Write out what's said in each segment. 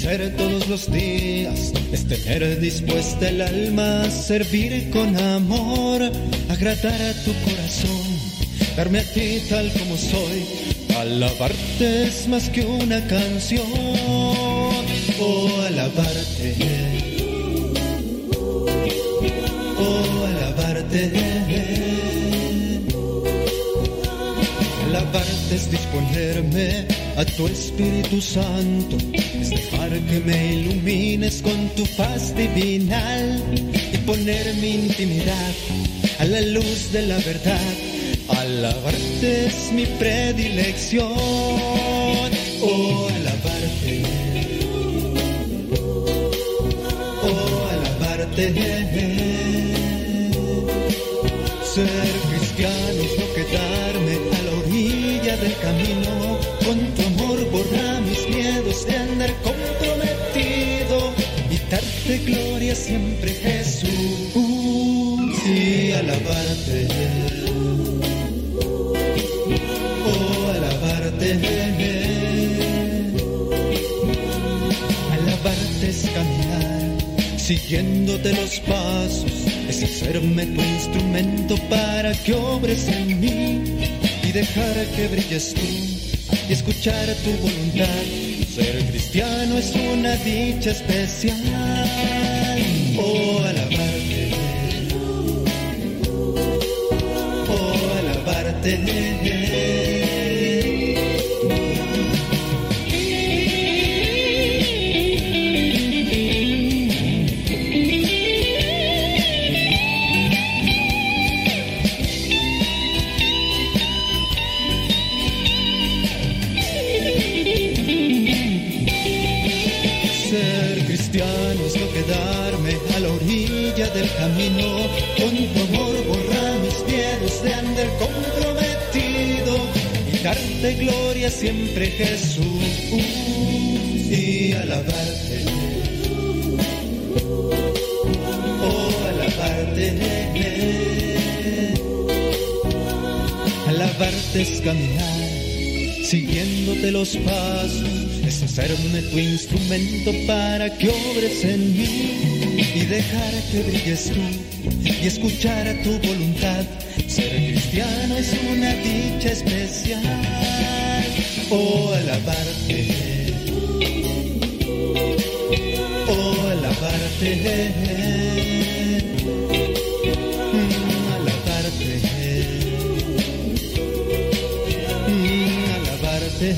ser todos los días, es tener dispuesta el alma servir con amor, agradar a tu corazón, darme a ti tal como soy. Alabarte es más que una canción, oh alabarte, oh alabarte. Alabarte es disponerme a tu Espíritu Santo, dejar que me ilumines con tu paz divinal y poner mi intimidad a la luz de la verdad. Alabarte es mi predilección, oh alabarte, oh alabarte. Ser cristiano es no quedarme a la orilla del camino. Con tu amor borra mis miedos siempre Jesús y alabarte. Oh, alabarte. Alabarte es caminar siguiéndote los pasos, es hacerme tu instrumento para que obres en mí y dejar que brilles tú y escuchar tu voluntad. Ser cristiano es una dicha especial. Alabarte. Darte gloria siempre Jesús y alabarte. Oh, alabarte. Alabarte es caminar siguiéndote los pasos, es hacerme tu instrumento para que obres en mí y dejar que brilles tú y escuchar a tu voluntad. Ser cristiano es una dicha especial, oh alabarte, oh alabarte. Mm, alabarte. Mm, alabarte.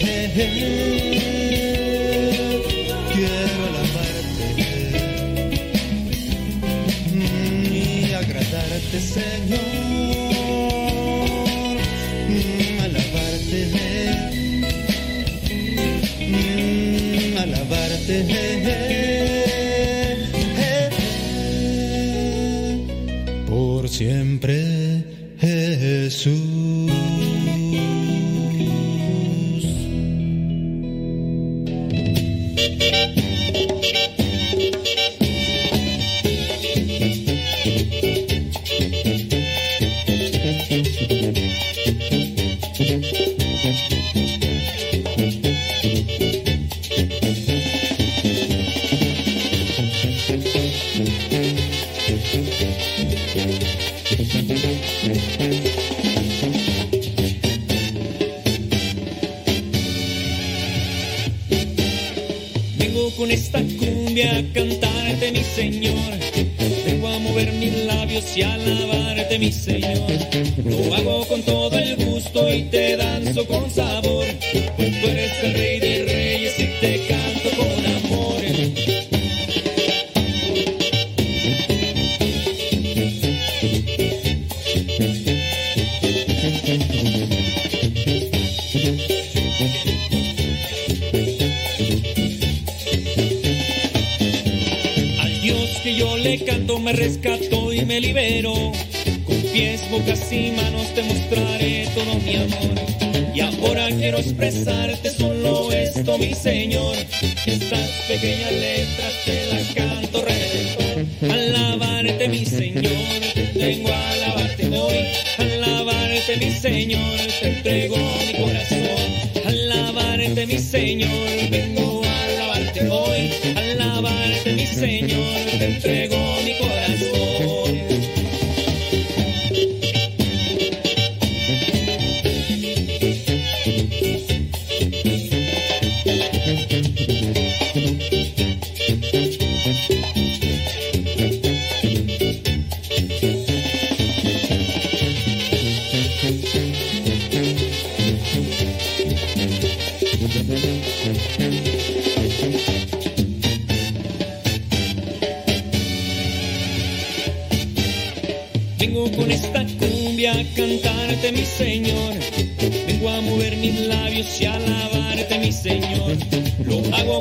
Mi Señor. Te entrego mi corazón. Alabarte, mi Señor.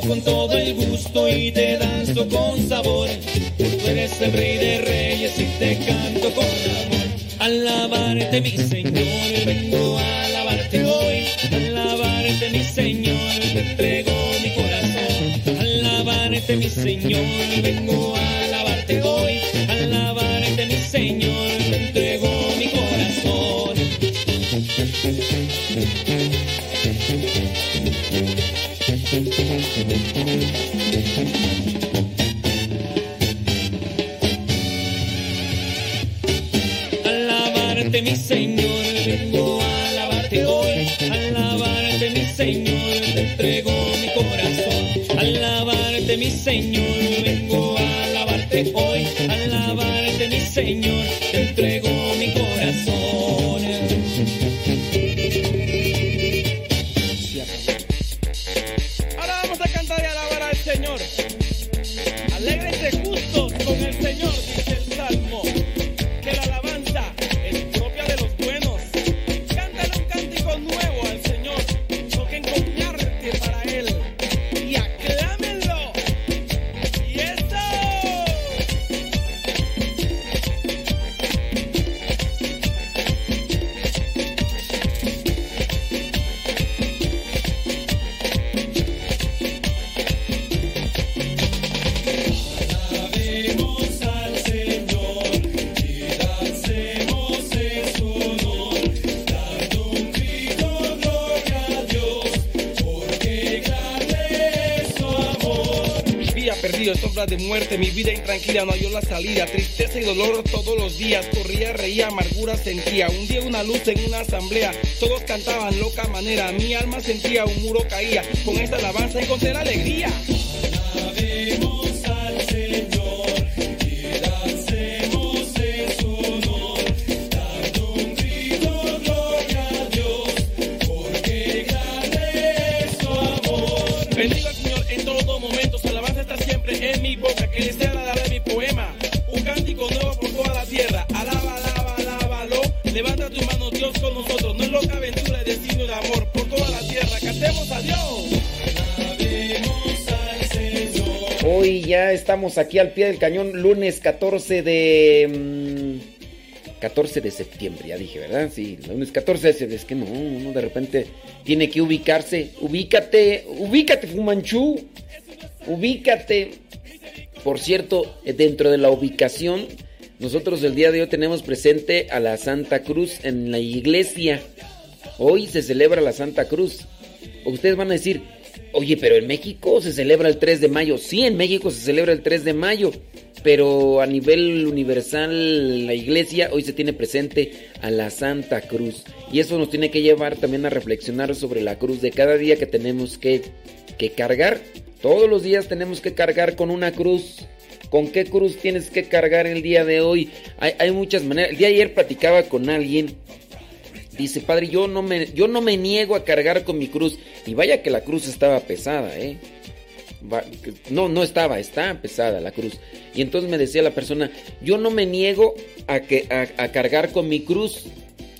Con todo el gusto y te danzo con sabor. Tú eres el rey de reyes y te canto con amor. Alabarte mi Señor, vengo a alabarte hoy. Alabarte mi Señor, te entrego mi corazón. Alabarte mi Señor, vengo a no halló la salida, tristeza y dolor todos los días, corría, reía, amargura sentía, un día una luz en una asamblea, todos cantaban loca manera, mi alma sentía un muro caía, con esta alabanza encontré la alegría. Estamos aquí al pie del cañón, lunes 14 de... mm, 14 de septiembre, ya dije, ¿verdad? Sí, lunes 14 de septiembre. Es que no, uno de repente tiene que ubicarse. Ubícate, ubícate, Fumanchu. Ubícate. Por cierto, dentro de la ubicación, nosotros el día de hoy tenemos presente a la Santa Cruz en la iglesia. Hoy se celebra la Santa Cruz. Ustedes van a decir, oye, pero en México se celebra el 3 de mayo. Sí, en México se celebra el 3 de mayo. Pero a nivel universal, la iglesia hoy se tiene presente a la Santa Cruz. Y eso nos tiene que llevar también a reflexionar sobre la cruz de cada día que tenemos que, que cargar. Todos los días tenemos que cargar con una cruz. ¿Con qué cruz tienes que cargar el día de hoy? Hay, hay muchas maneras. El día de ayer platicaba con alguien Dice, padre, yo no, me, yo no me niego a cargar con mi cruz. Y vaya que la cruz estaba pesada, ¿eh? No, no estaba, está pesada la cruz. Y entonces me decía la persona, yo no me niego a, que, a, cargar con mi cruz.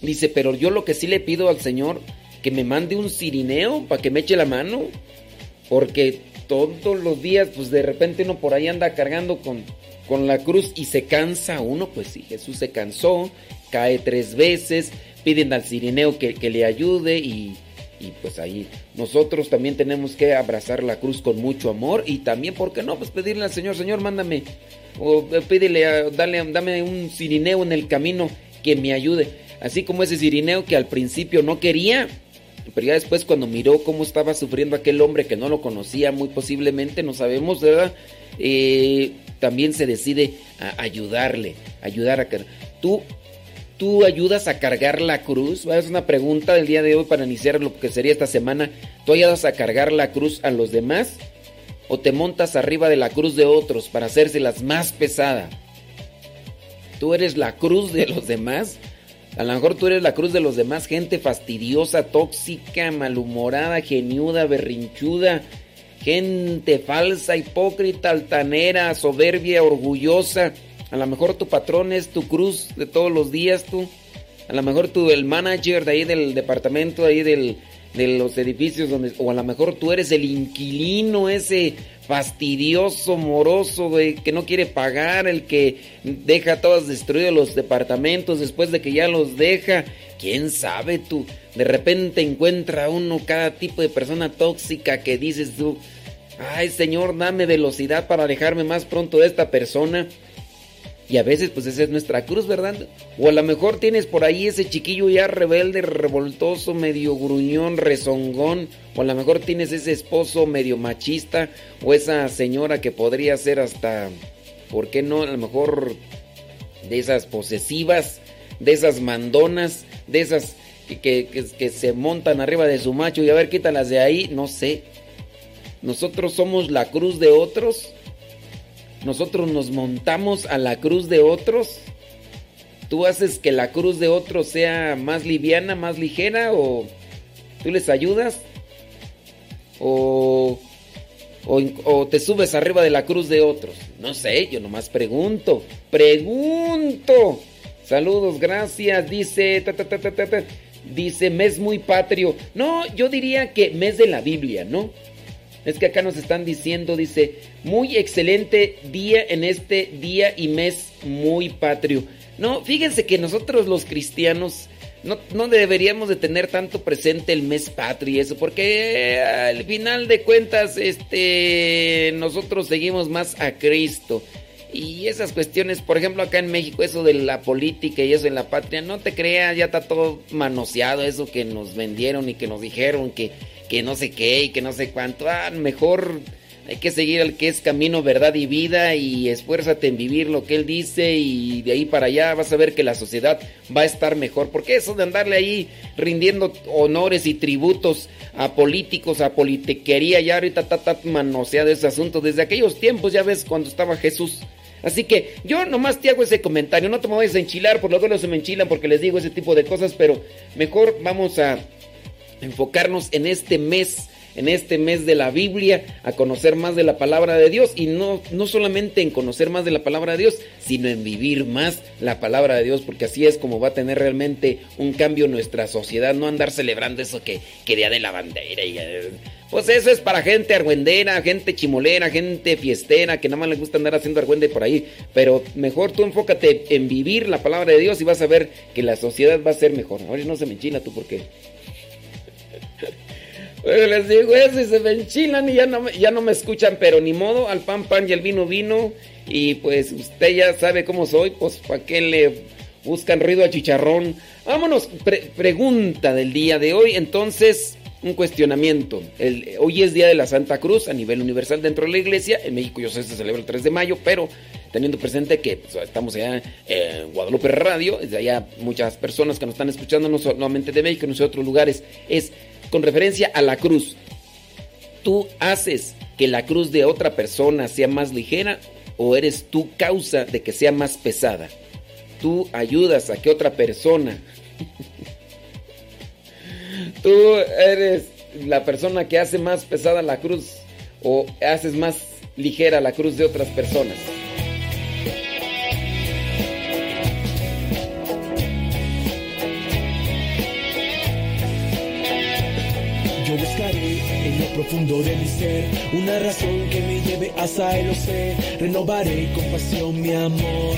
Dice, pero yo lo que sí le pido al Señor, que me mande un cirineo para que me eche la mano. Porque todos los días, pues de repente uno por ahí anda cargando con, con la cruz y se cansa uno. Pues sí, Jesús se cansó, cae tres veces, piden al cirineo que, que le ayude y, y pues ahí nosotros también tenemos que abrazar la cruz con mucho amor y también, ¿por qué no? Pues pedirle al Señor, Señor, mándame, o eh, pídele, dale, dame un cirineo en el camino que me ayude. Así como ese cirineo que al principio no quería, pero ya después cuando miró cómo estaba sufriendo aquel hombre que no lo conocía muy posiblemente, no sabemos, ¿verdad? Eh, también se decide a ayudarle, ayudar a... Tú, tú ayudas a cargar la cruz, es una pregunta del día de hoy para iniciar lo que sería esta semana. ¿Tú ayudas a cargar la cruz a los demás? ¿O te montas arriba de la cruz de otros para hacérselas más pesada? ¿Tú eres la cruz de los demás? A lo mejor tú eres la cruz de los demás, gente fastidiosa, tóxica, malhumorada, geniuda, berrinchuda, gente falsa, hipócrita, altanera, soberbia, orgullosa. A lo mejor tu patrón es tu cruz de todos los días, tú. A lo mejor tú, el manager de ahí del departamento, ahí del, de los edificios, donde, o a lo mejor tú eres el inquilino ese fastidioso, moroso, que no quiere pagar, el que deja todos destruidos los departamentos después de que ya los deja. ¿Quién sabe tú? De repente encuentra uno cada tipo de persona tóxica que dices tú, ay Señor, dame velocidad para alejarme más pronto de esta persona. Y a veces pues esa es nuestra cruz, ¿verdad? O a lo mejor tienes por ahí ese chiquillo ya rebelde, revoltoso, medio gruñón, rezongón. O a lo mejor tienes ese esposo medio machista. O esa señora que podría ser hasta, ¿por qué no? A lo mejor de esas posesivas, de esas mandonas, de esas que, que se montan arriba de su macho y a ver, quítalas de ahí. No sé. Nosotros somos la cruz de otros nosotros nos montamos a la cruz de otros. ¿Tú haces que la cruz de otros sea más liviana, más ligera o tú les ayudas? ¿O, o, te subes arriba de la cruz de otros? No sé, yo nomás pregunto. Pregunto. Saludos, gracias. Dice, dice mes muy patrio. No, yo diría que mes de la Biblia, ¿no? Es que acá nos están diciendo, dice, muy excelente día en este día y mes muy patrio. No, fíjense que nosotros los cristianos no, deberíamos de tener tanto presente el mes patrio y eso, porque al final de cuentas, este, nosotros seguimos más a Cristo. Y esas cuestiones, por ejemplo, acá en México, eso de la política y eso en la patria, no te creas, ya está todo manoseado, eso que nos vendieron y que nos dijeron que que no sé qué y que no sé cuánto. Ah, mejor hay que seguir al que es camino, verdad y vida y esfuérzate en vivir lo que él dice y de ahí para allá vas a ver que la sociedad va a estar mejor. Porque eso de andarle ahí rindiendo honores y tributos a políticos, a politiquería, ya ahorita está, está manoseado ese asunto. Desde aquellos tiempos, ya ves, cuando estaba Jesús. Así que yo nomás te hago ese comentario. No te me vayas a enchilar, por lo menos se me enchilan porque les digo ese tipo de cosas, pero mejor vamos a enfocarnos en este mes, en este mes de la Biblia, a conocer más de la palabra de Dios y no, no solamente en conocer más de la palabra de Dios, sino en vivir más la palabra de Dios, porque así es como va a tener realmente un cambio en nuestra sociedad, no andar celebrando eso que, quería de la bandera y... Eh, pues eso es para gente argüendera, gente chimolera, gente fiestera, que nada más le gusta andar haciendo argüende por ahí. Pero mejor tú enfócate en vivir la palabra de Dios y vas a ver que la sociedad va a ser mejor. Ahora no se me enchina tú porque les digo eso y se me enchilan y ya no, ya no me escuchan, pero ni modo, al pan pan y al vino vino. Y pues usted ya sabe cómo soy, pues para qué le buscan ruido a chicharrón. Vámonos, pregunta del día de hoy. Entonces, un cuestionamiento. El, hoy es Día de la Santa Cruz a nivel universal dentro de la iglesia. En México yo sé se celebra el 3 de mayo, pero teniendo presente que pues, estamos allá en Guadalupe Radio, desde allá muchas personas que nos están escuchando, no solamente de México, sino de otros lugares, es con referencia a la cruz. ¿Tú haces que la cruz de otra persona sea más ligera o eres tú causa de que sea más pesada? Tú ayudas a que otra persona... tú eres la persona que hace más pesada la cruz o haces más ligera la cruz de otras personas. Profundo de mi ser, una razón que me lleve hasta el sé, renovaré con pasión mi amor.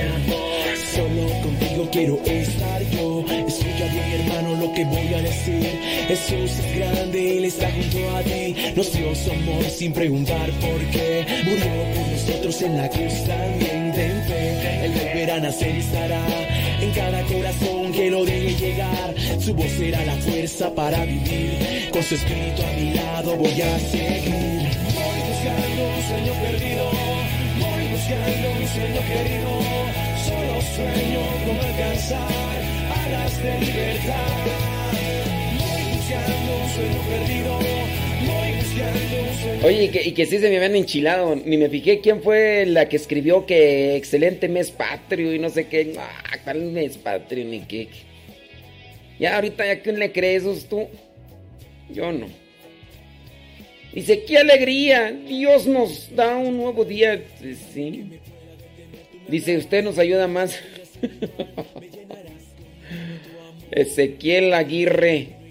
Solo contigo quiero estar yo. Escucha bien, hermano, lo que voy a decir. Jesús es grande, Él está junto a ti. Nos dio su amor sin preguntar por qué. Murió por nosotros en la cruz también. Él a nacer y estará cada corazón que lo deje llegar. Su voz será la fuerza para vivir. Con su espíritu a mi lado voy a seguir. Voy buscando un sueño perdido. Voy buscando un sueño querido. Solo sueño con alcanzar alas de libertad. Voy buscando un sueño perdido. Oye, y que, y sí se me habían enchilado. Ni me fijé quién fue la que escribió que excelente mes patrio y no sé qué. Ah, ¿cuál mes patrio? Ni qué. Ya ahorita, ¿ya quién le crees eso tú? Yo no. Dice, qué alegría. Dios nos da un nuevo día. Sí. Dice, usted nos ayuda más. Ezequiel Aguirre.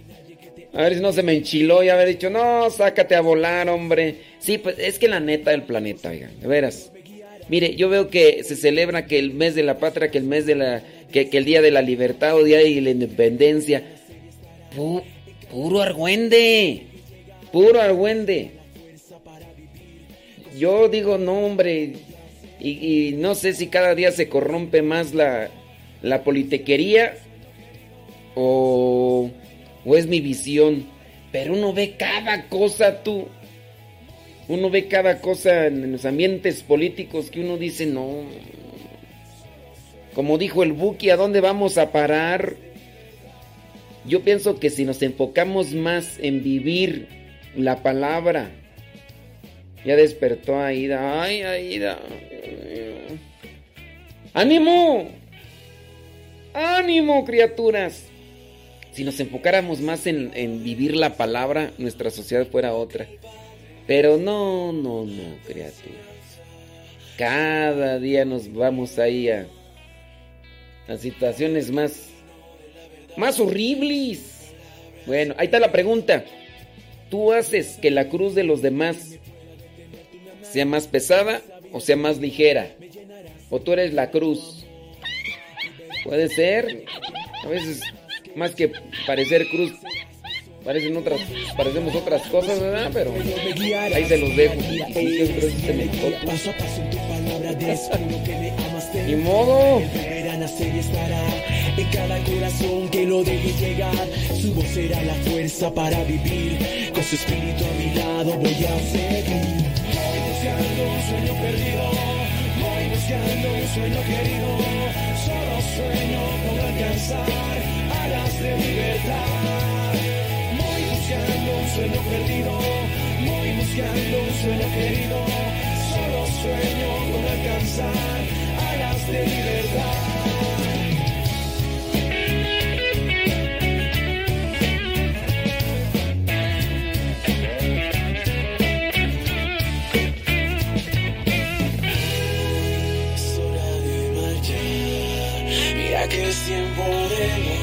A ver si no se me enchiló y haber dicho, no, sácate a volar, hombre. Sí, pues es que la neta del planeta, oiga, de veras. Mire, yo veo que se celebra que el mes de la patria, que el mes de la. que, el día de la libertad o día de la independencia. puro argüende. Puro argüende. Yo digo, no, hombre. Y, no sé si cada día se corrompe más la, la politequería o o es mi visión. Pero uno ve cada cosa tú. Uno ve cada cosa en los ambientes políticos que uno dice, no. Como dijo el Buki, ¿a dónde vamos a parar? Yo pienso que si nos enfocamos más en vivir la palabra, ya despertó Aida. Ay, Aida. ¡Ánimo! ¡Ánimo, criaturas! Si nos enfocáramos más en, vivir la palabra, nuestra sociedad fuera otra. Pero no, no, no, criaturas. Cada día nos vamos ahí a, a situaciones más, más horribles. Bueno, ahí está la pregunta. ¿Tú haces que la cruz de los demás sea más pesada o sea más ligera? ¿O tú eres la cruz? Puede ser. A veces más que parecer cruz, parecen otras, parecemos otras cosas, ¿verdad? Pero ahí se los dejo. Ni modo. En cada corazón que lo deje llegar, su voz será la fuerza para vivir. Con su espíritu a mi lado voy a seguir. Voy buscando un sueño perdido, voy buscando un sueño querido. Solo sueño con alcanzar de libertad. Voy buscando un sueño perdido, voy buscando un sueño querido. Solo sueño con alcanzar alas de libertad. que es tiempo de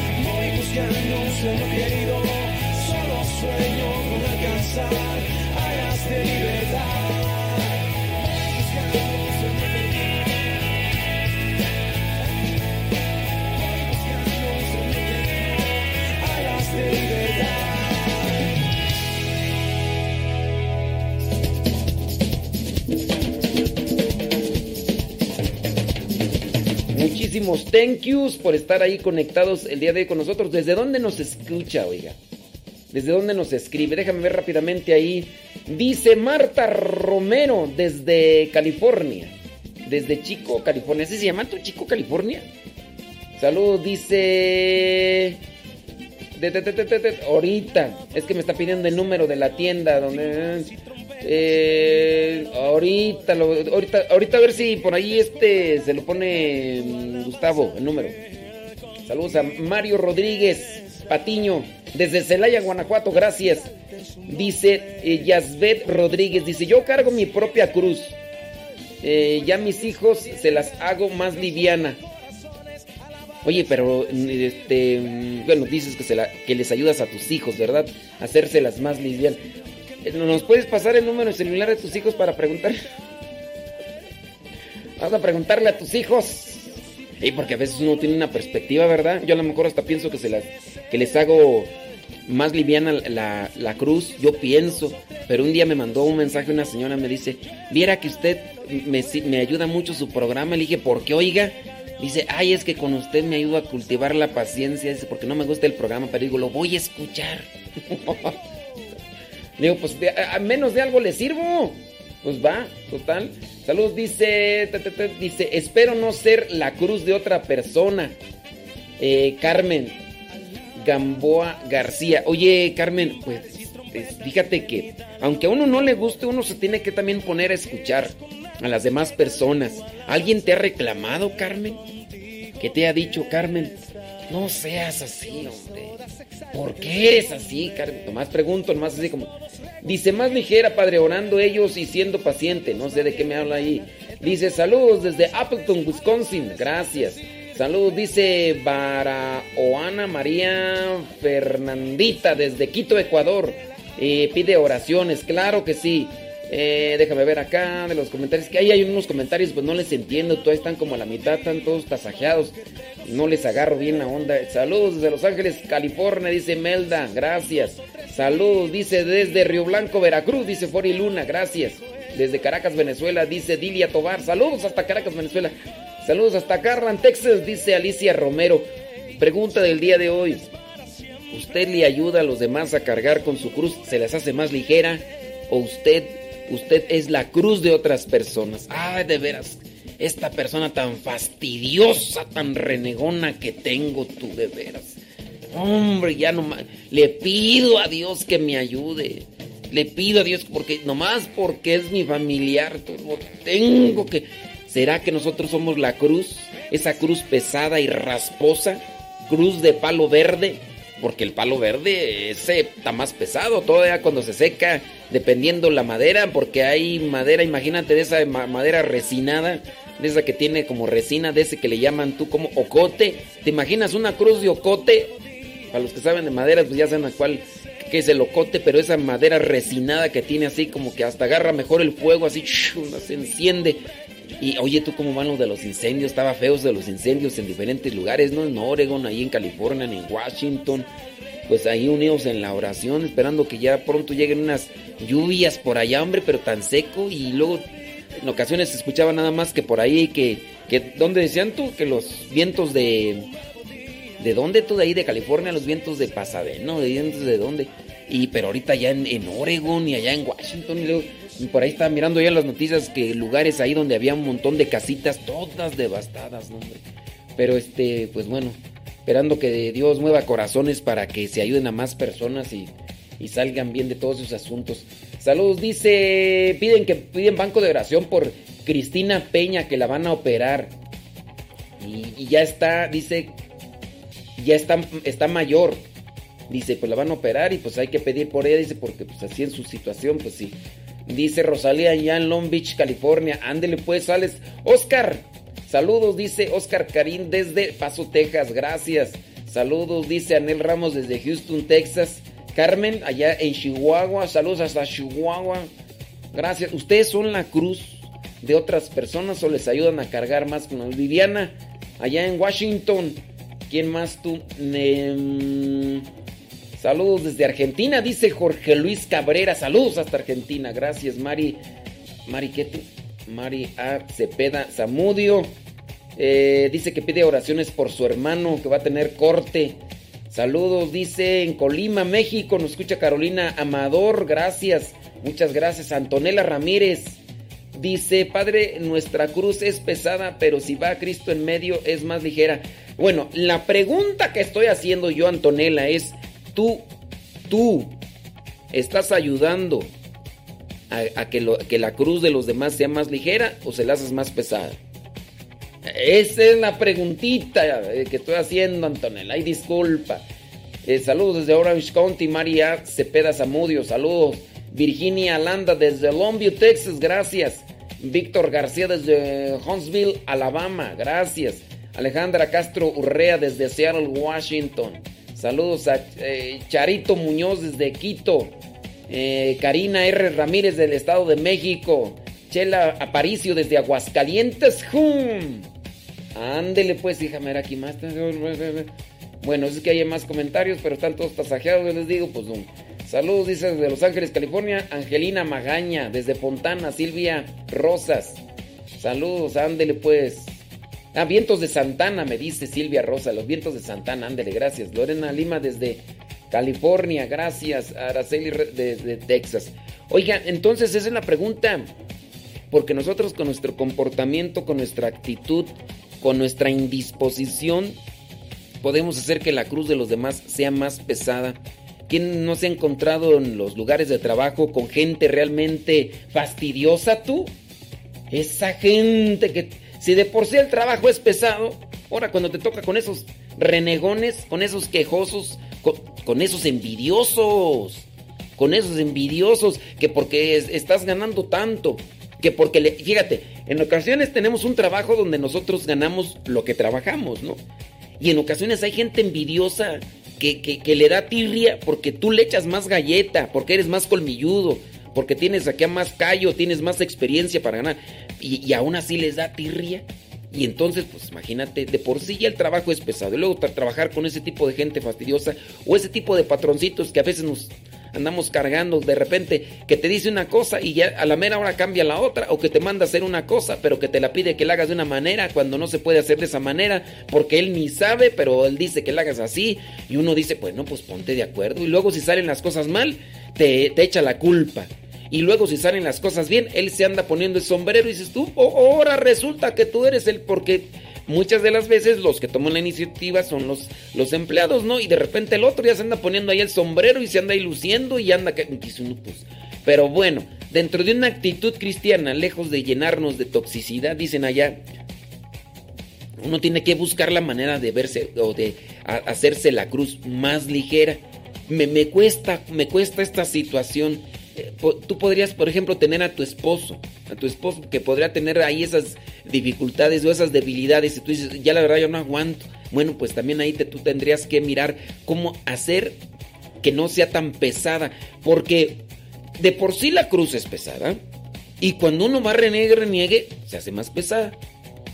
buscando un sueño querido, solo sueño con alcanzar áreas de libertad. Muchísimos thank yous por estar ahí conectados el día de hoy con nosotros. ¿Desde dónde nos escucha, oiga? ¿Desde dónde nos escribe? Déjame ver rápidamente ahí. Dice Marta Romero desde California. Desde Chico, California. ¿Ese se llama tu Chico, California? Saludos, dice... ahorita. Es que me está pidiendo el número de la tienda donde... Eh, ahorita, ahorita, ahorita a ver si por ahí este se lo pone mm, Gustavo, el número. Saludos a Mario Rodríguez Patiño, desde Celaya, Guanajuato, gracias. Dice eh, Yasbet Rodríguez, dice, yo cargo mi propia cruz. Eh, ya mis hijos se las hago más liviana. Oye, pero este, bueno, dices que, se la, que les ayudas a tus hijos, ¿verdad? Hacérselas más livianas. Eh, ¿Nos puedes pasar el número celular de tus hijos para preguntar? Vamos a preguntarle a tus hijos. Y porque a veces uno tiene una perspectiva, ¿verdad? Yo a lo mejor hasta pienso que se las que les hago más liviana la, la, cruz, yo pienso, pero un día me mandó un mensaje una señora, me dice, viera que usted me, me ayuda mucho su programa, le dije, ¿por qué oiga? Dice, ay, es que con usted me ayuda a cultivar la paciencia, dice, porque no me gusta el programa, pero digo, lo voy a escuchar. digo, pues a menos de algo le sirvo. Pues va, total. Saludos, dice, dice, espero no ser la cruz de otra persona. Eh, Carmen Gamboa García. Oye, Carmen, pues, pues fíjate que aunque a uno no le guste, uno se tiene que también poner a escuchar a las demás personas. ¿Alguien te ha reclamado, Carmen? ¿Qué te ha dicho, Carmen? No seas así, hombre. ¿Por qué eres así, Carmen? Nomás pregunto, nomás así como... Dice, más ligera, padre, orando ellos y siendo paciente. No sé de qué me habla ahí. Dice, saludos desde Appleton, Wisconsin. Gracias. Saludos, dice Baraoana María Fernandita desde Quito, Ecuador. Eh, pide oraciones, claro que sí. Eh, déjame ver acá de los comentarios. Que ahí hay unos comentarios, pues no les entiendo. Todos están como a la mitad, están todos tasajeados. No les agarro bien la onda. Saludos desde Los Ángeles, California, dice Melda. Gracias. Saludos, dice desde Río Blanco, Veracruz, dice Fori Luna. Gracias. Desde Caracas, Venezuela, dice Dilia Tobar. Saludos hasta Caracas, Venezuela. Saludos hasta Garland, Texas, dice Alicia Romero. Pregunta del día de hoy. ¿Usted le ayuda a los demás a cargar con su cruz? ¿Se les hace más ligera? ¿O usted Usted es la cruz de otras personas. Ay, de veras. Esta persona tan fastidiosa, tan renegona que tengo tú, de veras. Hombre, ya no más. Le pido a Dios que me ayude. Le pido a Dios porque nomás porque es mi familiar, tengo que. ¿Será que nosotros somos la cruz? Esa cruz pesada y rasposa, cruz de palo verde porque el palo verde ese está más pesado todavía cuando se seca, dependiendo la madera, porque hay madera, imagínate de esa madera resinada, de esa que tiene como resina, de ese que le llaman tú como ocote. ¿Te imaginas una cruz de ocote? Para los que saben de madera, pues ya saben a cuál que es el ocote, pero esa madera resinada que tiene así como que hasta agarra mejor el fuego, así se enciende. Y oye, tú cómo van los de los incendios, estaba feos de los incendios en diferentes lugares, ¿no? En Oregon, ahí en California, en Washington. Pues ahí unidos en la oración, esperando que ya pronto lleguen unas lluvias por allá, hombre, pero tan seco. Y luego en ocasiones se escuchaba nada más que por ahí que, que ¿dónde decían tú? Que los vientos de... ¿De dónde tú de ahí de California? Los vientos de Pasadena, ¿de vientos de dónde? Y pero ahorita ya en, en y allá en Washington y luego por ahí estaba mirando ya las noticias que lugares ahí donde había un montón de casitas todas devastadas, ¿no, hombre? Pero este, pues bueno, esperando que Dios mueva corazones para que se ayuden a más personas y, salgan bien de todos esos asuntos. Saludos, dice, piden que piden banco de oración por Cristina Peña que la van a operar. Y, ya está, dice, ya está, está mayor. Dice, pues la van a operar y pues hay que pedir por ella, dice, porque pues así en su situación, pues sí. Dice Rosalía allá en Long Beach, California. Ándele pues, sales. Oscar, saludos, dice Oscar Karim desde Paso, Texas. Gracias. Saludos, dice Anel Ramos desde Houston, Texas. Carmen, allá en Chihuahua. Saludos hasta Chihuahua. Gracias. ¿Ustedes son la cruz de otras personas o les ayudan a cargar más con Viviana, allá en Washington. ¿Quién más tú? Saludos desde Argentina, dice Jorge Luis Cabrera. Saludos hasta Argentina. Gracias, Mari. Mari, ¿qué tú? Mari A. Cepeda Zamudio. Eh, dice que pide oraciones por su hermano que va a tener corte. Saludos, dice en Colima, México. Nos escucha Carolina Amador. Gracias. Muchas gracias. Antonella Ramírez. Dice, Padre, nuestra cruz es pesada, pero si va Cristo en medio es más ligera. Bueno, la pregunta que estoy haciendo yo, Antonella, es, tú, tú estás ayudando a, que, la cruz de los demás sea más ligera o se la haces más pesada. Esa es la preguntita eh, que estoy haciendo, Antonella. Ay, disculpa. Eh, saludos desde Orange County, María Cepeda Zamudio. Saludos. Virginia Alanda desde Longview, Texas. Gracias. Víctor García desde Huntsville, Alabama. Gracias. Alejandra Castro Urrea desde Seattle, Washington. Saludos a eh, Charito Muñoz desde Quito. Eh, Karina R. Ramírez del Estado de México. Chela Aparicio desde Aguascalientes. ¡Hum! Ándele pues, déjame ver aquí más. Bueno, es que hay más comentarios, pero están todos pasajeados, les digo, pues Saludos, dice desde Los Ángeles, California, Angelina Magaña, desde Fontana, Silvia Rosas. Saludos, ándele pues. Ah, vientos de Santana, me dice Silvia Rosa, los vientos de Santana, ándele, gracias. Lorena Lima desde California, gracias. Araceli desde Texas. Oiga, entonces esa es la pregunta. Porque nosotros con nuestro comportamiento, con nuestra actitud, con nuestra indisposición, podemos hacer que la cruz de los demás sea más pesada. ¿Quién no se ha encontrado en los lugares de trabajo con gente realmente fastidiosa tú? Esa gente que si de por sí el trabajo es pesado, ahora cuando te toca con esos renegones, con esos quejosos, con, esos envidiosos, con esos envidiosos, que porque estás ganando tanto, que porque, le, fíjate, en ocasiones tenemos un trabajo donde nosotros ganamos lo que trabajamos, ¿no? Y en ocasiones hay gente envidiosa que, que, le da tirria porque tú le echas más galleta, porque eres más colmilludo, porque tienes aquí más callo, tienes más experiencia para ganar, y, aún así les da tirria. Y entonces, pues imagínate, de por sí ya el trabajo es pesado. Y luego trabajar con ese tipo de gente fastidiosa o ese tipo de patroncitos que a veces nos andamos cargando de repente, que te dice una cosa y ya a la mera hora cambia la otra, o que te manda a hacer una cosa, pero que te la pide que la hagas de una manera cuando no se puede hacer de esa manera, porque él ni sabe, pero él dice que la hagas así, y uno dice, pues no, pues ponte de acuerdo. Y luego si salen las cosas mal, te, te echa la culpa. Y luego si salen las cosas bien, él se anda poniendo el sombrero y dices tú, oh, ahora resulta que tú eres el porque muchas de las veces los que toman la iniciativa son los, los empleados, ¿no? Y de repente el otro ya se anda poniendo ahí el sombrero y se anda ahí luciendo y anda que pues. Pero bueno, dentro de una actitud cristiana, lejos de llenarnos de toxicidad, dicen allá, uno tiene que buscar la manera de verse o de hacerse la cruz más ligera. Me, me cuesta, me cuesta esta situación tú podrías, por ejemplo, tener a tu esposo, a tu esposo que podría tener ahí esas dificultades o esas debilidades y tú dices, ya la verdad yo no aguanto. Bueno, pues también ahí te, tú tendrías que mirar cómo hacer que no sea tan pesada, porque de por sí la cruz es pesada y cuando uno va a renegue, reniegue, se hace más pesada.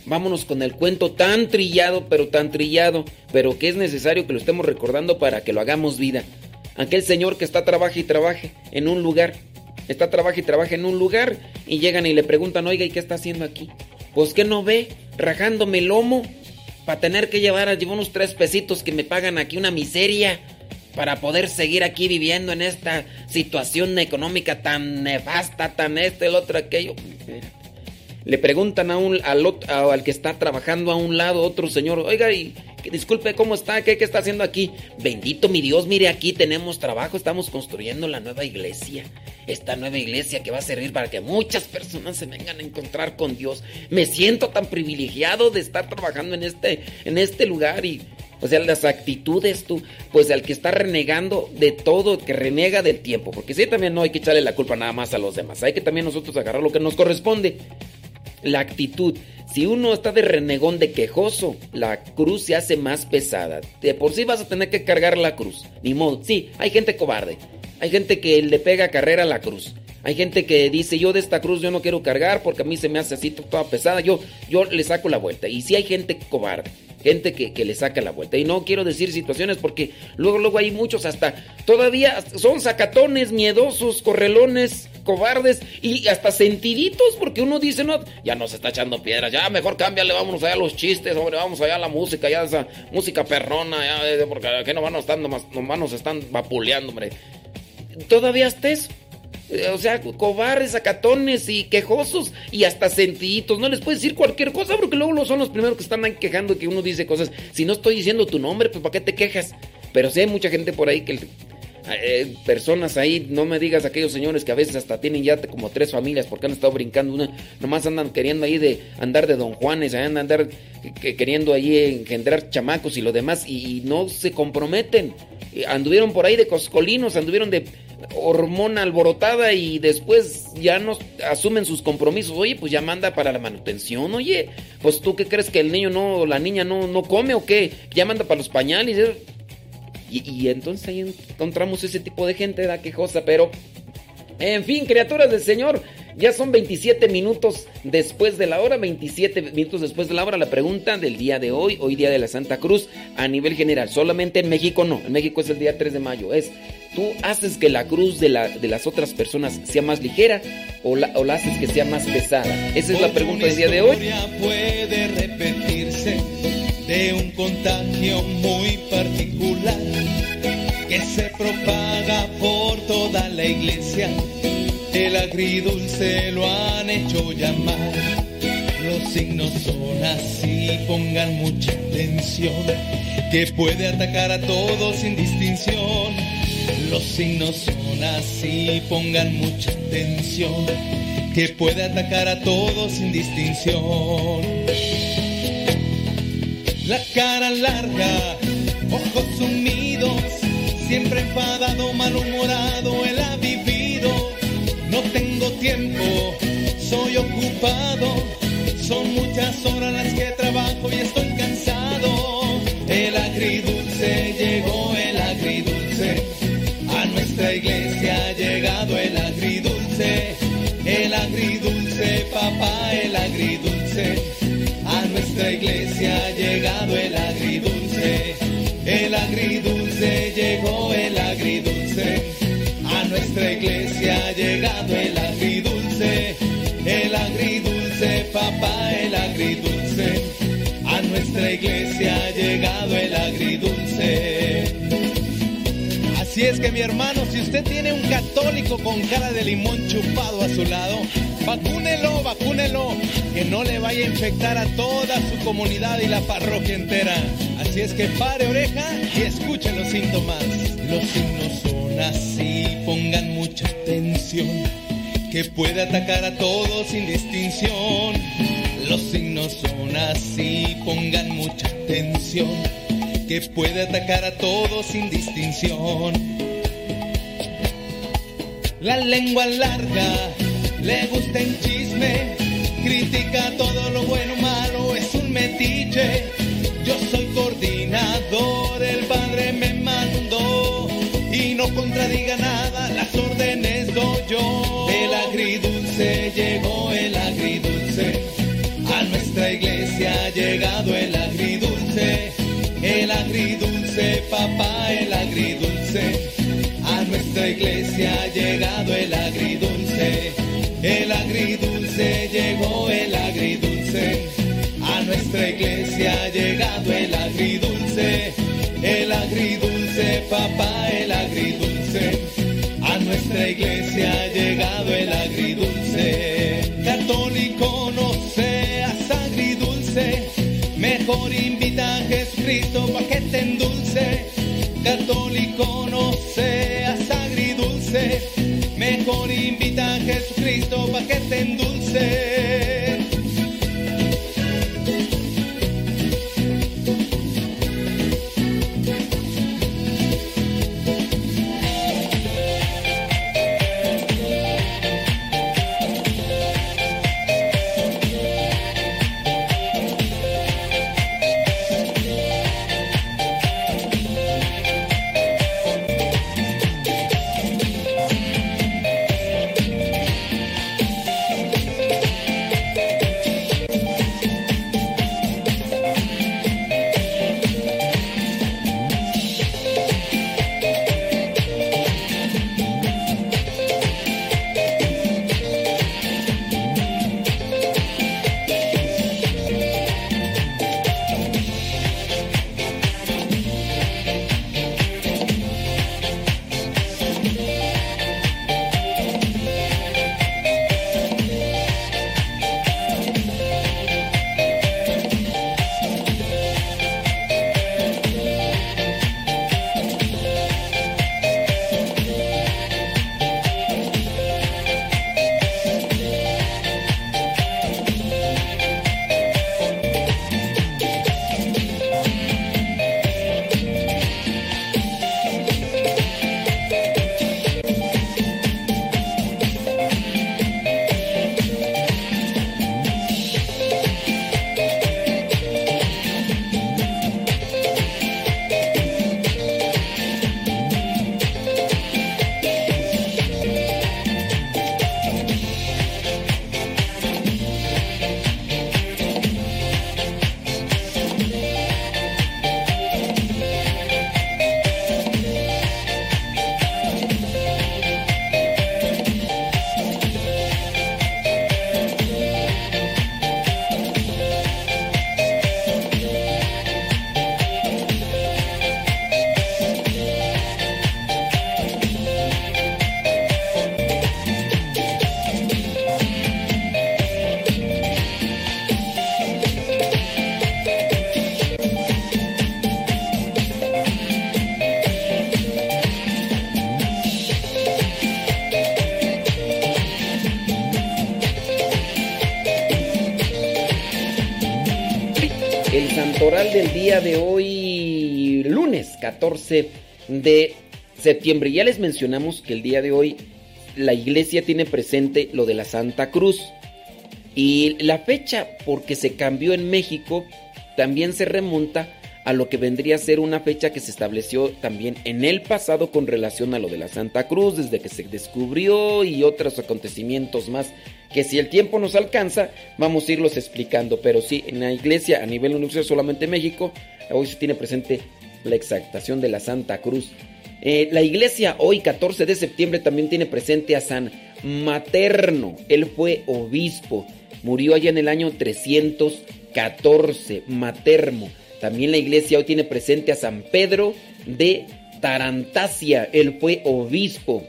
Vámonos con el cuento tan trillado, pero tan trillado, pero que es necesario que lo estemos recordando para que lo hagamos vida. Aquel señor que está trabaja y trabaje en un lugar. Está trabaja y trabaja en un lugar y llegan y le preguntan, oiga, ¿y qué está haciendo aquí? Pues que no ve, rajándome el lomo para tener que llevar, llevar unos tres pesitos que me pagan aquí una miseria para poder seguir aquí viviendo en esta situación económica tan nefasta, tan este, el otro, aquello. Le preguntan a un, al, al que está trabajando a un lado, otro señor, oiga, ¿y disculpe, ¿cómo está? ¿Qué, ¿Qué está haciendo aquí? Bendito mi Dios, mire, aquí tenemos trabajo, estamos construyendo la nueva iglesia. Esta nueva iglesia que va a servir para que muchas personas se vengan a encontrar con Dios. Me siento tan privilegiado de estar trabajando en este, en este lugar y... O sea, las actitudes tú, pues al que está renegando de todo, que renega del tiempo, porque sí también no hay que echarle la culpa nada más a los demás, hay que también nosotros agarrar lo que nos corresponde. La actitud. Si uno está de renegón, de quejoso, la cruz se hace más pesada. De por sí vas a tener que cargar la cruz. Ni modo. Sí, hay gente cobarde. Hay gente que le pega carrera a la cruz. Hay gente que dice, yo de esta cruz yo no quiero cargar porque a mí se me hace así toda pesada. Yo, yo le saco la vuelta. Y sí hay gente cobarde gente que, le saca la vuelta. Y no quiero decir situaciones porque luego, luego hay muchos hasta todavía son sacatones, miedosos, correlones, cobardes y hasta sentiditos porque uno dice, no, ya nos está echando piedras, ya mejor cámbiale, vámonos allá a los chistes, hombre, vamos allá a la música, ya esa música perrona, ya, eh, porque aquí no van más, nomás nos están vapuleando, hombre. Todavía estés o sea, cobardes, acatones y quejosos y hasta sentiditos. No les puedes decir cualquier cosa porque luego son los primeros que están ahí quejando que uno dice cosas. Si no estoy diciendo tu nombre, pues ¿para qué te quejas? Pero sí hay mucha gente por ahí que... Eh, personas ahí, no me digas aquellos señores que a veces hasta tienen ya como tres familias porque han estado brincando, una, nomás andan queriendo ahí de andar de don Juanes, andan andar queriendo ahí engendrar chamacos y lo demás y no se comprometen. Anduvieron por ahí de coscolinos, anduvieron de hormona alborotada y después ya no asumen sus compromisos. Oye, pues ya manda para la manutención. Oye, pues tú qué crees que el niño no, la niña no, no come o qué? Ya manda para los pañales. Y, y entonces ahí encontramos ese tipo de gente, da quejosa, pero en fin, criaturas del Señor, ya son 27 minutos después de la hora, 27 minutos después de la hora. La pregunta del día de hoy, hoy día de la Santa Cruz, a nivel general, solamente en México no, en México es el día 3 de mayo, es, ¿tú haces que la cruz de, la, de las otras personas sea más ligera o la, o la haces que sea más pesada? Esa es la pregunta del día de hoy. puede repetirse de un contagio muy particular que se propaga por toda la iglesia. El agridulce lo han hecho llamar. Los signos son así, pongan mucha atención, que puede atacar a todos sin distinción. Los signos son así, pongan mucha atención, que puede atacar a todos sin distinción. La cara larga, ojos sumidos Siempre enfadado, malhumorado, él ha vivido. No tengo tiempo, soy ocupado. Son muchas horas las que trabajo y estoy cansado. El agridulce llegó, el agridulce. A nuestra iglesia ha llegado el agridulce. El agridulce, papá, el agridulce. A nuestra iglesia ha llegado el agridulce. El agridulce llegó, el agridulce. A nuestra iglesia ha llegado el agridulce. El agridulce, papá, el agridulce. A nuestra iglesia ha llegado el agridulce. Así es que mi hermano, si usted tiene un católico con cara de limón chupado a su lado, vacúnelo, vacúnelo, que no le vaya a infectar a toda su comunidad y la parroquia entera. Así es que pare oreja y escuche los síntomas. Los signos son así, pongan mucha atención, que puede atacar a todos sin distinción. Los signos son así, pongan mucha atención, que puede atacar a todos sin distinción. La lengua larga, le gusta el chisme, critica todo lo bueno malo, es un metiche yo soy coordinador, el padre me mandó y no contradiga nada, las órdenes doy yo. El agridulce llegó, el agridulce. A nuestra iglesia ha llegado el agridulce. El agridulce, papá, el agridulce. A nuestra iglesia ha llegado el agridulce. El agridulce nuestra iglesia ha llegado el agridulce, el agridulce, papá, el agridulce. A nuestra iglesia ha llegado el agridulce. Católico no seas agridulce, mejor invita a Jesucristo pa' que te endulce. Católico no seas agridulce, mejor invita a Jesucristo pa' que te endulce. 14 de septiembre. Ya les mencionamos que el día de hoy la iglesia tiene presente lo de la Santa Cruz. Y la fecha, porque se cambió en México, también se remonta a lo que vendría a ser una fecha que se estableció también en el pasado con relación a lo de la Santa Cruz, desde que se descubrió y otros acontecimientos más, que si el tiempo nos alcanza, vamos a irlos explicando. Pero sí, en la iglesia a nivel universal solamente México, hoy se tiene presente la exaltación de la Santa Cruz. Eh, la iglesia hoy, 14 de septiembre, también tiene presente a San Materno. Él fue obispo. Murió allá en el año 314. Materno. También la iglesia hoy tiene presente a San Pedro de Tarantasia. Él fue obispo.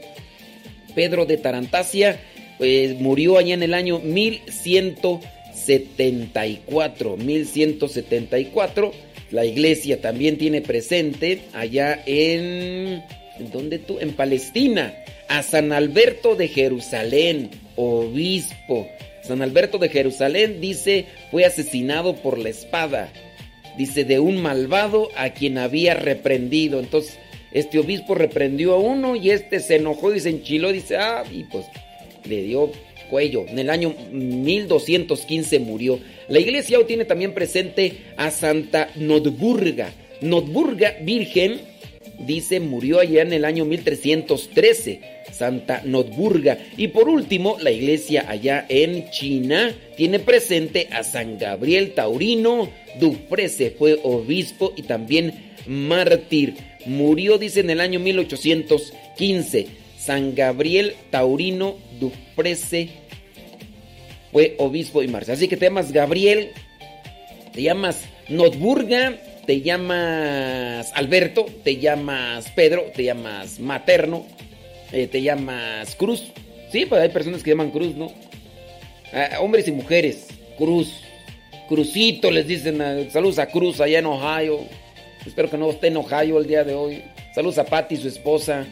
Pedro de Tarantasia pues, murió allá en el año 1174. 1174 la iglesia también tiene presente allá en... ¿En dónde tú? En Palestina. A San Alberto de Jerusalén, obispo. San Alberto de Jerusalén dice fue asesinado por la espada. Dice de un malvado a quien había reprendido. Entonces este obispo reprendió a uno y este se enojó y se enchiló. Dice, ah, y pues le dio cuello. En el año 1215 murió. La iglesia tiene también presente a Santa Notburga. Notburga Virgen, dice, murió allá en el año 1313. Santa Notburga. Y por último, la iglesia allá en China tiene presente a San Gabriel Taurino Dufrese. Fue obispo y también mártir. Murió, dice, en el año 1815. San Gabriel Taurino Dufrese fue obispo y marcha. Así que te llamas Gabriel, te llamas Notburga, te llamas Alberto, te llamas Pedro, te llamas Materno, eh, te llamas Cruz. Sí, pues hay personas que llaman Cruz, ¿no? Ah, hombres y mujeres, Cruz. Crucito les dicen, ah, saludos a Cruz allá en Ohio. Espero que no esté en Ohio el día de hoy. Saludos a Patty, su esposa.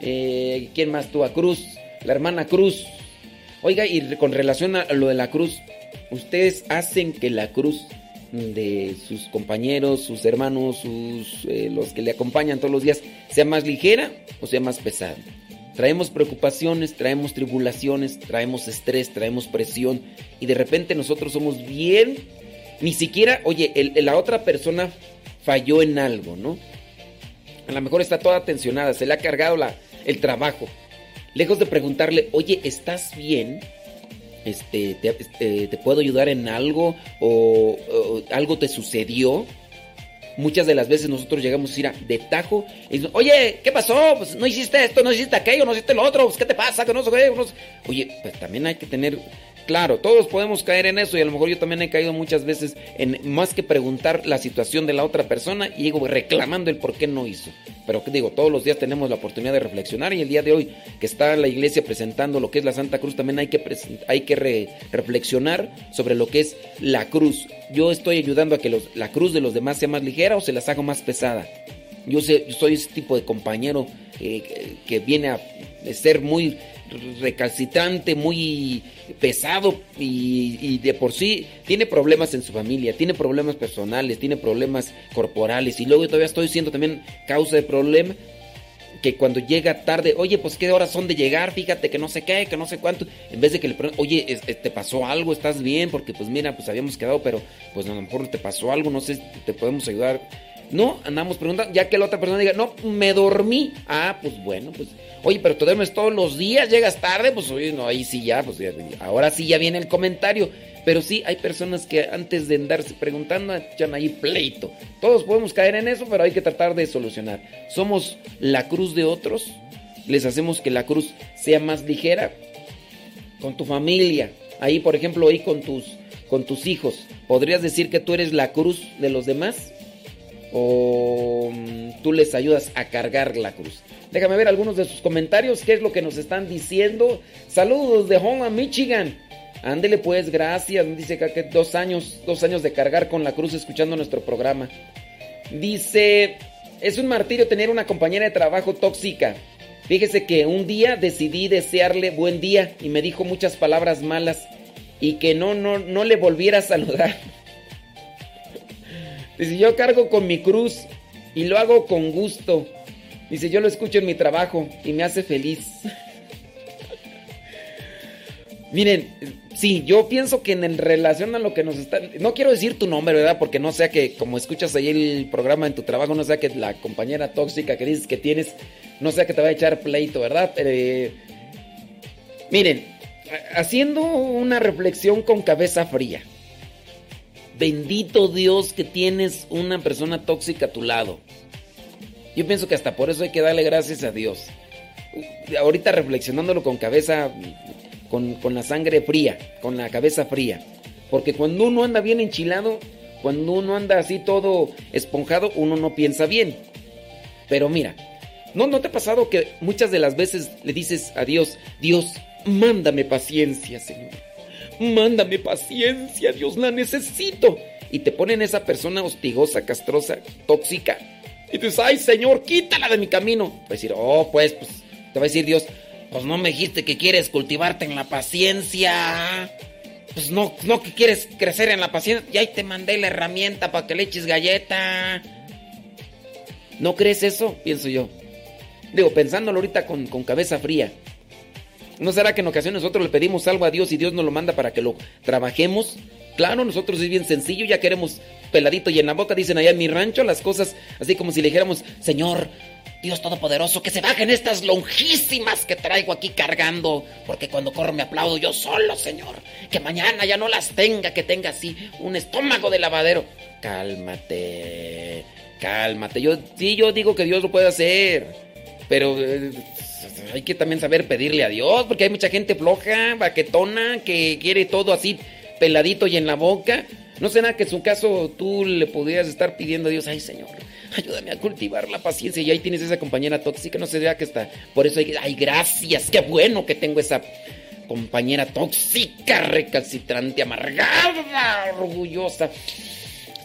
Eh, ¿Quién más tú? A Cruz, la hermana Cruz. Oiga, y con relación a lo de la cruz, ¿ustedes hacen que la cruz de sus compañeros, sus hermanos, sus, eh, los que le acompañan todos los días, sea más ligera o sea más pesada? Traemos preocupaciones, traemos tribulaciones, traemos estrés, traemos presión y de repente nosotros somos bien, ni siquiera, oye, la otra persona falló en algo, ¿no? A lo mejor está toda tensionada, se le ha cargado la, el trabajo lejos de preguntarle, oye, ¿estás bien? Este, ¿te, este, puedo ayudar en algo? O, algo te sucedió? Muchas de las veces nosotros llegamos a ir a, de tajo y oye, ¿qué pasó? Pues no hiciste esto, no hiciste aquello, no hiciste lo otro, pues, ¿qué te pasa? Que no Oye, pues también hay que tener Claro, todos podemos caer en eso y a lo mejor yo también he caído muchas veces en más que preguntar la situación de la otra persona y digo reclamando el por qué no hizo. Pero digo, todos los días tenemos la oportunidad de reflexionar y el día de hoy que está la iglesia presentando lo que es la Santa Cruz también hay que, hay que reflexionar sobre lo que es la cruz. Yo estoy ayudando a que la cruz de los demás sea más ligera o se las hago más pesada. Yo, sé, yo soy ese tipo de compañero eh, que viene a ser muy recalcitrante, muy pesado y, de por sí tiene problemas en su familia, tiene problemas personales, tiene problemas corporales y luego todavía estoy siendo también causa de problema que cuando llega tarde, oye, pues qué horas son de llegar, fíjate que no sé qué, que no sé cuánto, en vez de que le pregunte, oye, ¿te pasó algo? ¿Estás bien? Porque pues mira, pues habíamos quedado, pero pues a lo mejor te pasó algo, no sé, te podemos ayudar no, andamos preguntando, ya que la otra persona diga, no, me dormí. Ah, pues bueno, pues, oye, pero tú duermes todos los días, llegas tarde, pues oye, no, ahí sí ya, pues ahora sí ya viene el comentario. Pero sí, hay personas que antes de andarse preguntando, echan ahí pleito. Todos podemos caer en eso, pero hay que tratar de solucionar. Somos la cruz de otros, les hacemos que la cruz sea más ligera con tu familia. Ahí, por ejemplo, ahí con tus, con tus hijos. ¿Podrías decir que tú eres la cruz de los demás? O mm, tú les ayudas a cargar la cruz. Déjame ver algunos de sus comentarios, qué es lo que nos están diciendo. Saludos de Home, Michigan. Ándele pues, gracias. Dice que dos años, dos años de cargar con la cruz escuchando nuestro programa. Dice, es un martirio tener una compañera de trabajo tóxica. Fíjese que un día decidí desearle buen día y me dijo muchas palabras malas y que no, no, no le volviera a saludar. Dice, yo cargo con mi cruz y lo hago con gusto. Dice, yo lo escucho en mi trabajo y me hace feliz. Miren, sí, yo pienso que en relación a lo que nos está... No quiero decir tu nombre, ¿verdad? Porque no sea que como escuchas ahí el programa en tu trabajo, no sea que la compañera tóxica que dices que tienes, no sea que te va a echar pleito, ¿verdad? Eh, miren, haciendo una reflexión con cabeza fría. Bendito Dios que tienes una persona tóxica a tu lado. Yo pienso que hasta por eso hay que darle gracias a Dios. Ahorita reflexionándolo con cabeza con, la sangre fría, con la cabeza fría. Porque cuando uno anda bien enchilado, cuando uno anda así todo esponjado, uno no piensa bien. Pero mira, ¿no, ¿no te ha pasado que muchas de las veces le dices a Dios, Dios, mándame paciencia, Señor? Mándame paciencia, Dios, la necesito. Y te ponen esa persona hostigosa, castrosa, tóxica. Y dices, ay, Señor, quítala de mi camino. Va a decir, oh, pues, pues, te va a decir Dios, pues no me dijiste que quieres cultivarte en la paciencia. Pues no, no que quieres crecer en la paciencia. Y ahí te mandé la herramienta para que le eches galleta. ¿No crees eso? Pienso yo. Digo, pensándolo ahorita con, con cabeza fría. ¿No será que en ocasiones nosotros le pedimos algo a Dios y Dios nos lo manda para que lo trabajemos? Claro, nosotros es bien sencillo, ya queremos peladito y en la boca, dicen allá en mi rancho, las cosas así como si le dijéramos, Señor, Dios Todopoderoso, que se bajen estas longísimas que traigo aquí cargando, porque cuando corro me aplaudo yo solo, Señor. Que mañana ya no las tenga, que tenga así un estómago de lavadero. Cálmate, cálmate. Yo sí, yo digo que Dios lo puede hacer, pero eh, hay que también saber pedirle a Dios, porque hay mucha gente floja, baquetona, que quiere todo así peladito y en la boca. ¿No será que en su caso tú le pudieras estar pidiendo a Dios, ay Señor, ayúdame a cultivar la paciencia y ahí tienes esa compañera tóxica, no será que está. Por eso hay, ay, gracias, qué bueno que tengo esa compañera tóxica, recalcitrante, amargada, orgullosa.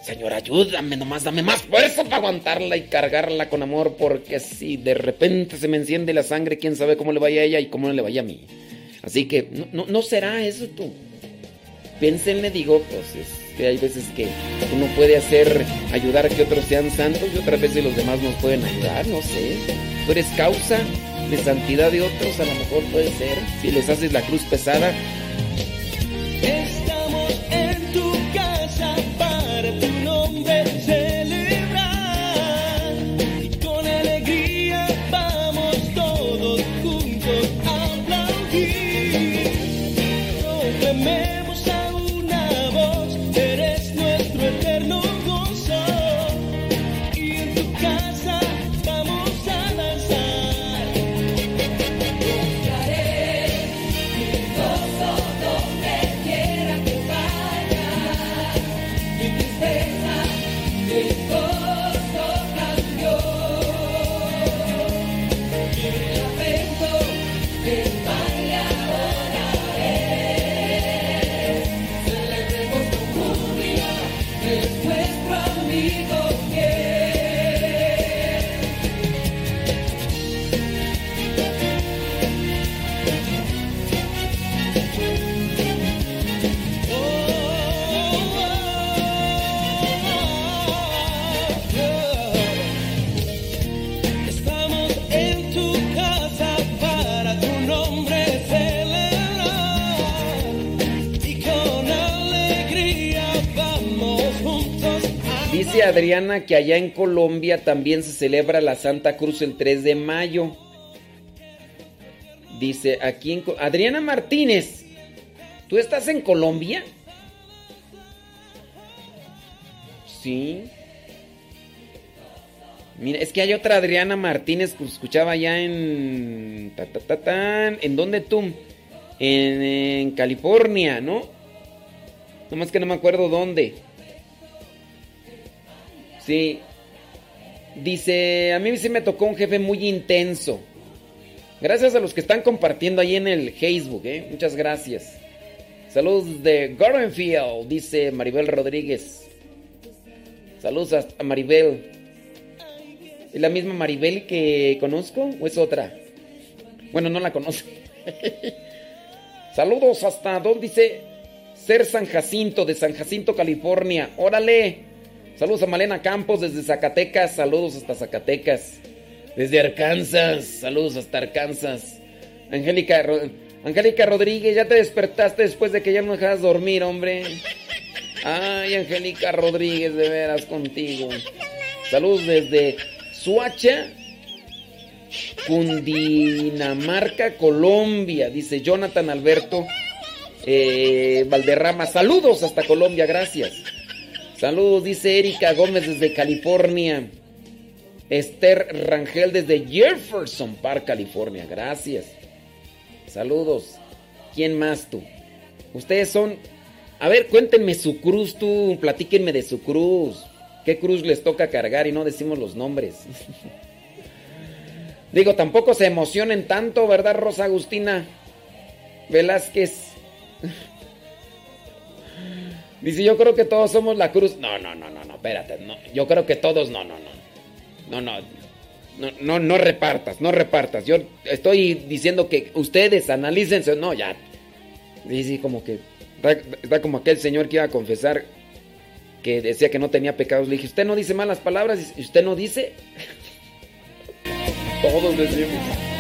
Señor, ayúdame nomás, dame más fuerza para aguantarla y cargarla con amor, porque si de repente se me enciende la sangre, quién sabe cómo le vaya a ella y cómo le vaya a mí. Así que, no, no, será eso tú. Piénsenle, digo, pues que hay veces que uno puede hacer, ayudar a que otros sean santos y otras veces los demás nos pueden ayudar, no sé. Tú eres causa de santidad de otros, a lo mejor puede ser. Si les haces la cruz pesada, mencionar tu nombre. Adriana que allá en Colombia también se celebra la Santa Cruz el 3 de mayo. Dice aquí en... Adriana Martínez, ¿tú estás en Colombia? Sí. Mira, es que hay otra Adriana Martínez que escuchaba allá en... ¿En dónde tú? En, en California, ¿no? Nomás que no me acuerdo dónde. Sí. Dice, a mí sí me tocó un jefe muy intenso. Gracias a los que están compartiendo ahí en el Facebook, ¿eh? Muchas gracias. Saludos de Gordonfield, dice Maribel Rodríguez. Saludos a Maribel. ¿Es la misma Maribel que conozco o es otra? Bueno, no la conozco. Saludos hasta donde dice Ser San Jacinto, de San Jacinto, California. Órale. Saludos a Malena Campos desde Zacatecas. Saludos hasta Zacatecas. Desde Arkansas. Saludos hasta Arkansas. Angélica, Angélica Rodríguez, ya te despertaste después de que ya no dejas dormir, hombre. Ay, Angélica Rodríguez, de veras contigo. Saludos desde Suacha, Cundinamarca, Colombia, dice Jonathan Alberto eh, Valderrama. Saludos hasta Colombia, gracias. Saludos, dice Erika Gómez desde California. Esther Rangel desde Jefferson Park, California. Gracias. Saludos. ¿Quién más tú? Ustedes son... A ver, cuéntenme su cruz tú, platíquenme de su cruz. ¿Qué cruz les toca cargar y no decimos los nombres? Digo, tampoco se emocionen tanto, ¿verdad, Rosa Agustina Velázquez? Dice, yo creo que todos somos la cruz. No, no, no, no, no, espérate. No, yo creo que todos, no, no, no. No, no. No, no, no repartas, no repartas. Yo estoy diciendo que ustedes analícense. No, ya. Dice como que. Está, como aquel señor que iba a confesar que decía que no tenía pecados. Le dije, ¿usted no dice malas palabras? ¿Y usted no dice? Todos decimos.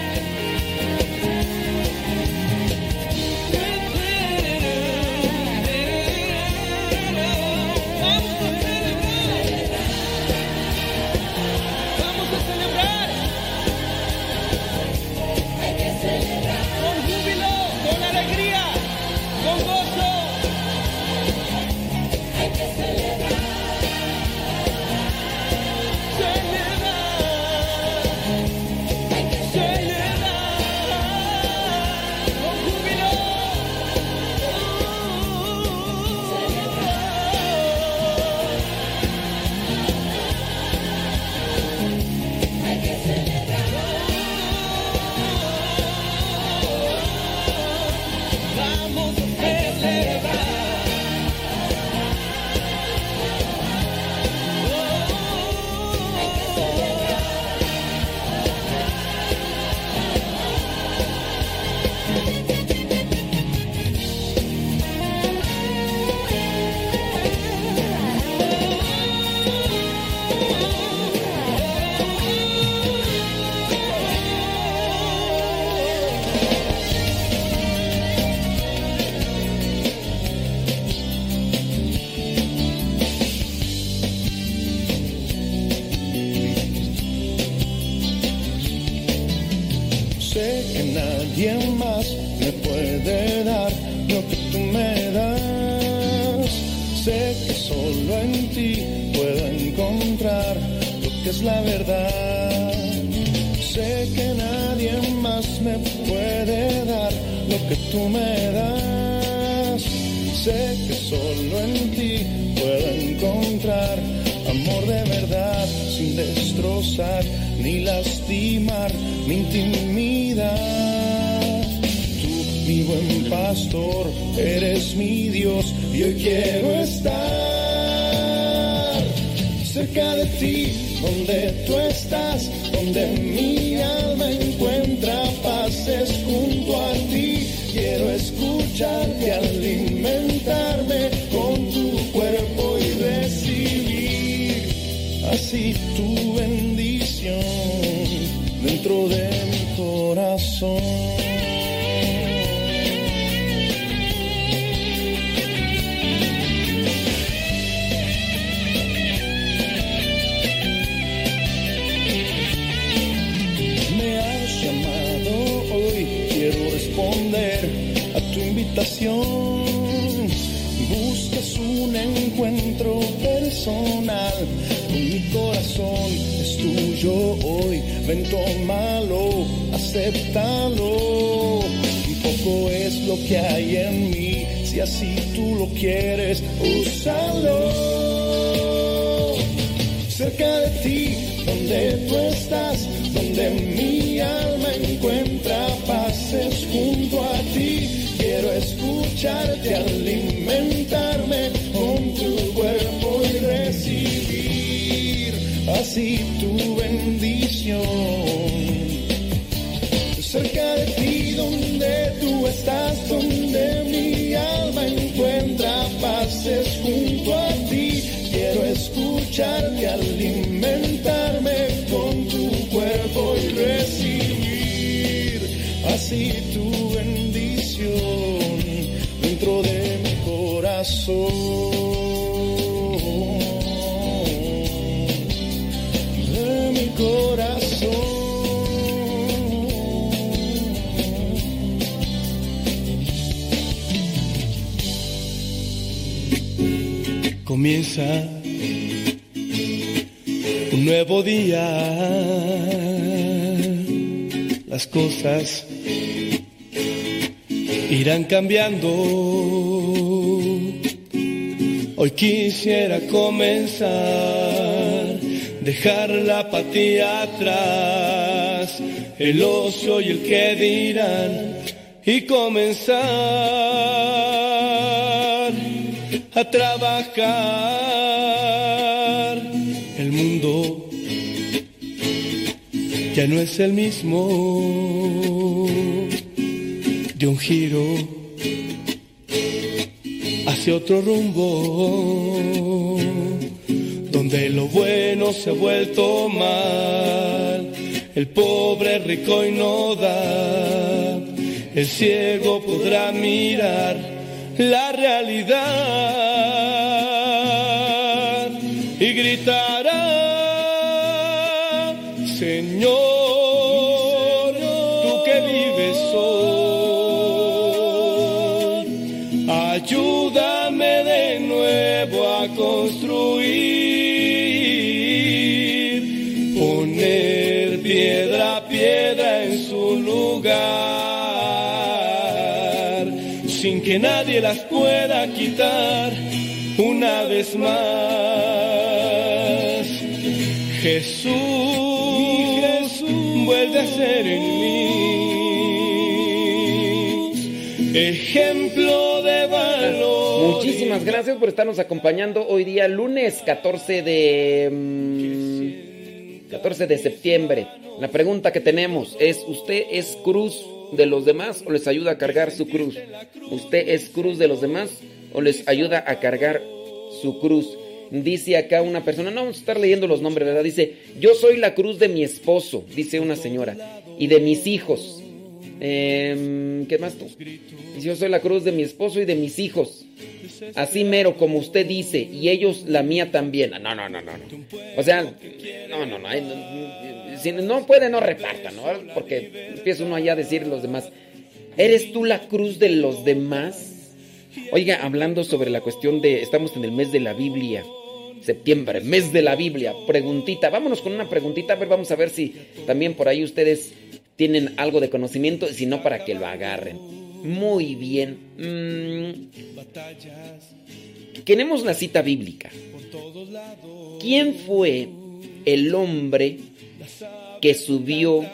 es la verdad. Sé que nadie más me puede dar lo que tú me das. Sé que solo en ti puedo encontrar amor de verdad sin destrozar ni lastimar mi intimidad. Tú, mi buen pastor, eres mi Dios y hoy quiero estar cerca de ti donde tú estás, donde mi alma encuentra paz, es junto a ti. Quiero escucharte, alimentarme con tu cuerpo y recibir así tu bendición dentro de mi corazón. Buscas un encuentro personal. Mi corazón es tuyo hoy. Ven, tómalo, acéptalo. Y poco es lo que hay en mí. Si así tú lo quieres, úsalo. Cerca de ti, donde tú estás, donde mí escucharte, alimentarme con tu cuerpo y recibir así tu bendición. Cerca de ti donde tú estás, donde mi alma encuentra paz, es junto a ti. Quiero escucharte, alimentarme con tu cuerpo y recibir así tu bendición de mi corazón. De mi corazón. Comienza un nuevo día. Las cosas irán cambiando. Hoy quisiera comenzar, dejar la apatía atrás, el ocio y el que dirán, y comenzar a trabajar. El mundo ya no es el mismo de un giro hacia otro rumbo, donde lo bueno se ha vuelto mal, el pobre rico y no da, el ciego podrá mirar la realidad y gritará, nadie las pueda quitar una vez más. Jesús, vuelve a ser en mí ejemplo de valor. Muchísimas gracias por estarnos acompañando hoy día, lunes 14 de. mm, 14 de septiembre. La pregunta que tenemos es: ¿Usted es cruz de los demás o les ayuda a cargar su cruz? ¿Usted es cruz de los demás o les ayuda a cargar su cruz? Dice acá una persona, no vamos a estar leyendo los nombres, ¿verdad? Dice: Yo soy la cruz de mi esposo, dice una señora, y de mis hijos. Em, ¿Qué más tú? Dice, Yo soy la cruz de mi esposo y de mis hijos. Así mero como usted dice, y ellos la mía también. No, no, no, no. no. O sea, no, no, no. Si no puede, no reparta, ¿no? Porque empieza uno allá a decir los demás. ¿Eres tú la cruz de los demás? Oiga, hablando sobre la cuestión de. Estamos en el mes de la Biblia. Septiembre, mes de la Biblia. Preguntita. Vámonos con una preguntita. A ver, vamos a ver si también por ahí ustedes tienen algo de conocimiento. Si no, para que lo agarren. Muy bien. Mm. Tenemos la cita bíblica. ¿Quién fue el hombre que subió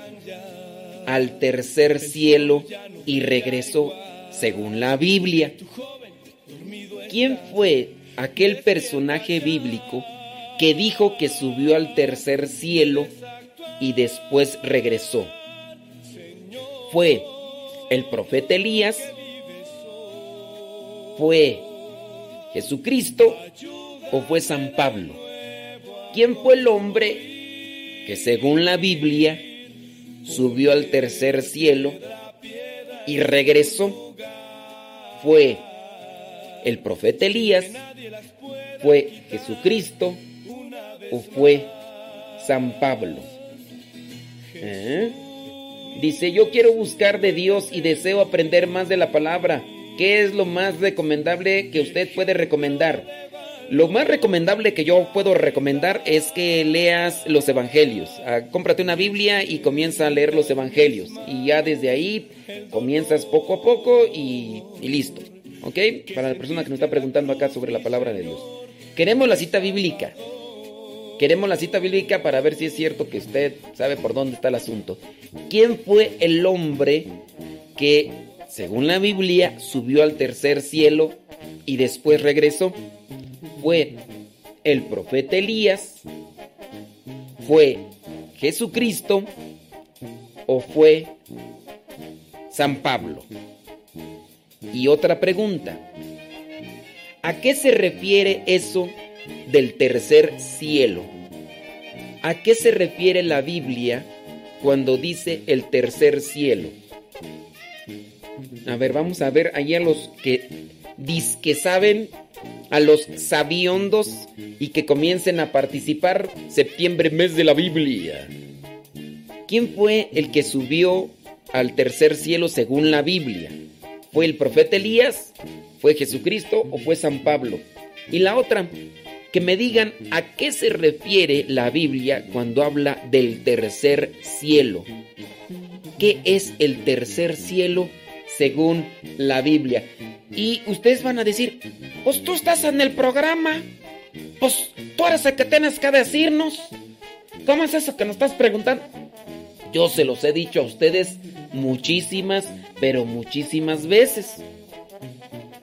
al tercer cielo y regresó según la Biblia? ¿Quién fue aquel personaje bíblico que dijo que subió al tercer cielo y después regresó? ¿Fue el profeta Elías? ¿Fue Jesucristo o fue San Pablo? ¿Quién fue el hombre que según la Biblia subió al tercer cielo y regresó? ¿Fue el profeta Elías? ¿Fue Jesucristo o fue San Pablo? ¿Eh? Dice, yo quiero buscar de Dios y deseo aprender más de la palabra. ¿Qué es lo más recomendable que usted puede recomendar? Lo más recomendable que yo puedo recomendar es que leas los evangelios. Ah, cómprate una Biblia y comienza a leer los evangelios. Y ya desde ahí comienzas poco a poco y, y listo. ¿Ok? Para la persona que nos está preguntando acá sobre la palabra de Dios. Queremos la cita bíblica. Queremos la cita bíblica para ver si es cierto que usted sabe por dónde está el asunto. ¿Quién fue el hombre que, según la Biblia, subió al tercer cielo y después regresó? ¿Fue el profeta Elías? ¿Fue Jesucristo? ¿O fue San Pablo? Y otra pregunta. ¿A qué se refiere eso del tercer cielo. ¿A qué se refiere la Biblia cuando dice el tercer cielo? A ver, vamos a ver ahí a los que que saben, a los sabiondos y que comiencen a participar. Septiembre, mes de la Biblia. ¿Quién fue el que subió al tercer cielo según la Biblia? ¿Fue el profeta Elías? ¿Fue Jesucristo o fue San Pablo? Y la otra, que me digan a qué se refiere la Biblia cuando habla del tercer cielo. ¿Qué es el tercer cielo según la Biblia? Y ustedes van a decir, pues tú estás en el programa, pues tú eres el que tienes que decirnos. ¿Cómo es eso que nos estás preguntando? Yo se los he dicho a ustedes muchísimas, pero muchísimas veces.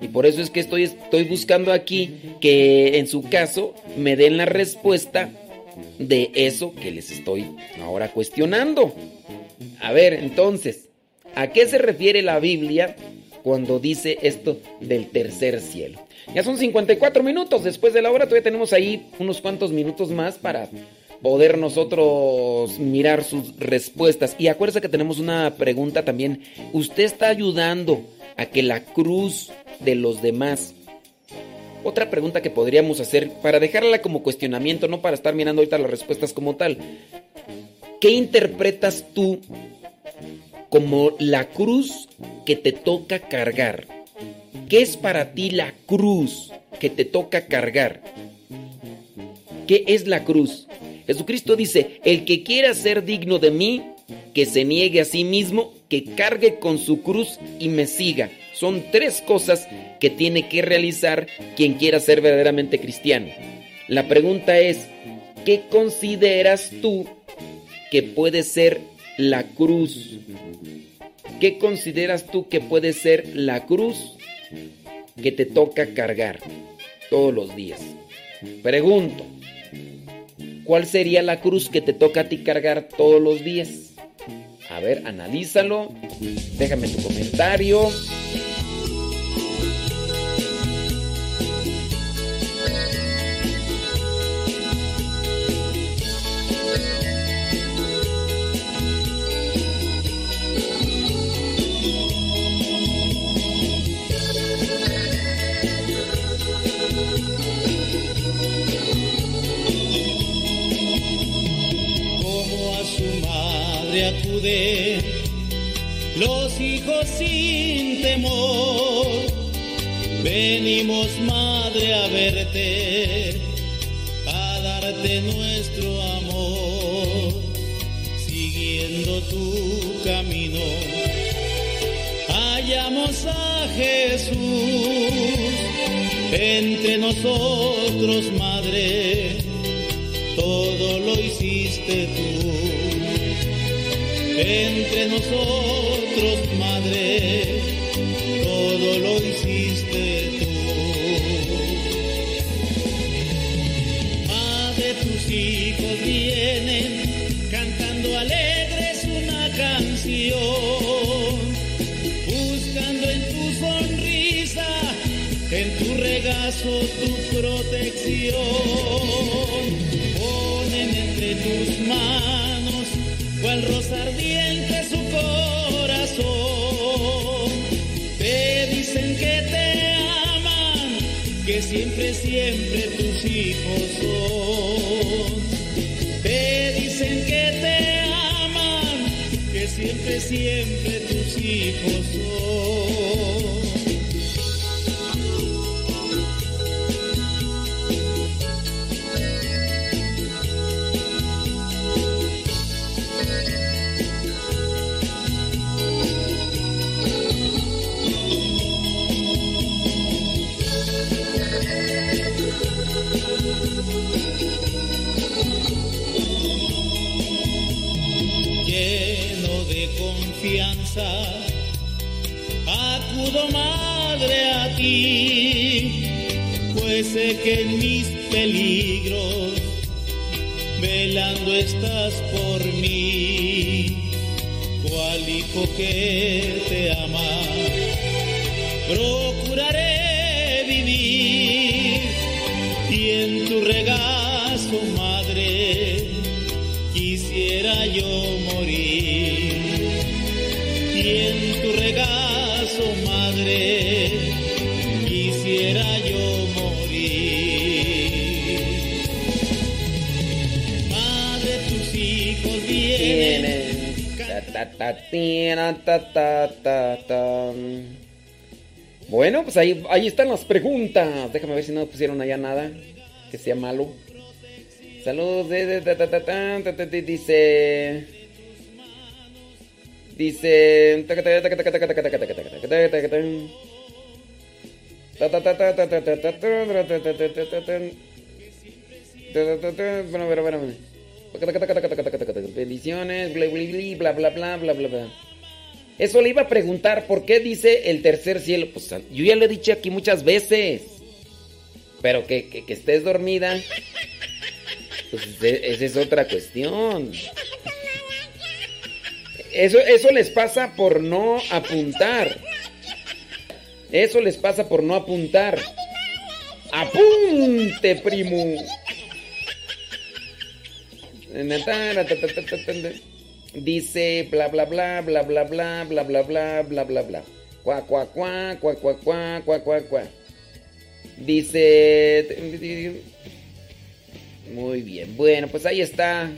Y por eso es que estoy, estoy buscando aquí que en su caso me den la respuesta de eso que les estoy ahora cuestionando. A ver, entonces, ¿a qué se refiere la Biblia cuando dice esto del tercer cielo? Ya son 54 minutos después de la hora, todavía tenemos ahí unos cuantos minutos más para poder nosotros mirar sus respuestas. Y acuérdense que tenemos una pregunta también. ¿Usted está ayudando a que la cruz de los demás... Otra pregunta que podríamos hacer para dejarla como cuestionamiento, no para estar mirando ahorita las respuestas como tal. ¿Qué interpretas tú como la cruz que te toca cargar? ¿Qué es para ti la cruz que te toca cargar? ¿Qué es la cruz? Jesucristo dice, el que quiera ser digno de mí, que se niegue a sí mismo, que cargue con su cruz y me siga. Son tres cosas que tiene que realizar quien quiera ser verdaderamente cristiano. La pregunta es, ¿qué consideras tú que puede ser la cruz? ¿Qué consideras tú que puede ser la cruz que te toca cargar todos los días? Pregunto. ¿Cuál sería la cruz que te toca a ti cargar todos los días? A ver, analízalo. Déjame tu comentario. Los hijos sin temor. Venimos, Madre, a verte, a darte nuestro amor, siguiendo tu camino. Hallamos a Jesús entre nosotros, Madre, todo lo hiciste tú entre nosotros, Madre, todo lo hiciste tú. Madre, tus hijos vienen cantando alegres una canción, buscando en tu sonrisa, en tu regazo, tu protección. Ponen entre tus manos cual rosa ardiente que siempre, siempre tus hijos son. Te dicen que te aman, que siempre, siempre tus hijos son. Madre a ti, pues sé que en mis peligros velando estás por mí, cual hijo que te ama, procuraré Bueno, pues ahí, ahí están las preguntas. Déjame ver si no pusieron allá nada que sea malo. Saludos. Dice. Dice. Bueno, bueno, bueno. Bendiciones, bla, bla, bla, bla, bla, bla. Eso le iba a preguntar, ¿por qué dice el tercer cielo? Pues yo ya lo he dicho aquí muchas veces. Pero que, que, estés dormida, pues esa es otra cuestión. Eso, eso les pasa por no apuntar. Eso les pasa por no apuntar. Apunte, primo. Dice bla bla bla bla bla bla bla bla bla bla bla bla. Cuá cuá cuá cuá cuá. Dice Muy bien. Bueno, pues ahí está.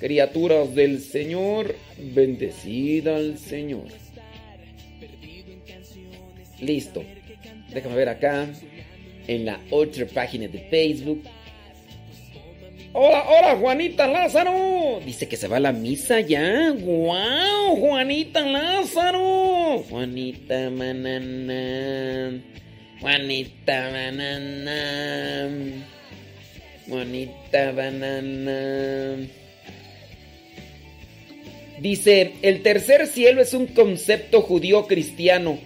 Criaturas del Señor, bendecida al Señor. Listo. Déjame ver acá en la otra página de Facebook. Hola, hola, Juanita Lázaro. Dice que se va a la misa ya. ¡Wow! Juanita Lázaro. Juanita Manana. Juanita Banana. Juanita Banana. Dice, el tercer cielo es un concepto judío cristiano.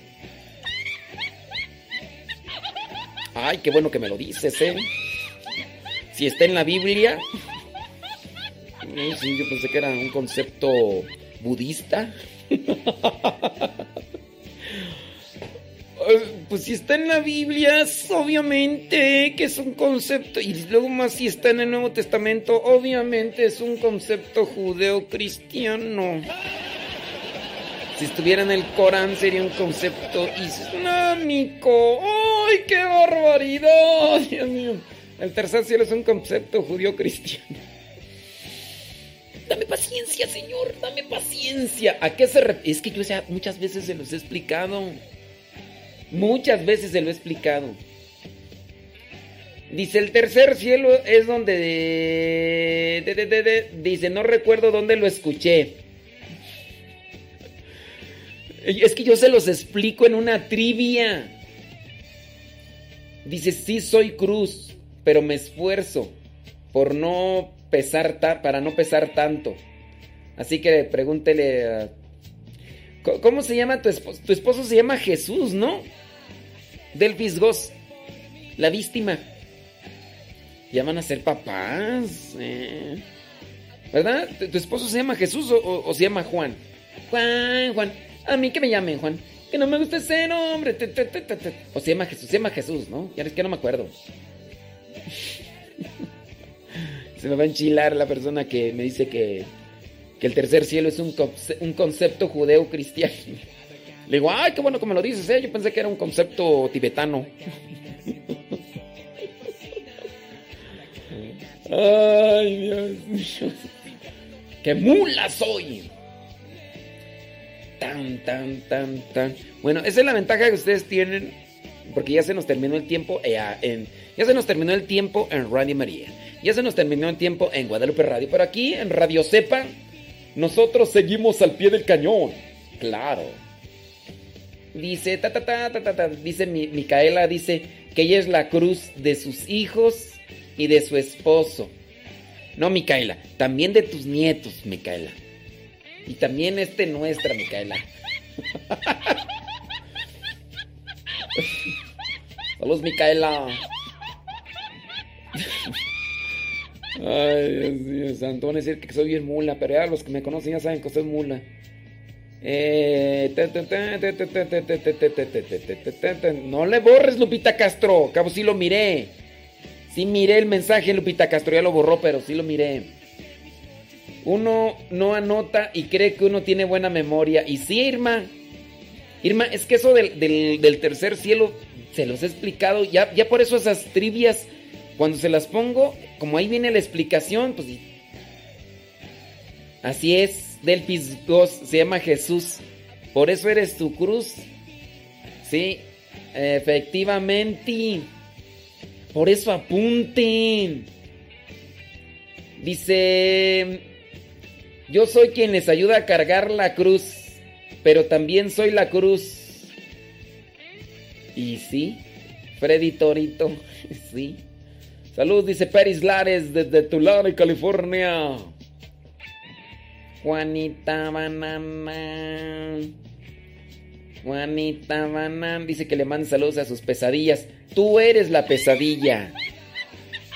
Ay, qué bueno que me lo dices, ¿eh? Si está en la Biblia. Yo pensé que era un concepto budista. Pues si está en la Biblia, obviamente que es un concepto. Y luego más si está en el Nuevo Testamento, obviamente es un concepto judeo-cristiano. Si estuviera en el Corán sería un concepto islámico. ¡Ay, qué barbaridad! Dios mío. El tercer cielo es un concepto judío-cristiano. Dame paciencia, Señor, dame paciencia. ¿A qué se refiere? Es que yo muchas veces se los he explicado. Muchas veces se lo he explicado. Dice, el tercer cielo es donde... de- de- de- de- dice, no recuerdo dónde lo escuché. Es que yo se los explico en una trivia. Dice, sí soy cruz, pero me esfuerzo por no pesar para no pesar tanto. Así que pregúntele a... ¿Cómo se llama tu esposo? Tu esposo se llama Jesús, ¿no? Delfis Goss, la víctima. Ya van a ser papás. eh. ¿Verdad? ¿Tu, esposo se llama Jesús o, o- se llama Juan? Juan, Juan. A mí que me llamen Juan. Que no me gusta ese nombre. O se llama Jesús. Se llama Jesús, ¿no? Ya es que no me acuerdo. Se me va a enchilar la persona que me dice que, que el tercer cielo es un, un concepto judeo-cristiano. Le digo, ay, qué bueno que lo dices, ¿eh? Yo pensé que era un concepto tibetano. Ay, Dios mío. ¡Qué mula soy! Tan, tan, tan, tan. Bueno, esa es la ventaja que ustedes tienen. Porque ya se nos terminó el tiempo eh, en, ya se nos terminó el tiempo en Radio María. Ya se nos terminó el tiempo en Guadalupe Radio. Pero aquí en Radio Cepa, nosotros seguimos al pie del cañón. Claro. Dice, ta, ta, ta, ta, ta, ta, dice Mi- Micaela, dice que ella es la cruz de sus hijos y de su esposo. No, Micaela, también de tus nietos, Micaela. Y también este nuestra, Micaela. Saludos, Micaela. Ay, Dios mío, santo. Van a decir que soy bien mula, pero ya los que me conocen ya saben que soy mula. No le borres, Lupita Castro. Cabo, sí lo miré. Sí miré el mensaje, Lupita Castro. Ya lo borró, pero sí lo miré. Uno no anota y cree que uno tiene buena memoria. Y sí, Irma. Irma, es que eso del, del, del tercer cielo se los he explicado. Ya, ya por eso esas trivias cuando se las pongo, como ahí viene la explicación, pues Así es, Delpis 2 se llama Jesús. Por eso eres tu cruz. Sí, efectivamente. Por eso apunten. Dice, yo soy quien les ayuda a cargar la cruz, pero también soy la cruz. Y sí, Freddy Torito, sí. Salud, dice Peris Lares desde Tulare, California. Juanita Banana. Juanita Banana dice que le mande saludos a sus pesadillas. Tú eres la pesadilla.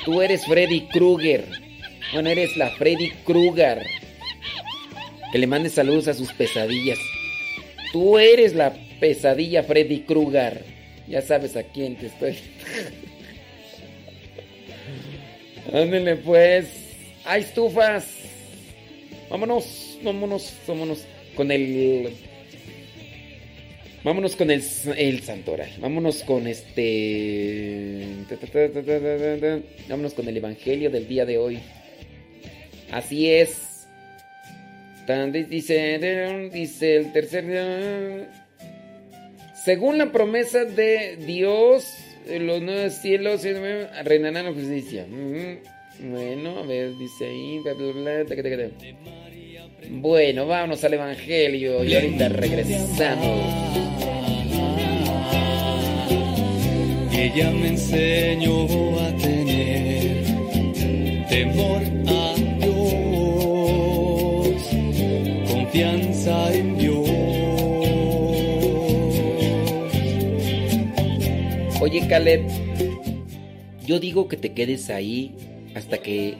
Tú eres Freddy Krueger. Bueno, eres la Freddy Krueger. Que le mande saludos a sus pesadillas. Tú eres la pesadilla Freddy Krueger. Ya sabes a quién te estoy. Ándale pues. Hay estufas. Vámonos, vámonos, vámonos con el. Vámonos con el, el Santoral. Vámonos con este. Vámonos con el Evangelio del día de hoy. Así es. Dice, dice el tercer. Según la promesa de Dios, los nuevos cielos reinarán la justicia. Bueno, a ver, dice ahí. Bueno, vámonos al Evangelio y ahorita regresamos. Ella me enseñó a tener temor a Dios, confianza en Oye, Caleb, yo digo que te quedes ahí hasta que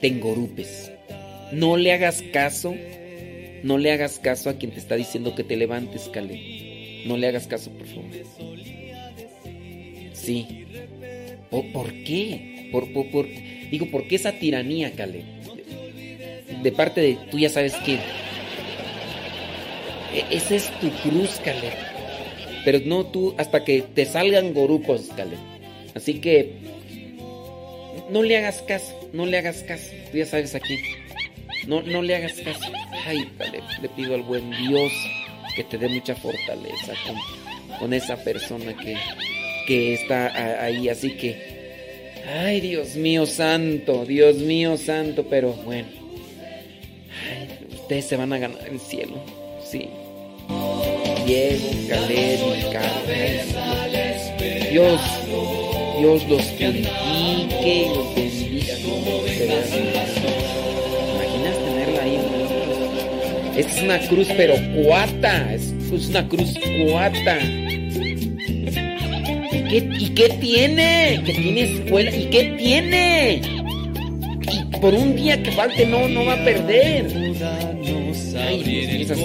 te engorupes. No le hagas caso, no le hagas caso a quien te está diciendo que te levantes, Caleb. No le hagas caso, por favor. Sí. ¿Por, qué? Por, por, digo, ¿por qué esa tiranía, Caleb? De, parte de tú ya sabes que... E, esa es tu cruz, Caleb. Pero no tú, hasta que te salgan gorupos, Caleb. Así que no le hagas caso, no le hagas caso. Tú ya sabes aquí. No, no le hagas caso. Ay, dale, le pido al buen Dios que te dé mucha fortaleza con, esa persona que, que está ahí. Así que, ay, Dios mío santo, Dios mío santo, pero bueno. ustedes se van a ganar el cielo, sí. Diego, y Carlos. Dios, Dios los purifique y los bendiga. Esta es una cruz, pero cuata. Es, una cruz cuata. ¿Y qué, ¿Y qué tiene? Que tiene escuela. ¿Y qué tiene? Por un día que falte no, no va a perder. Ay, esas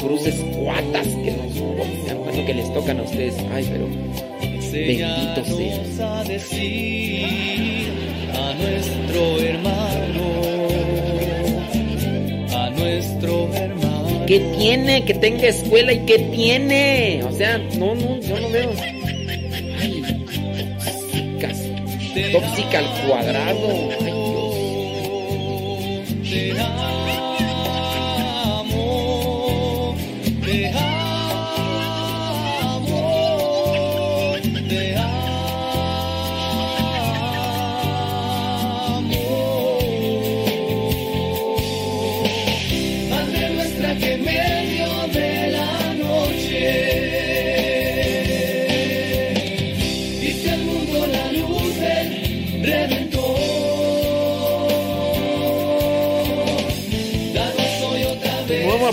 cruces cuatas que nos bueno, que les tocan a ustedes. Ay, pero bendito sea. A nuestro hermano nuestro hermano. ¿Qué tiene? Que tenga escuela y qué tiene. O sea, no, no, yo no veo. Ay, tóxicas. Tóxica al cuadrado. Ay, Dios.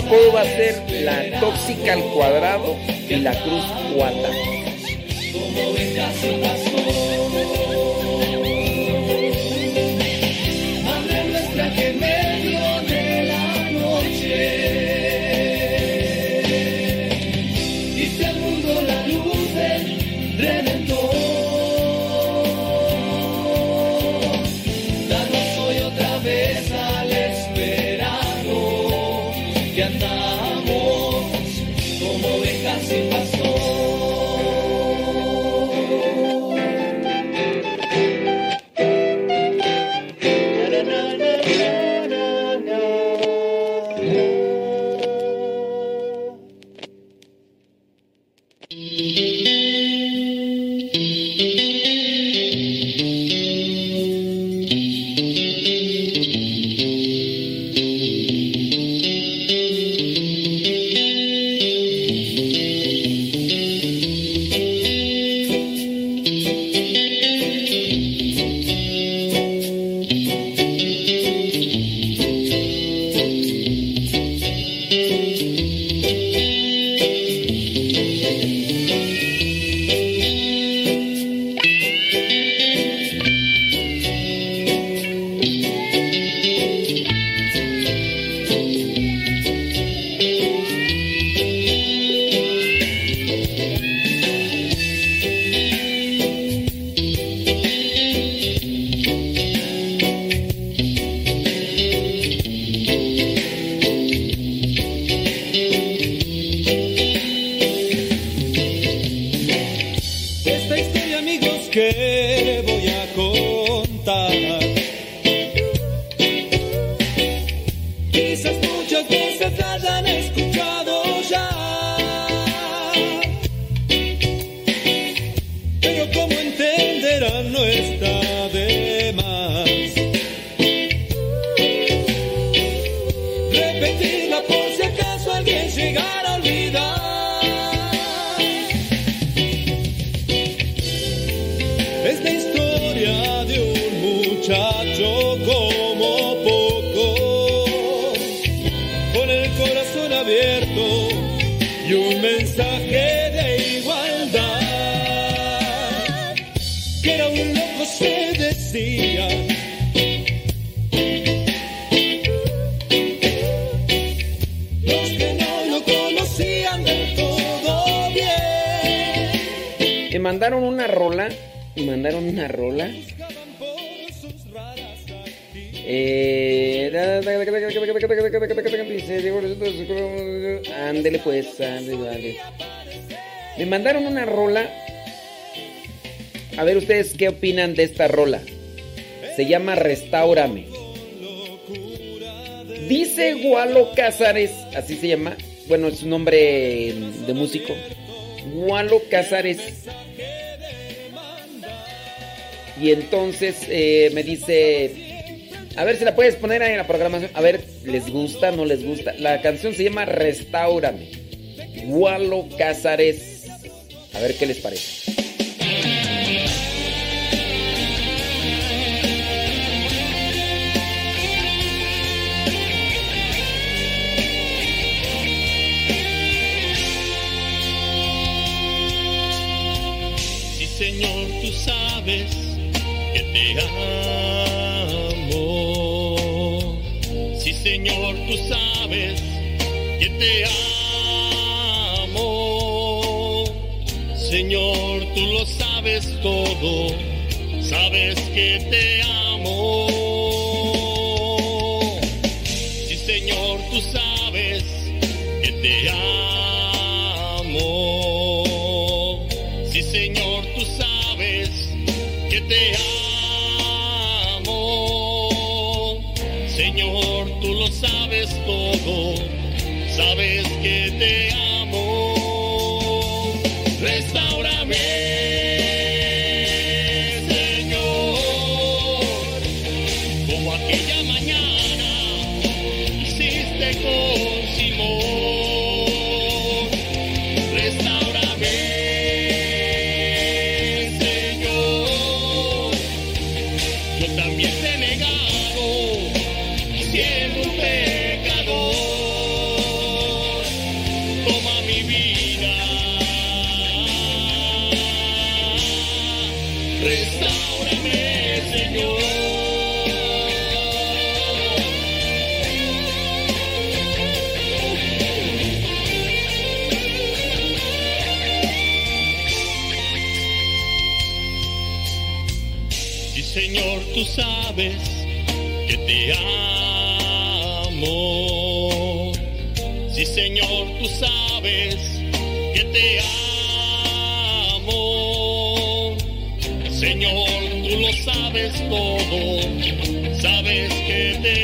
Apodo va a ser la tóxica al cuadrado y la cruz cuata. Me mandaron una rola. A ver ustedes qué opinan de esta rola. Se llama Restaurame. Dice Gualo Cázares, así se llama. Bueno, es su nombre de músico. Gualo Cázares. Y entonces eh, me dice, a ver si la puedes poner ahí en la programación. A ver, ¿les gusta? ¿No les gusta? La canción se llama Restaurame. Gualo Cázares. A ver qué les parece. Sí, Señor, tú sabes te amo. Sí, Señor, tú sabes que te amo. Señor, tú lo sabes todo, sabes que te amo. Sí, Señor, tú sabes que te amo. Sí, Señor, tú sabes que te amo. Señor, tú lo sabes todo, sabes que te amo. Que te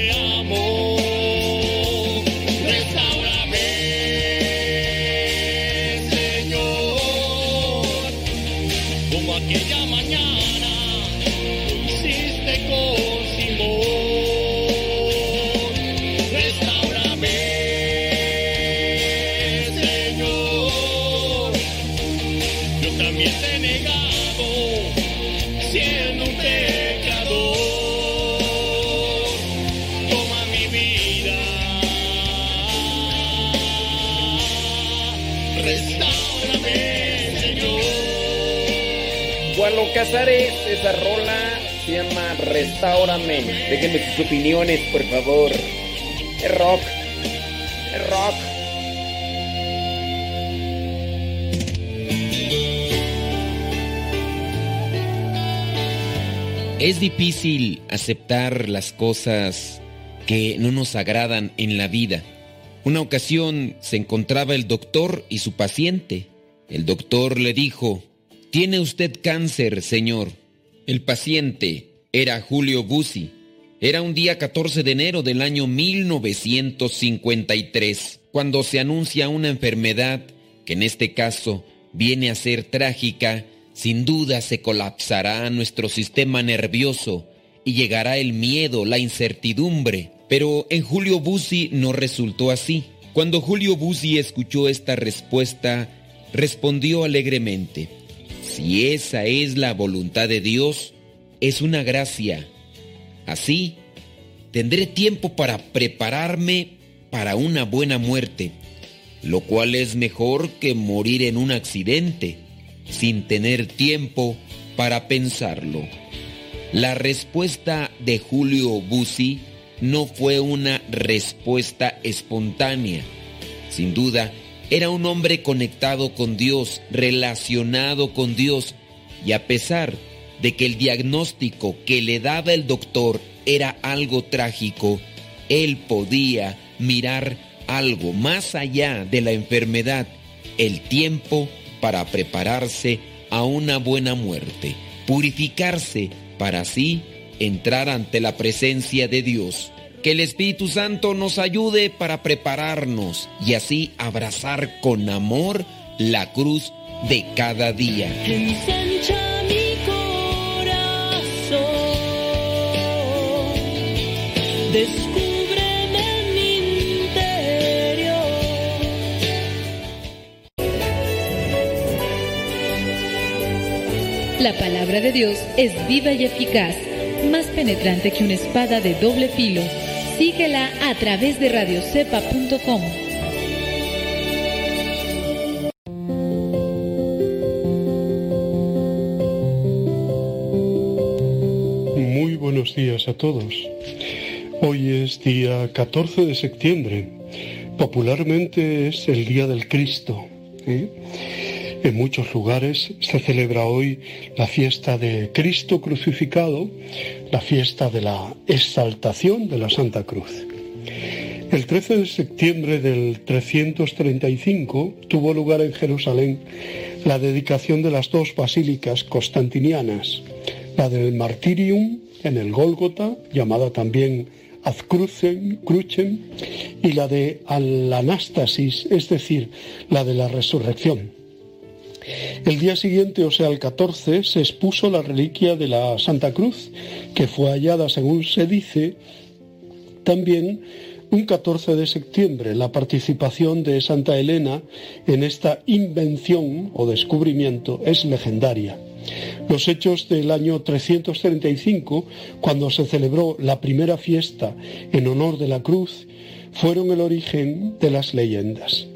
Casares, esa rola se llama Restaurame. Déjenme sus opiniones, por favor. Es rock. Es rock. Es difícil aceptar las cosas que no nos agradan en la vida. Una ocasión se encontraba el doctor y su paciente. El doctor le dijo, Tiene usted cáncer, señor. El paciente era Julio Bussi. Era un día 14 de enero del año 1953, cuando se anuncia una enfermedad que en este caso viene a ser trágica, sin duda se colapsará nuestro sistema nervioso y llegará el miedo, la incertidumbre. Pero en Julio Bussi no resultó así. Cuando Julio Bussi escuchó esta respuesta, respondió alegremente, si esa es la voluntad de Dios, es una gracia. Así, tendré tiempo para prepararme para una buena muerte, lo cual es mejor que morir en un accidente, sin tener tiempo para pensarlo. La respuesta de Julio Bussi no fue una respuesta espontánea. Sin duda, era un hombre conectado con Dios, relacionado con Dios, y a pesar de que el diagnóstico que le daba el doctor era algo trágico, él podía mirar algo más allá de la enfermedad, el tiempo para prepararse a una buena muerte, purificarse para así entrar ante la presencia de Dios. Que el Espíritu Santo nos ayude para prepararnos y así abrazar con amor la cruz de cada día. Ensancha mi corazón, descúbreme mi interior. La palabra de Dios es viva y eficaz, más penetrante que una espada de doble filo. Síguela a través de radiocepa.com. Muy buenos días a todos. Hoy es día 14 de septiembre. Popularmente es el Día del Cristo. ¿eh? En muchos lugares se celebra hoy la fiesta de Cristo crucificado, la fiesta de la exaltación de la Santa Cruz. El 13 de septiembre del 335 tuvo lugar en Jerusalén la dedicación de las dos basílicas constantinianas, la del Martirium en el Gólgota, llamada también Azcrucen, Crucem, y la de Al-Anástasis, es decir, la de la resurrección. El día siguiente, o sea, el 14, se expuso la reliquia de la Santa Cruz, que fue hallada, según se dice, también un 14 de septiembre. La participación de Santa Elena en esta invención o descubrimiento es legendaria. Los hechos del año 335, cuando se celebró la primera fiesta en honor de la cruz, fueron el origen de las leyendas.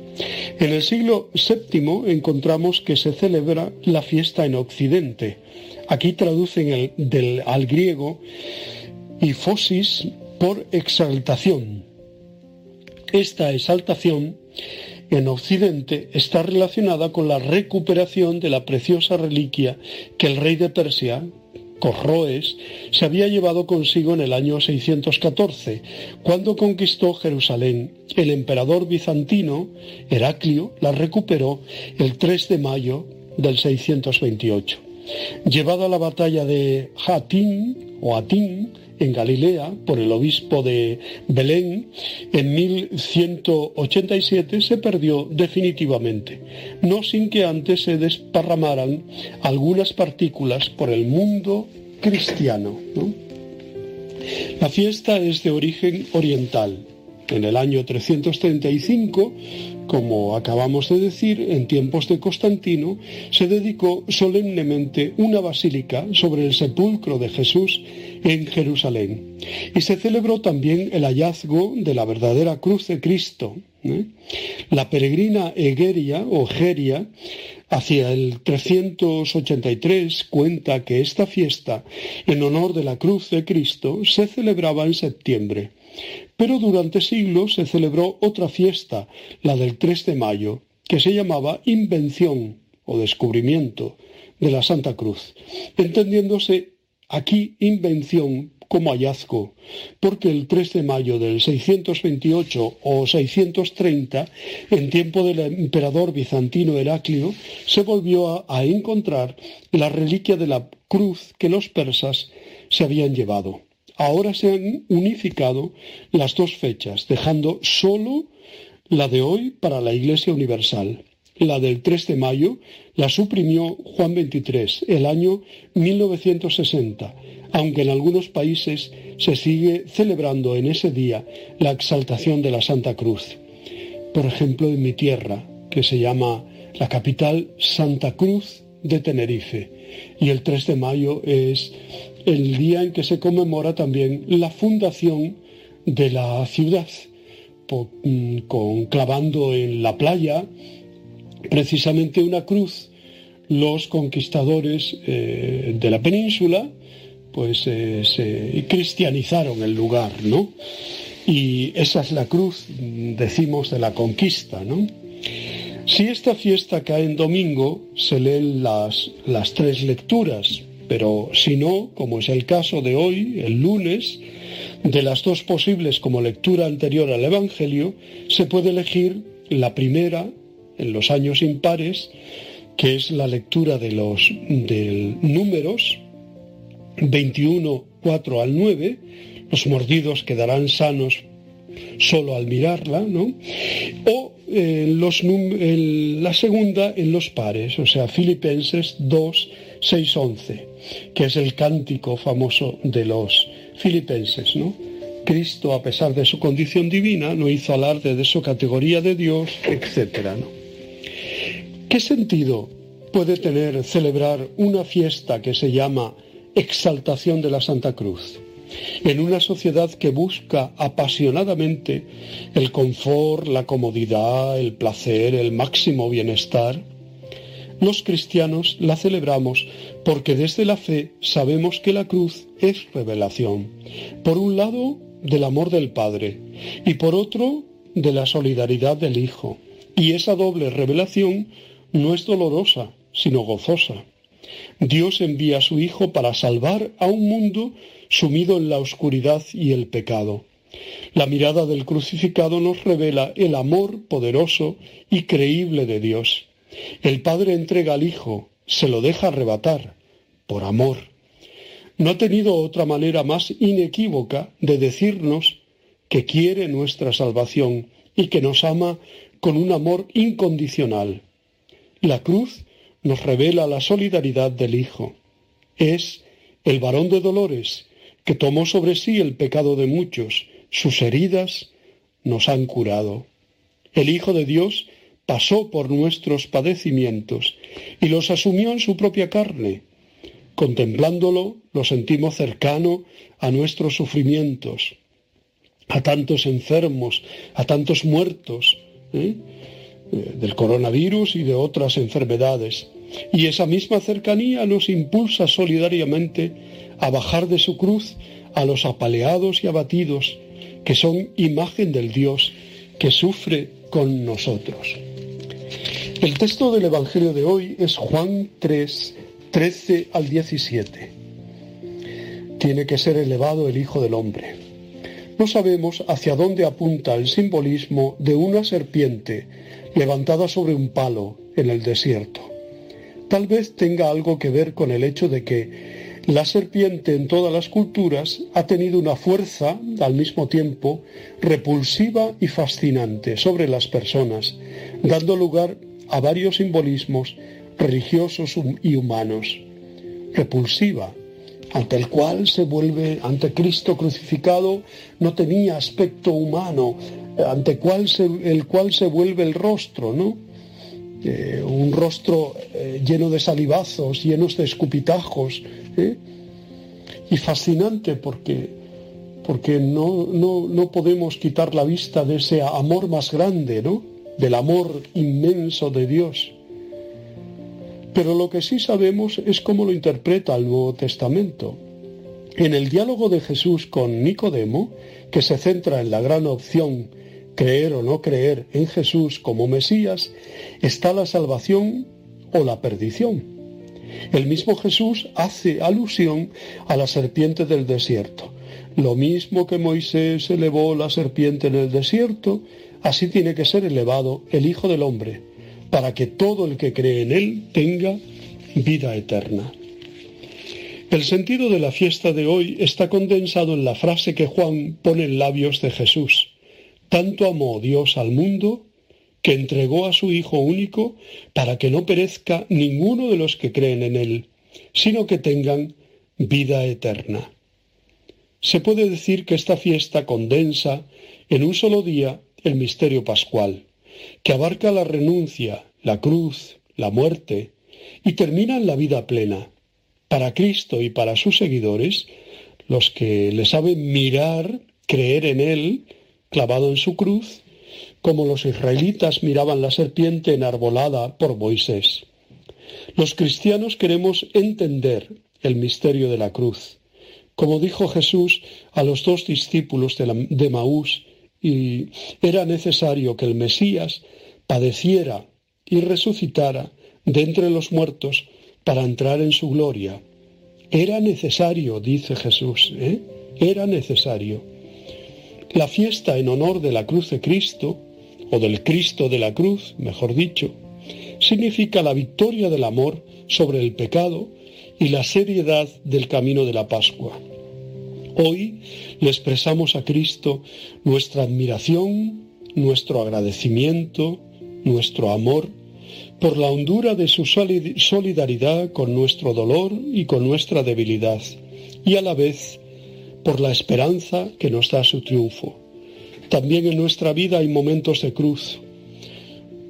En el siglo VII encontramos que se celebra la fiesta en Occidente. Aquí traducen el, al griego ifosis por exaltación. Esta exaltación en Occidente está relacionada con la recuperación de la preciosa reliquia que el rey de Persia Corroes, se había llevado consigo en el año 614, cuando conquistó Jerusalén. El emperador bizantino, Heraclio, la recuperó el 3 de mayo del 628. Llevada a la batalla de Hatín o Atín, en Galilea por el obispo de Belén en 1187 se perdió definitivamente, no sin que antes se desparramaran algunas partículas por el mundo cristiano. La fiesta es de origen oriental. En el año 335 como acabamos de decir, en tiempos de Constantino se dedicó solemnemente una basílica sobre el sepulcro de Jesús en Jerusalén. Y se celebró también el hallazgo de la verdadera cruz de Cristo. ¿eh? La peregrina Egeria o Geria hacia el 383 cuenta que esta fiesta en honor de la cruz de Cristo se celebraba en septiembre pero durante siglos se celebró otra fiesta, la del 3 de mayo, que se llamaba Invención o Descubrimiento de la Santa Cruz, entendiéndose aquí invención como hallazgo, porque el 3 de mayo del 628 o 630, en tiempo del emperador bizantino Heraclio, se volvió a, a encontrar la reliquia de la cruz que los persas se habían llevado. Ahora se han unificado las dos fechas, dejando solo la de hoy para la Iglesia Universal. La del 3 de mayo la suprimió Juan XXIII, el año 1960, aunque en algunos países se sigue celebrando en ese día la exaltación de la Santa Cruz. Por ejemplo, en mi tierra, que se llama la capital Santa Cruz de Tenerife, y el 3 de mayo es el día en que se conmemora también la fundación de la ciudad, mm, con, clavando en la playa precisamente una cruz. Los conquistadores eh, de la península pues eh, se cristianizaron el lugar, ¿no? Y esa es la cruz, decimos, de la conquista, ¿no? Si esta fiesta cae en domingo, se leen las, las tres lecturas, pero si no, como es el caso de hoy, el lunes, de las dos posibles como lectura anterior al Evangelio, se puede elegir la primera, en los años impares, que es la lectura de los números 21, 4 al 9, los mordidos quedarán sanos solo al mirarla, ¿no? O en los, la segunda en los pares, o sea, Filipenses 2, 6, 11 que es el cántico famoso de los filipenses, ¿no? Cristo, a pesar de su condición divina, no hizo alarde de su categoría de Dios, etc. ¿Qué sentido puede tener celebrar una fiesta que se llama exaltación de la Santa Cruz? En una sociedad que busca apasionadamente el confort, la comodidad, el placer, el máximo bienestar, los cristianos la celebramos porque desde la fe sabemos que la cruz es revelación. Por un lado, del amor del Padre y por otro, de la solidaridad del Hijo. Y esa doble revelación no es dolorosa, sino gozosa. Dios envía a su Hijo para salvar a un mundo sumido en la oscuridad y el pecado. La mirada del crucificado nos revela el amor poderoso y creíble de Dios. El Padre entrega al Hijo, se lo deja arrebatar, por amor. No ha tenido otra manera más inequívoca de decirnos que quiere nuestra salvación y que nos ama con un amor incondicional. La cruz nos revela la solidaridad del Hijo. Es el varón de dolores que tomó sobre sí el pecado de muchos. Sus heridas nos han curado. El Hijo de Dios pasó por nuestros padecimientos y los asumió en su propia carne. Contemplándolo, lo sentimos cercano a nuestros sufrimientos, a tantos enfermos, a tantos muertos ¿eh? Eh, del coronavirus y de otras enfermedades. Y esa misma cercanía nos impulsa solidariamente a bajar de su cruz a los apaleados y abatidos, que son imagen del Dios que sufre con nosotros. El texto del Evangelio de hoy es Juan 3, 13 al 17. tiene que ser elevado el Hijo del Hombre. No sabemos hacia dónde apunta el simbolismo de una serpiente levantada sobre un palo en el desierto. Tal vez tenga algo que ver con el hecho de que la serpiente en todas las culturas ha tenido una fuerza, al mismo tiempo, repulsiva y fascinante sobre las personas, dando lugar a varios simbolismos religiosos y humanos. Repulsiva, ante el cual se vuelve, ante Cristo crucificado, no tenía aspecto humano, ante cual el cual se vuelve el rostro, ¿no? Eh, un rostro eh, lleno de salivazos, llenos de escupitajos, ¿eh? y fascinante porque, porque no, no, no podemos quitar la vista de ese amor más grande, ¿no? Del amor inmenso de Dios. Pero lo que sí sabemos es cómo lo interpreta el Nuevo Testamento. En el diálogo de Jesús con Nicodemo, que se centra en la gran opción creer o no creer en Jesús como Mesías, está la salvación o la perdición. El mismo Jesús hace alusión a la serpiente del desierto. Lo mismo que Moisés elevó la serpiente en el desierto, así tiene que ser elevado el Hijo del Hombre, para que todo el que cree en él tenga vida eterna. El sentido de la fiesta de hoy está condensado en la frase que Juan pone en labios de Jesús. Tanto amó Dios al mundo que entregó a su Hijo único para que no perezca ninguno de los que creen en Él, sino que tengan vida eterna. Se puede decir que esta fiesta condensa en un solo día el misterio pascual, que abarca la renuncia, la cruz, la muerte, y termina en la vida plena. Para Cristo y para sus seguidores, los que le saben mirar, creer en Él, clavado en su cruz, como los israelitas miraban la serpiente enarbolada por Moisés. Los cristianos queremos entender el misterio de la cruz. Como dijo Jesús a los dos discípulos de, Maús, y era necesario que el Mesías padeciera y resucitara de entre los muertos para entrar en su gloria. Era necesario, dice Jesús, ¿eh? era necesario. La fiesta en honor de la cruz de Cristo o del Cristo de la cruz, mejor dicho, significa la victoria del amor sobre el pecado y la seriedad del camino de la Pascua. Hoy le expresamos a Cristo nuestra admiración, nuestro agradecimiento, nuestro amor por la hondura de su solidaridad con nuestro dolor y con nuestra debilidad, y a la vez por la esperanza que nos da su triunfo. También en nuestra vida hay momentos de cruz,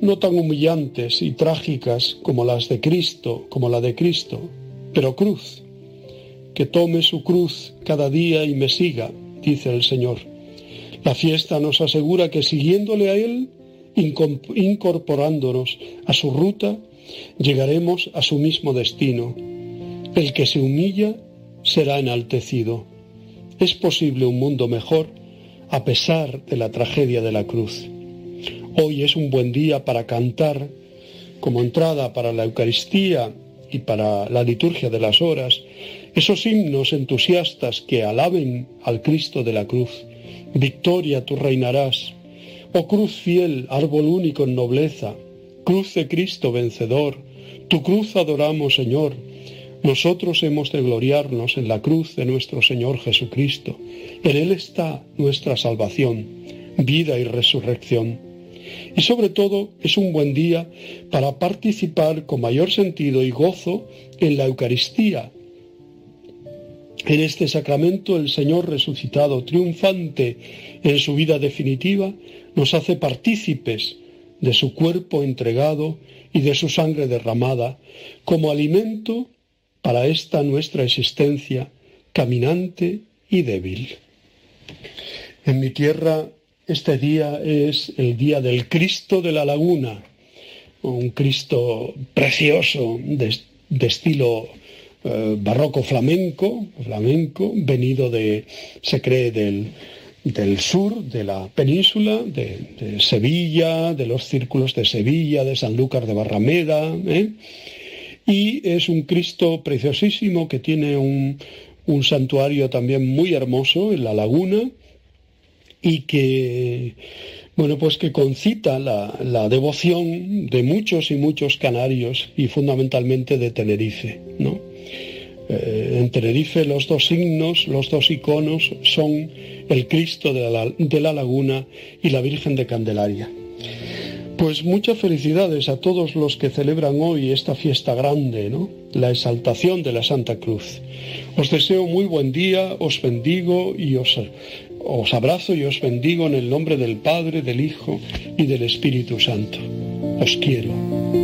no tan humillantes y trágicas como las de Cristo, como la de Cristo, pero cruz. Que tome su cruz cada día y me siga, dice el Señor. La fiesta nos asegura que siguiéndole a Él, incorporándonos a su ruta, llegaremos a su mismo destino. El que se humilla será enaltecido. Es posible un mundo mejor a pesar de la tragedia de la cruz. Hoy es un buen día para cantar como entrada para la Eucaristía y para la liturgia de las horas, esos himnos entusiastas que alaben al Cristo de la cruz. Victoria tú reinarás. Oh cruz fiel, árbol único en nobleza, cruz de Cristo vencedor, tu cruz adoramos, Señor. Nosotros hemos de gloriarnos en la cruz de nuestro Señor Jesucristo. En Él está nuestra salvación, vida y resurrección. Y sobre todo es un buen día para participar con mayor sentido y gozo en la Eucaristía. En este sacramento el Señor resucitado, triunfante en su vida definitiva, nos hace partícipes de su cuerpo entregado y de su sangre derramada como alimento para esta nuestra existencia caminante y débil. En mi tierra este día es el día del Cristo de la Laguna, un Cristo precioso de, estilo eh, barroco flamenco, flamenco, venido de, se cree, del, del sur, de la península, de, Sevilla, de los círculos de Sevilla, de Sanlúcar de Barrameda. ¿eh? Y es un Cristo preciosísimo que tiene un, un santuario también muy hermoso en la laguna y que bueno, pues que concita la, la, devoción de muchos y muchos canarios y fundamentalmente de Tenerife, ¿no? Eh, en Tenerife los dos signos, los dos iconos son el Cristo de la, de la Laguna y la Virgen de Candelaria. Pues muchas felicidades a todos los que celebran hoy esta fiesta grande, ¿no? La exaltación de la Santa Cruz. Os deseo muy buen día, os bendigo y os, os abrazo y os bendigo en el nombre del Padre, del Hijo y del Espíritu Santo. Os quiero.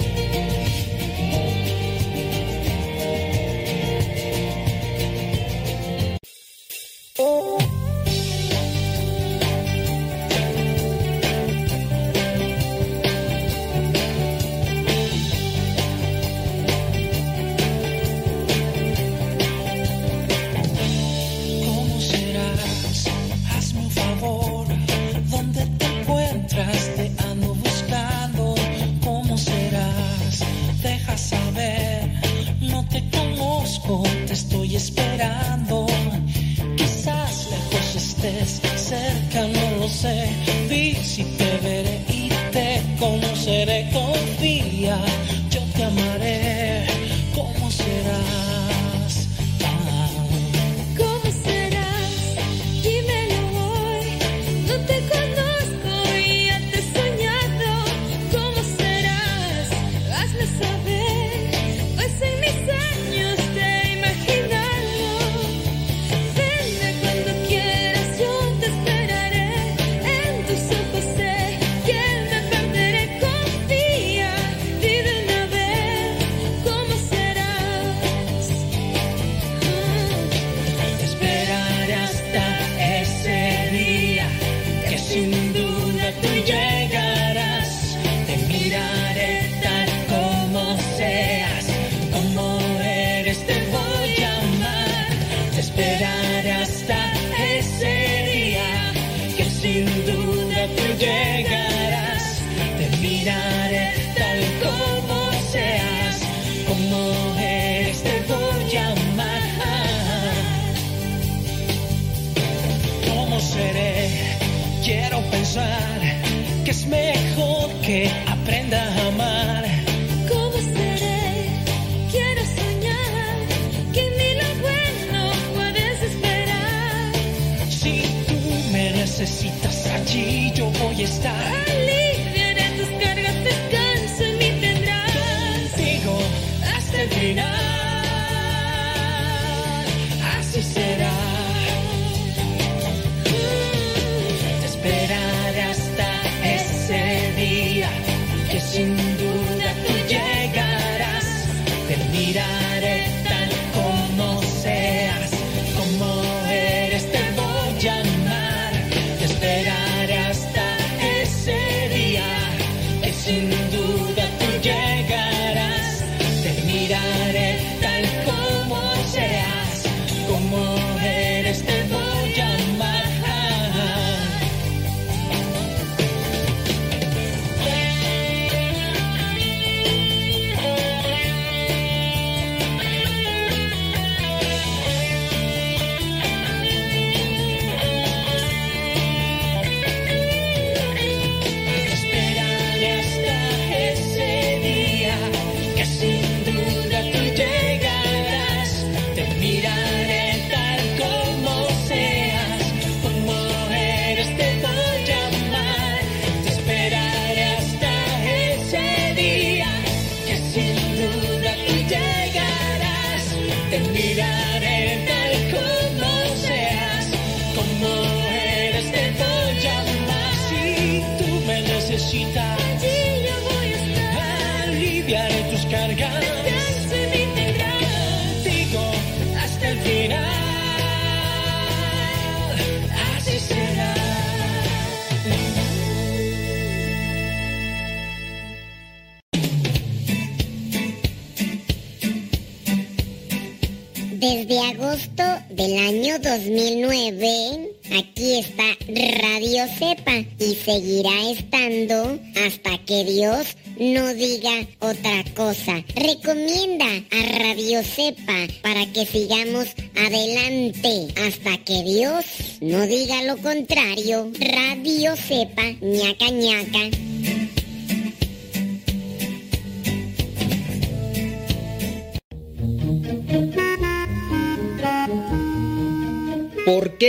2009, aquí está Radio Cepa y seguirá estando hasta que Dios no diga otra cosa. Recomienda a Radio Cepa para que sigamos adelante hasta que Dios no diga lo contrario. Radio Cepa, ñaca ñaca.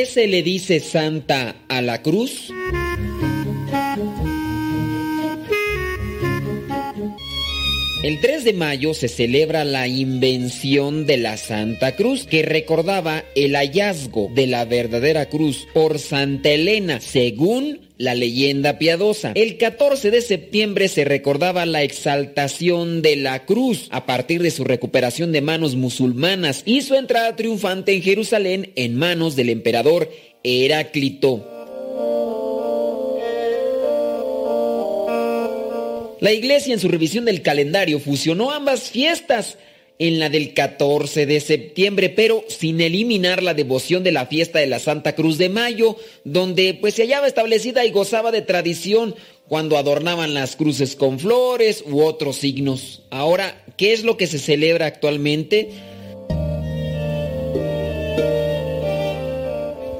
Qué se le dice santa a la cruz? 3 de mayo se celebra la invención de la Santa Cruz, que recordaba el hallazgo de la verdadera cruz por Santa Elena, según la leyenda piadosa. El 14 de septiembre se recordaba la exaltación de la cruz a partir de su recuperación de manos musulmanas y su entrada triunfante en Jerusalén en manos del emperador Heráclito. La iglesia en su revisión del calendario fusionó ambas fiestas en la del 14 de septiembre, pero sin eliminar la devoción de la fiesta de la Santa Cruz de Mayo, donde pues se hallaba establecida y gozaba de tradición cuando adornaban las cruces con flores u otros signos. Ahora, ¿qué es lo que se celebra actualmente?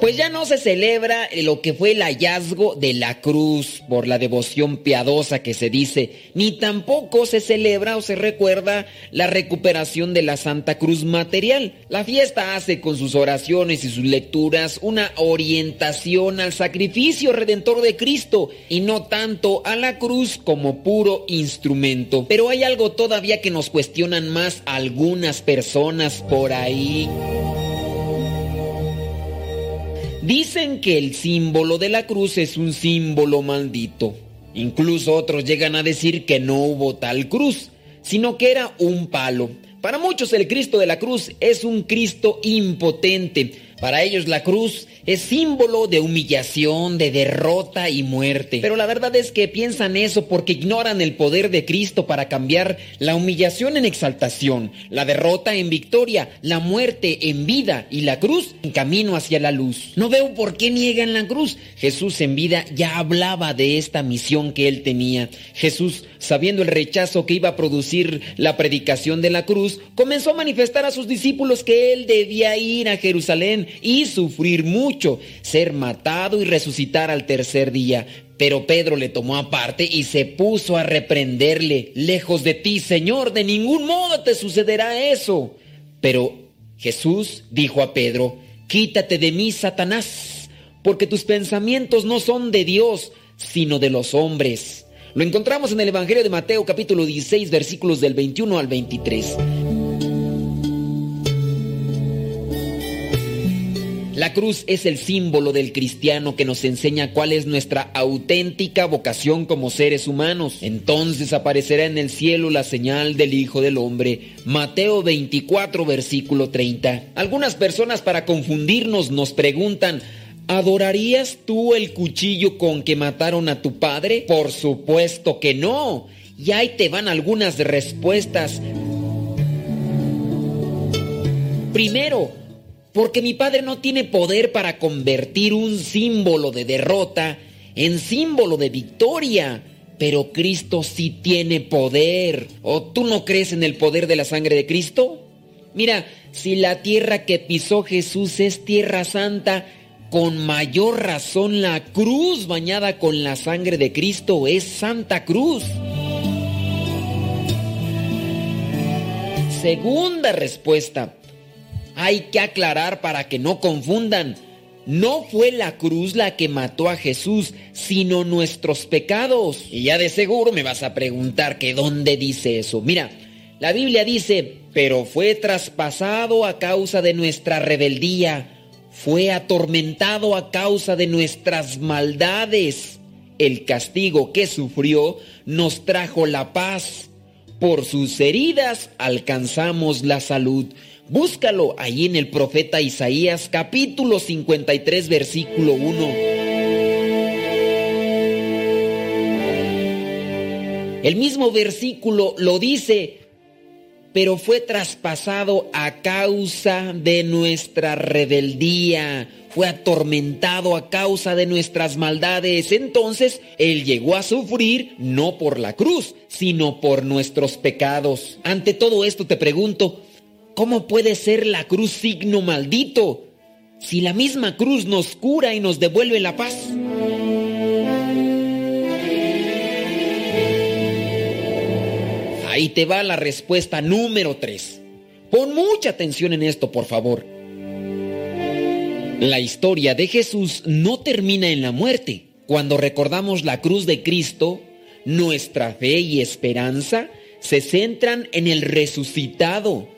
Pues ya no se celebra lo que fue el hallazgo de la cruz por la devoción piadosa que se dice, ni tampoco se celebra o se recuerda la recuperación de la Santa Cruz material. La fiesta hace con sus oraciones y sus lecturas una orientación al sacrificio redentor de Cristo y no tanto a la cruz como puro instrumento. Pero hay algo todavía que nos cuestionan más algunas personas por ahí. Dicen que el símbolo de la cruz es un símbolo maldito. Incluso otros llegan a decir que no hubo tal cruz, sino que era un palo. Para muchos el Cristo de la cruz es un Cristo impotente. Para ellos la cruz es símbolo de humillación, de derrota y muerte. Pero la verdad es que piensan eso porque ignoran el poder de Cristo para cambiar la humillación en exaltación, la derrota en victoria, la muerte en vida y la cruz en camino hacia la luz. No veo por qué niegan la cruz. Jesús en vida ya hablaba de esta misión que él tenía. Jesús, sabiendo el rechazo que iba a producir la predicación de la cruz, comenzó a manifestar a sus discípulos que él debía ir a Jerusalén y sufrir mucho, ser matado y resucitar al tercer día. Pero Pedro le tomó aparte y se puso a reprenderle, lejos de ti, Señor, de ningún modo te sucederá eso. Pero Jesús dijo a Pedro, quítate de mí, Satanás, porque tus pensamientos no son de Dios, sino de los hombres. Lo encontramos en el Evangelio de Mateo capítulo 16 versículos del 21 al 23. La cruz es el símbolo del cristiano que nos enseña cuál es nuestra auténtica vocación como seres humanos. Entonces aparecerá en el cielo la señal del Hijo del Hombre. Mateo 24, versículo 30. Algunas personas para confundirnos nos preguntan, ¿adorarías tú el cuchillo con que mataron a tu padre? Por supuesto que no. Y ahí te van algunas respuestas. Primero, porque mi padre no tiene poder para convertir un símbolo de derrota en símbolo de victoria. Pero Cristo sí tiene poder. ¿O tú no crees en el poder de la sangre de Cristo? Mira, si la tierra que pisó Jesús es tierra santa, con mayor razón la cruz bañada con la sangre de Cristo es Santa Cruz. Segunda respuesta. Hay que aclarar para que no confundan. No fue la cruz la que mató a Jesús, sino nuestros pecados. Y ya de seguro me vas a preguntar que dónde dice eso. Mira, la Biblia dice, pero fue traspasado a causa de nuestra rebeldía, fue atormentado a causa de nuestras maldades. El castigo que sufrió nos trajo la paz. Por sus heridas alcanzamos la salud. Búscalo ahí en el profeta Isaías capítulo 53 versículo 1. El mismo versículo lo dice, pero fue traspasado a causa de nuestra rebeldía, fue atormentado a causa de nuestras maldades. Entonces, Él llegó a sufrir no por la cruz, sino por nuestros pecados. Ante todo esto te pregunto, ¿cómo puede ser la cruz signo maldito si la misma cruz nos cura y nos devuelve la paz? Ahí te va la respuesta número 3. Pon mucha atención en esto, por favor. La historia de Jesús no termina en la muerte. Cuando recordamos la cruz de Cristo, nuestra fe y esperanza se centran en el resucitado.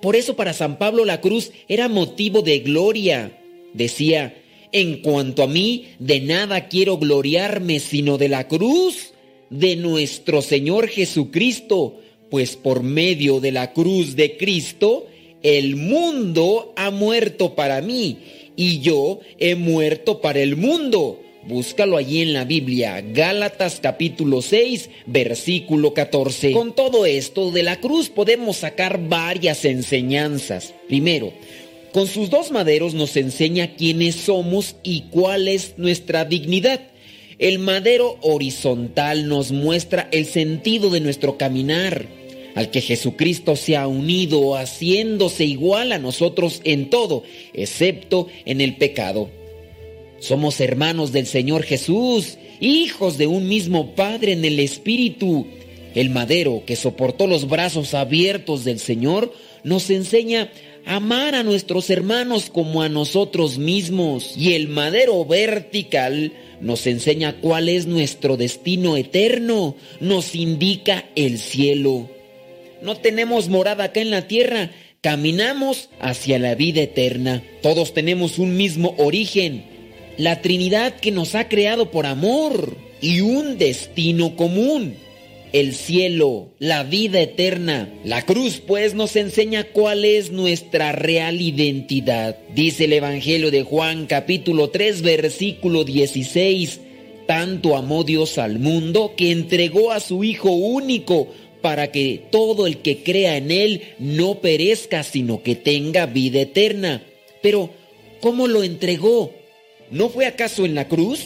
Por eso para San Pablo la cruz era motivo de gloria. Decía, en cuanto a mí, de nada quiero gloriarme sino de la cruz de nuestro Señor Jesucristo, pues por medio de la cruz de Cristo, el mundo ha muerto para mí y yo he muerto para el mundo. Búscalo allí en la Biblia, Gálatas capítulo 6, versículo 14. Con todo esto de la cruz podemos sacar varias enseñanzas. Primero, con sus dos maderos nos enseña quiénes somos y cuál es nuestra dignidad. El madero horizontal nos muestra el sentido de nuestro caminar al que Jesucristo se ha unido haciéndose igual a nosotros en todo, excepto en el pecado. Somos hermanos del Señor Jesús, hijos de un mismo Padre en el Espíritu. El madero que soportó los brazos abiertos del Señor nos enseña amar a nuestros hermanos como a nosotros mismos. Y el madero vertical nos enseña cuál es nuestro destino eterno, nos indica el cielo no tenemos morada acá en la tierra, caminamos hacia la vida eterna. Todos tenemos un mismo origen, la Trinidad que nos ha creado por amor y un destino común. El cielo, la vida eterna. La cruz pues nos enseña cuál es nuestra real identidad. Dice el Evangelio de Juan capítulo 3 versículo 16. Tanto amó Dios al mundo que entregó a su Hijo único para que todo el que crea en Él no perezca, sino que tenga vida eterna. Pero, ¿cómo lo entregó? ¿No fue acaso en la cruz?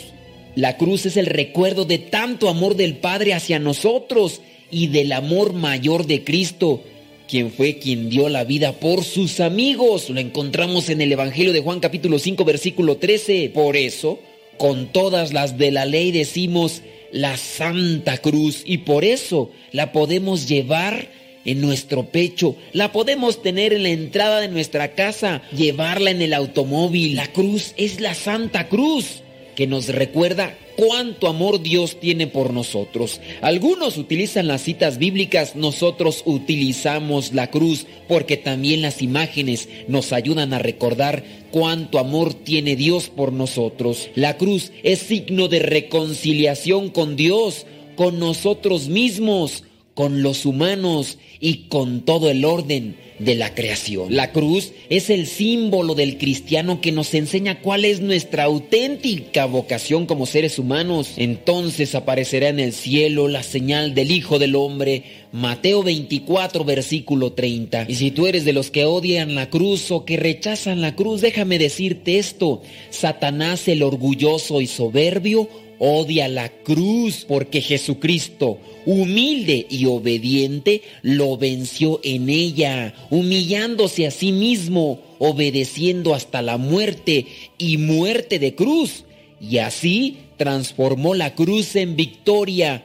La cruz es el recuerdo de tanto amor del Padre hacia nosotros y del amor mayor de Cristo, quien fue quien dio la vida por sus amigos. Lo encontramos en el Evangelio de Juan capítulo 5 versículo 13. Por eso, con todas las de la ley decimos, la Santa Cruz y por eso la podemos llevar en nuestro pecho, la podemos tener en la entrada de nuestra casa, llevarla en el automóvil. La cruz es la Santa Cruz que nos recuerda cuánto amor Dios tiene por nosotros. Algunos utilizan las citas bíblicas, nosotros utilizamos la cruz porque también las imágenes nos ayudan a recordar cuánto amor tiene Dios por nosotros. La cruz es signo de reconciliación con Dios, con nosotros mismos, con los humanos y con todo el orden de la creación. La cruz es el símbolo del cristiano que nos enseña cuál es nuestra auténtica vocación como seres humanos. Entonces aparecerá en el cielo la señal del Hijo del Hombre. Mateo 24, versículo 30. Y si tú eres de los que odian la cruz o que rechazan la cruz, déjame decirte esto. Satanás el orgulloso y soberbio odia la cruz porque Jesucristo, humilde y obediente, lo venció en ella, humillándose a sí mismo, obedeciendo hasta la muerte y muerte de cruz. Y así transformó la cruz en victoria,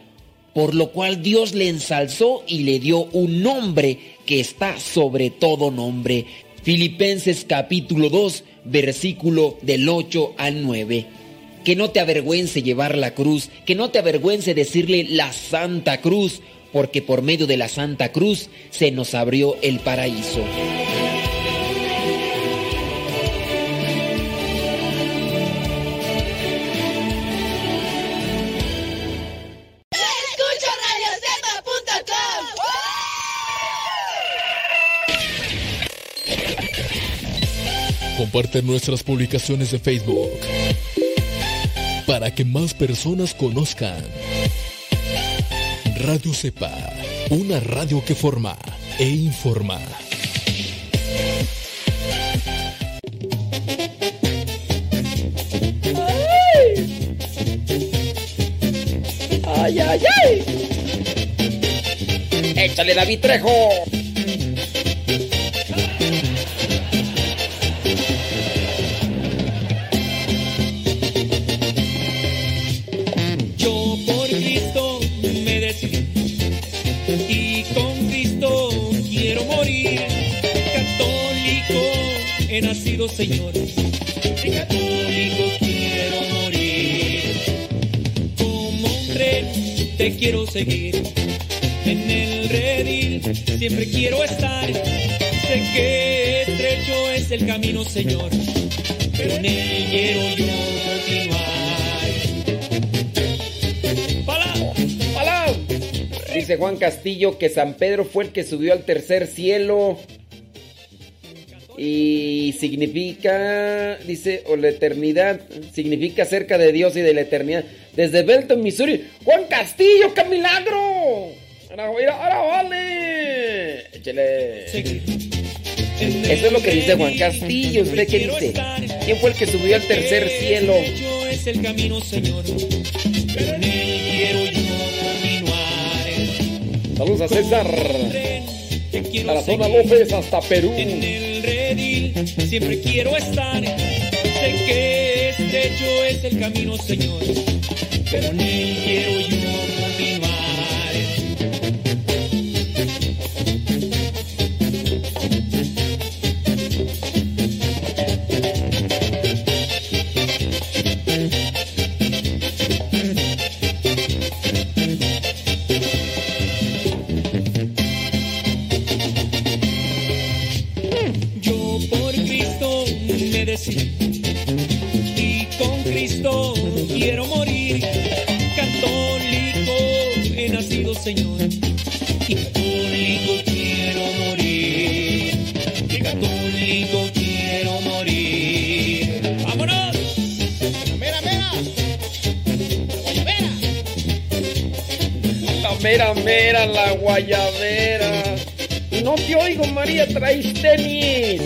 por lo cual Dios le ensalzó y le dio un nombre que está sobre todo nombre. Filipenses capítulo 2, versículo del 8 al 9 que no te avergüence llevar la cruz, que no te avergüence decirle la Santa Cruz, porque por medio de la Santa Cruz se nos abrió el paraíso. Comparte nuestras publicaciones de Facebook para que más personas conozcan. Radio Cepa, una radio que forma e informa. ¡Ay, ay, ay! ¡Échale, David Trejo! Nacido, Señor. Y católico quiero morir. Como un tren te quiero seguir. En el redil siempre quiero estar. Sé que estrecho es el camino, Señor. Pero en él quiero yo continuar. ¡Hola! Dice Juan Castillo que San Pedro fue el que subió al tercer cielo. Y significa, dice, o la eternidad, significa cerca de Dios y de la eternidad. Desde Belton, Missouri. Juan Castillo, qué milagro. Ahora, vale. Échale. Eso es lo que dice Juan Castillo. ¿Usted qué dice? ¿Quién fue el que subió al tercer cielo? Es el camino, Señor. Saludos a César. A la zona López hasta Perú. Siempre quiero estar. Sé que estrecho es el camino, Señor. Pero él quiero yo mera mera, la guayabera. No te oigo, María, traes tenis.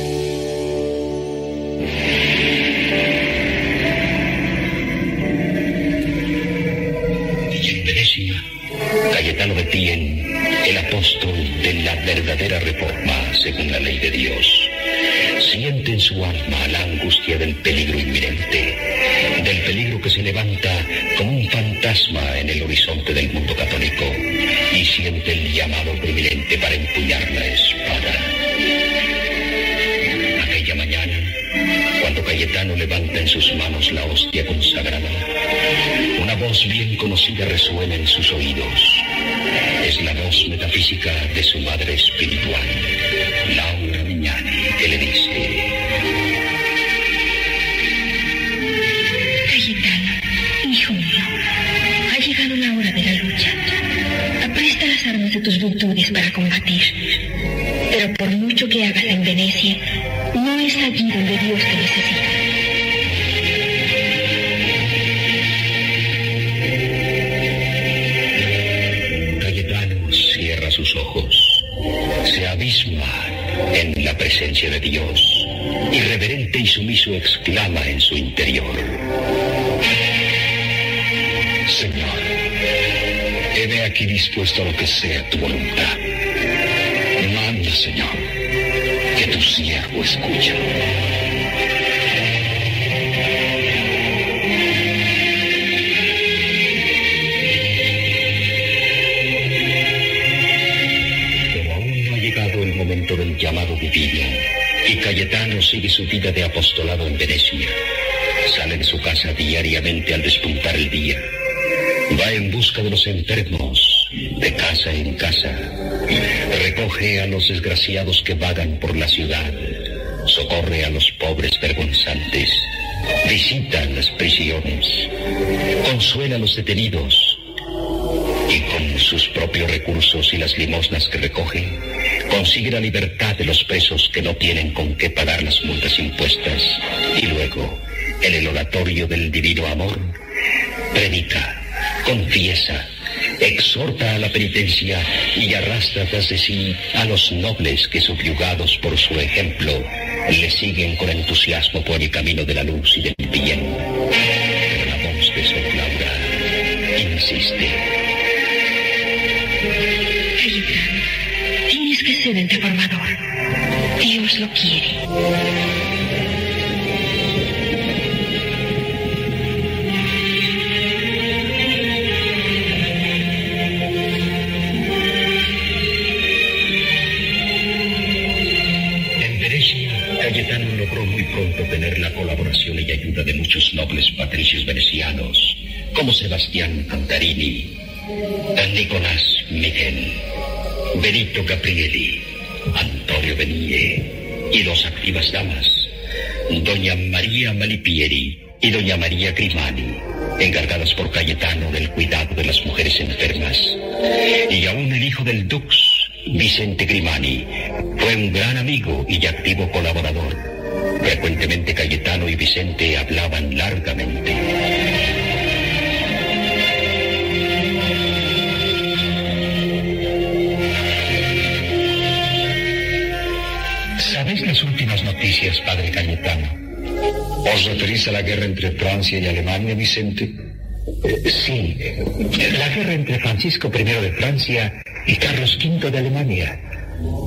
Cayetano de Tien, el apóstol de la verdadera reforma según la ley de Dios, siente en su alma la angustia del peligro inminente, del peligro que se levanta en el horizonte del mundo católico y siente el llamado preeminente para empuñar la espada. Aquella mañana, cuando Cayetano levanta en sus manos la hostia consagrada, una voz bien conocida resuena en sus oídos. Es la voz metafísica de su madre espiritual, Laura Miñani, que le dice... presencia de Dios, irreverente y sumiso exclama en su interior. Señor, heme aquí dispuesto a lo que sea tu voluntad. Manda, Señor, que tu siervo escucha. Llamado divino y Cayetano sigue su vida de apostolado en Venecia. Sale de su casa diariamente al despuntar el día. Va en busca de los enfermos, de casa en casa. Recoge a los desgraciados que vagan por la ciudad. Socorre a los pobres vergonzantes. Visita las prisiones. Consuela a los detenidos. Y con sus propios recursos y las limosnas que recoge, consigue la libertad de los presos que no tienen con qué pagar las multas impuestas. Y luego, en el oratorio del divino amor, predica, confiesa, exhorta a la penitencia y arrastra tras de sí a los nobles que subyugados por su ejemplo le siguen con entusiasmo por el camino de la luz y del bien. Pero la voz de Sor Laura insiste. Dios lo quiere. En Venecia, Cayetano logró muy pronto tener la colaboración y ayuda de muchos nobles patricios venecianos, como Sebastián Cantarini, Nicolás Miguel, Benito Gabrieli, Benille y dos activas damas, Doña María Malipieri y Doña María Grimani, encargadas por Cayetano del cuidado de las mujeres enfermas, y aún el hijo del Dux, Vicente Grimani, fue un gran amigo y activo colaborador. Frecuentemente Cayetano y Vicente hablaban largamente. Noticias, padre Cayetano? ¿Os referís a la guerra entre Francia y Alemania, Vicente? Eh, sí, la guerra entre Francisco I de Francia y Carlos V de Alemania.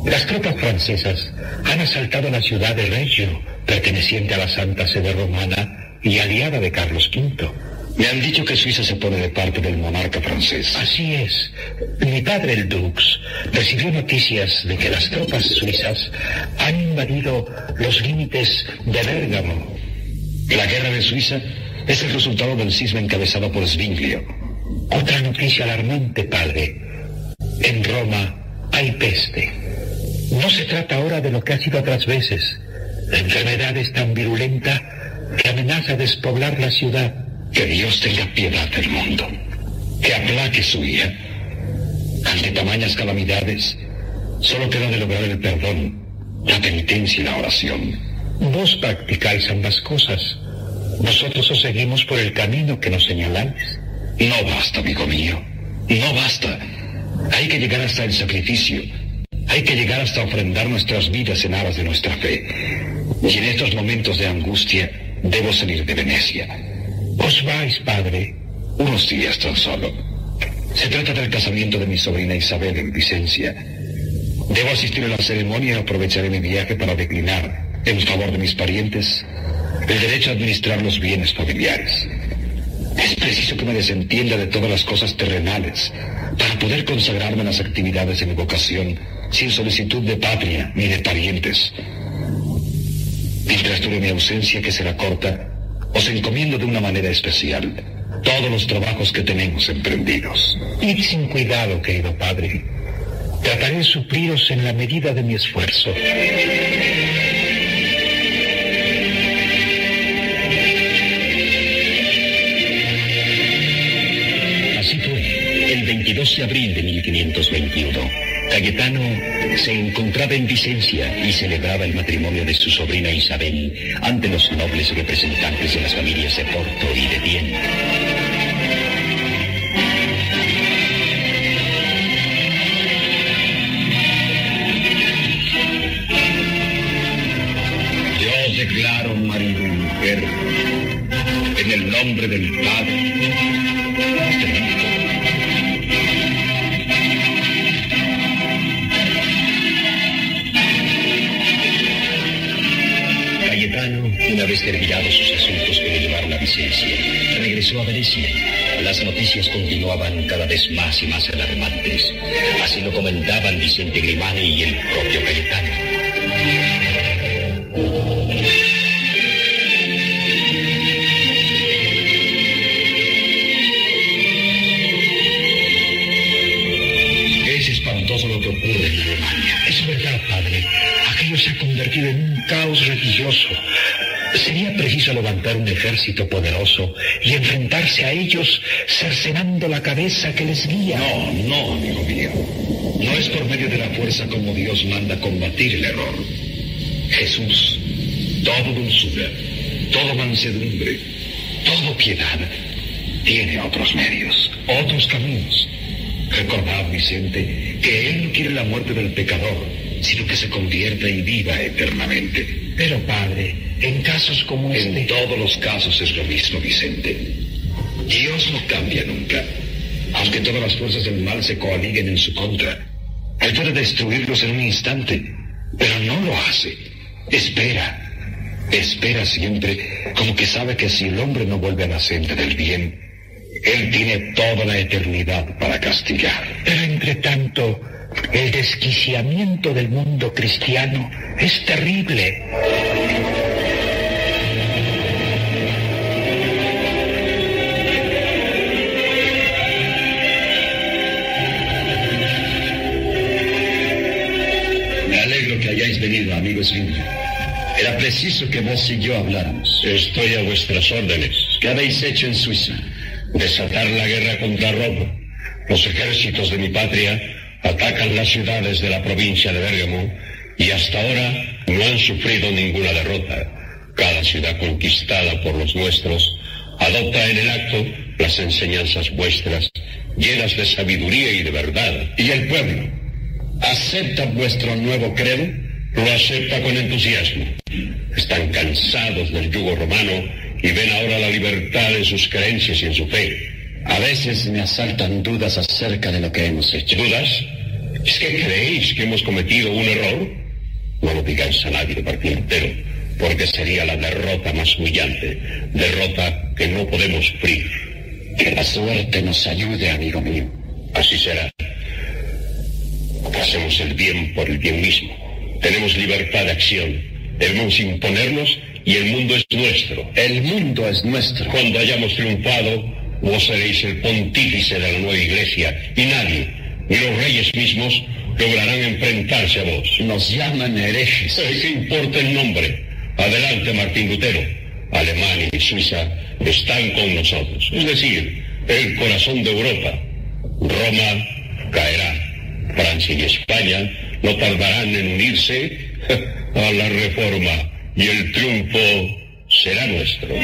Las tropas francesas han asaltado la ciudad de Reggio, perteneciente a la Santa Sede Romana y aliada de Carlos V. Me han dicho que Suiza se pone de parte del monarca francés. Así es. Mi padre, el Dux, recibió noticias de que las tropas suizas han invadido los límites de Bérgamo. La guerra de Suiza es el resultado del cisma encabezado por Zwinglio. Otra noticia alarmante, padre. En Roma hay peste. No se trata ahora de lo que ha sido otras veces. La enfermedad es tan virulenta que amenaza despoblar la ciudad. Que Dios tenga piedad del mundo. Que aplaque su ira. Tamañas calamidades, solo queda de lograr el perdón, la penitencia y la oración. Vos practicáis ambas cosas. Nosotros os seguimos por el camino que nos señaláis. No basta, amigo mío. No basta. Hay que llegar hasta el sacrificio. Hay que llegar hasta ofrendar nuestras vidas en aras de nuestra fe. Y en estos momentos de angustia debo salir de Venecia. Os vais, padre. Unos días tan solo. Se trata del casamiento de mi sobrina Isabel en Vicencia. Debo asistir a la ceremonia y aprovecharé mi viaje para declinar, en favor de mis parientes, el derecho a administrar los bienes familiares. Es preciso que me desentienda de todas las cosas terrenales para poder consagrarme en las actividades de mi vocación sin solicitud de patria ni de parientes. Mientras dure mi ausencia, que será corta, os encomiendo de una manera especial todos los trabajos que tenemos emprendidos. Id sin cuidado, querido padre. Trataré de supliros en la medida de mi esfuerzo. Así fue, el 22 de abril de 1521. Cayetano se encontraba en Vicencia y celebraba el matrimonio de su sobrina Isabel ante los nobles representantes de las familias de Porto y de Vienne. Las noticias continuaban cada vez más y más alarmantes. Así lo comentaban Vicente Grimani y el propio Cayetano. Levantar un ejército poderoso y enfrentarse a ellos cercenando la cabeza que les guía. No, no, amigo mío. No es por medio de la fuerza como Dios manda combatir el error. Jesús, todo dulzura, todo mansedumbre, todo piedad, tiene otros medios, otros caminos. Recordad, Vicente, que Él no quiere la muerte del pecador, sino que se convierta y viva eternamente. Pero, padre, en casos como En este... todos los casos es lo mismo, Vicente. Dios no cambia nunca. Aunque todas las fuerzas del mal se coaliguen en su contra. Él puede destruirlos en un instante, pero no lo hace. Espera. Espera siempre, como que sabe que si el hombre no vuelve a nacer del bien, Él tiene toda la eternidad para castigar. Pero entre tanto, el desquiciamiento del mundo cristiano es terrible. Era preciso que vos y yo habláramos. Estoy a vuestras órdenes. ¿Qué habéis hecho en Suiza? Desatar la guerra contra Roma. Los ejércitos de mi patria atacan las ciudades de la provincia de Bérgamo y hasta ahora no han sufrido ninguna derrota. Cada ciudad conquistada por los nuestros adopta en el acto las enseñanzas vuestras, llenas de sabiduría y de verdad. ¿Y el pueblo? ¿Acepta vuestro nuevo credo? Lo acepta con entusiasmo. Están cansados del yugo romano y ven ahora la libertad en sus creencias y en su fe. A veces me asaltan dudas acerca de lo que hemos hecho. ¿Dudas? ¿Es que creéis que hemos cometido un error? No lo digáis a nadie de partido entero, porque sería la derrota más humillante, derrota que no podemos sufrir. Que la suerte nos ayude, amigo mío. Así será. Hacemos el bien por el bien mismo. Tenemos libertad de acción. Debemos imponernos y el mundo es nuestro. El mundo es nuestro. Cuando hayamos triunfado, vos seréis el pontífice de la nueva iglesia y nadie, ni los reyes mismos, lograrán enfrentarse a vos. Nos llaman herejes. ¿Qué importa el nombre? Adelante, Martín Lutero. Alemania y Suiza están con nosotros. Es decir, el corazón de Europa. Roma caerá. Francia y España no tardarán en unirse a la reforma y el triunfo será nuestro.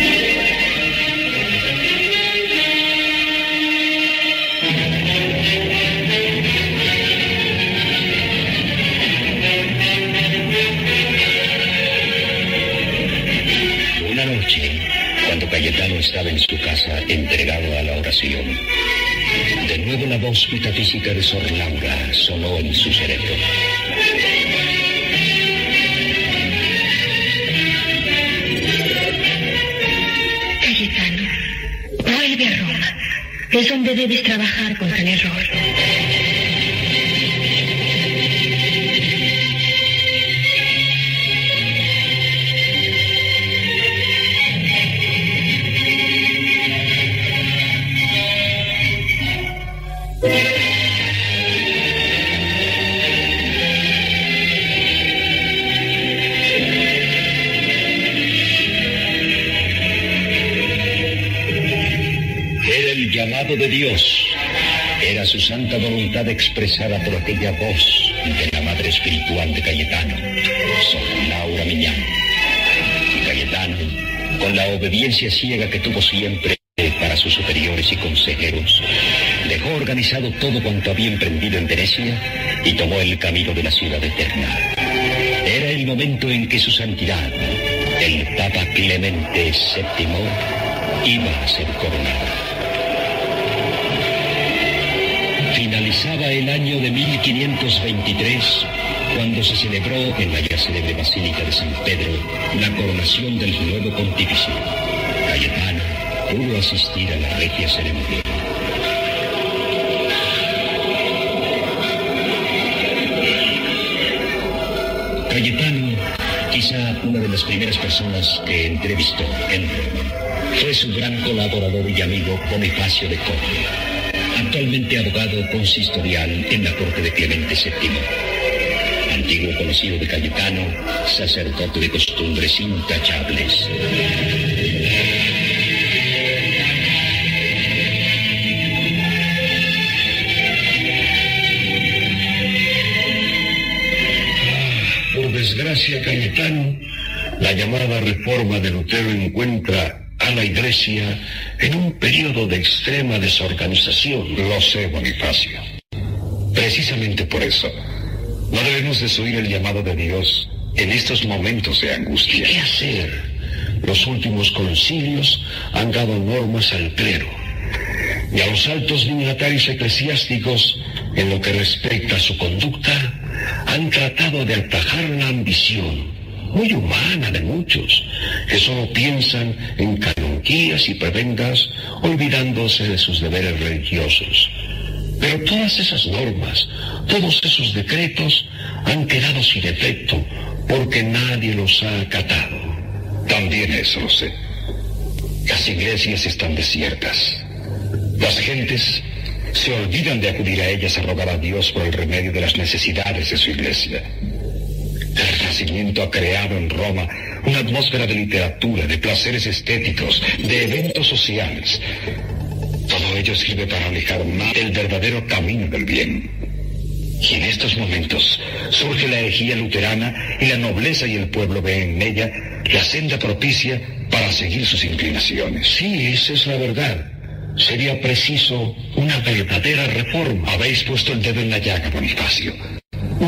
Una noche, cuando Cayetano estaba en su casa entregado a la oración, de nuevo la voz metafísica de Sor Laura sonó en su cerebro. Cayetano, vuelve a Roma. Es donde debes trabajar contra el error. Voluntad expresada por aquella voz de la madre espiritual de Cayetano, Sor Laura Miñán. Cayetano, con la obediencia ciega que tuvo siempre para sus superiores y consejeros, dejó organizado todo cuanto había emprendido en Venecia y tomó el camino de la ciudad eterna. Era el momento en que su santidad, el Papa Clemente VII, iba a ser coronado. Finalizaba el año de 1523 cuando se celebró en la ya célebre Basílica de San Pedro la coronación del nuevo pontífice. Cayetano pudo asistir a la regia ceremonia. Cayetano, quizá una de las primeras personas que entrevistó en Roma, fue su gran colaborador y amigo Bonifacio de Córdoba, actualmente abogado consistorial en la corte de Clemente VII. Antiguo conocido de Cayetano, sacerdote de costumbres intachables. Por desgracia, Cayetano, la llamada reforma de Lutero encuentra a la Iglesia en un periodo de extrema desorganización. Lo sé, Bonifacio. Precisamente por eso, no debemos desoír el llamado de Dios en estos momentos de angustia. ¿Qué hacer? Los últimos concilios han dado normas al clero y a los altos dignatarios eclesiásticos en lo que respecta a su conducta han tratado de atajar la ambición muy humana de muchos que solo piensan en y prebendas olvidándose de sus deberes religiosos. Pero todas esas normas, todos esos decretos han quedado sin efecto porque nadie los ha acatado. También eso lo sé. Las iglesias están desiertas. Las gentes se olvidan de acudir a ellas a rogar a Dios por el remedio de las necesidades de su iglesia. Ha creado en Roma una atmósfera de literatura, de placeres estéticos, de eventos sociales. Todo ello sirve para alejar más el verdadero camino del bien. Y en estos momentos surge la herejía luterana y la nobleza y el pueblo ven en ella la senda propicia para seguir sus inclinaciones. Sí, esa es la verdad. Sería preciso una verdadera reforma. Habéis puesto el dedo en la llaga, Bonifacio.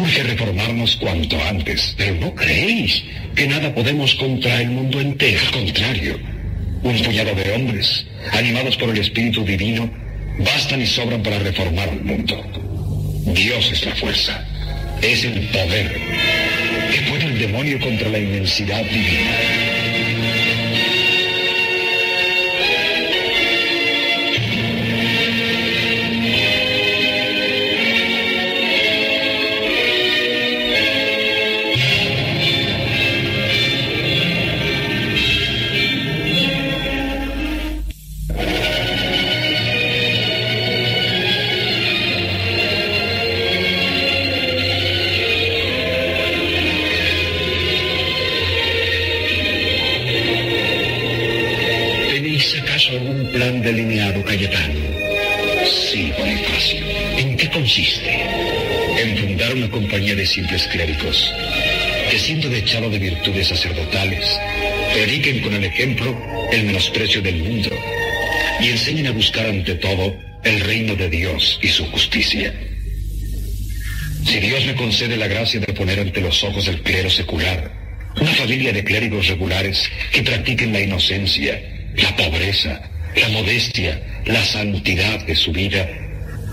Urge reformarnos cuanto antes. Pero no creéis que nada podemos contra el mundo entero. Al contrario, un puñado de hombres, animados por el Espíritu Divino, bastan y sobran para reformar el mundo. Dios es la fuerza, es el poder. que puede el demonio contra la inmensidad divina? Simples clérigos que siendo dechado de virtudes sacerdotales, prediquen con el ejemplo el menosprecio del mundo y enseñen a buscar ante todo el reino de Dios y su justicia. Si Dios me concede la gracia de poner ante los ojos del clero secular una familia de clérigos regulares que practiquen la inocencia, la pobreza, la modestia, la santidad de su vida,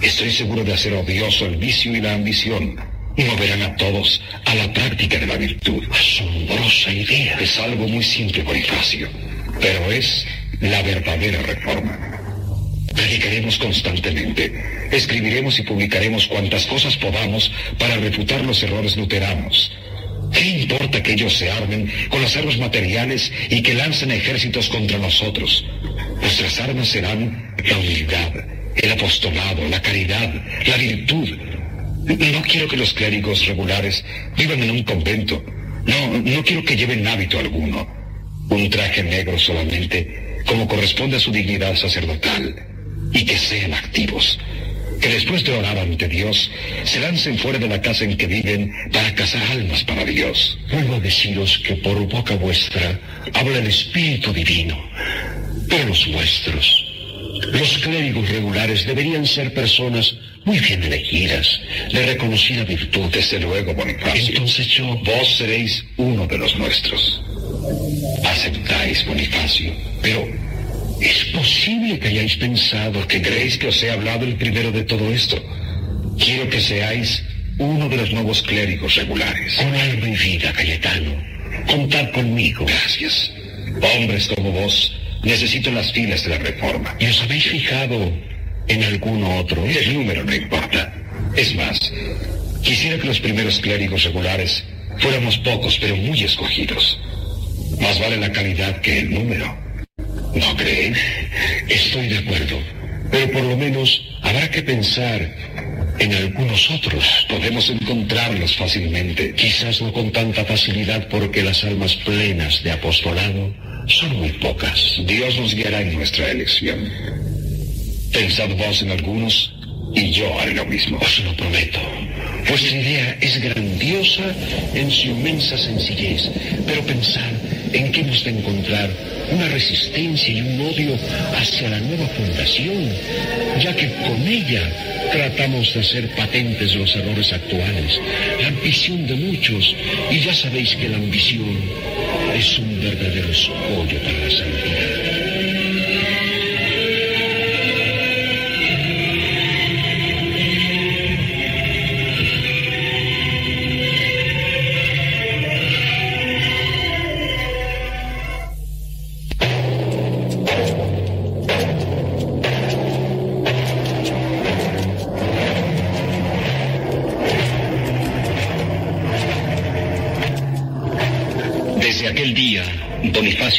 estoy seguro de hacer odioso el vicio y la ambición moverán a todos a la práctica de la virtud. Asombrosa idea. Es algo muy simple, Bonifacio, pero es la verdadera reforma. Predicaremos constantemente, escribiremos y publicaremos cuantas cosas podamos para refutar los errores luteranos. ¿Qué importa que ellos se armen con las armas materiales y que lancen ejércitos contra nosotros? Nuestras armas serán la humildad, el apostolado, la caridad, la virtud. No quiero que los clérigos regulares vivan en un convento. No, no quiero que lleven hábito alguno. Un traje negro solamente, como corresponde a su dignidad sacerdotal. Y que sean activos. Que después de orar ante Dios, se lancen fuera de la casa en que viven para cazar almas para Dios. Vuelvo a deciros que por boca vuestra habla el Espíritu Divino. Pero los vuestros, los clérigos regulares deberían ser personas muy bien elegidas, de reconocida virtud. Desde luego, Bonifacio. Entonces yo... Vos seréis uno de los nuestros. Aceptáis, Bonifacio. Pero, ¿es posible que hayáis pensado que creéis que os he hablado el primero de todo esto? Quiero que seáis uno de los nuevos clérigos regulares. Con alma y vida, Cayetano. Contad conmigo. Gracias. Hombres como vos, necesito las filas de la reforma. ¿Y os habéis fijado en alguno otro? El número no importa. Es más, quisiera que los primeros clérigos regulares fuéramos pocos, pero muy escogidos. Más vale la calidad que el número. ¿No creen? Estoy de acuerdo. Pero por lo menos habrá que pensar en algunos otros. Podemos encontrarlos fácilmente. Quizás no con tanta facilidad porque las almas plenas de apostolado son muy pocas. Dios nos guiará en nuestra elección. Pensad vos en algunos y yo haré lo mismo. Os lo prometo. Vuestra idea es grandiosa en su inmensa sencillez, pero pensad en que hemos de encontrar una resistencia y un odio hacia la nueva fundación, ya que con ella tratamos de hacer patentes los errores actuales, la ambición de muchos, y ya sabéis que la ambición es un verdadero escollo para la santidad.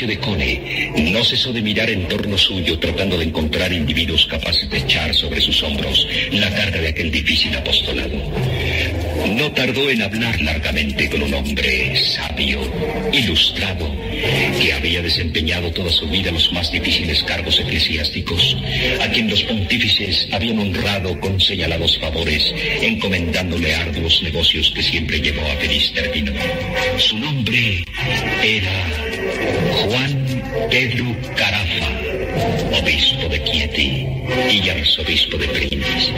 De Cone no cesó de mirar en torno suyo tratando de encontrar individuos capaces de echar sobre sus hombros la carga de aquel difícil apostolado. No tardó en hablar largamente con un hombre sabio, ilustrado, que había desempeñado toda su vida los más difíciles cargos eclesiásticos, a quien los pontífices habían honrado con señalados favores, encomendándole arduos negocios que siempre llevó a feliz término. Su nombre era Juan Pedro Carafa, obispo de Chieti y arzobispo de Brindis.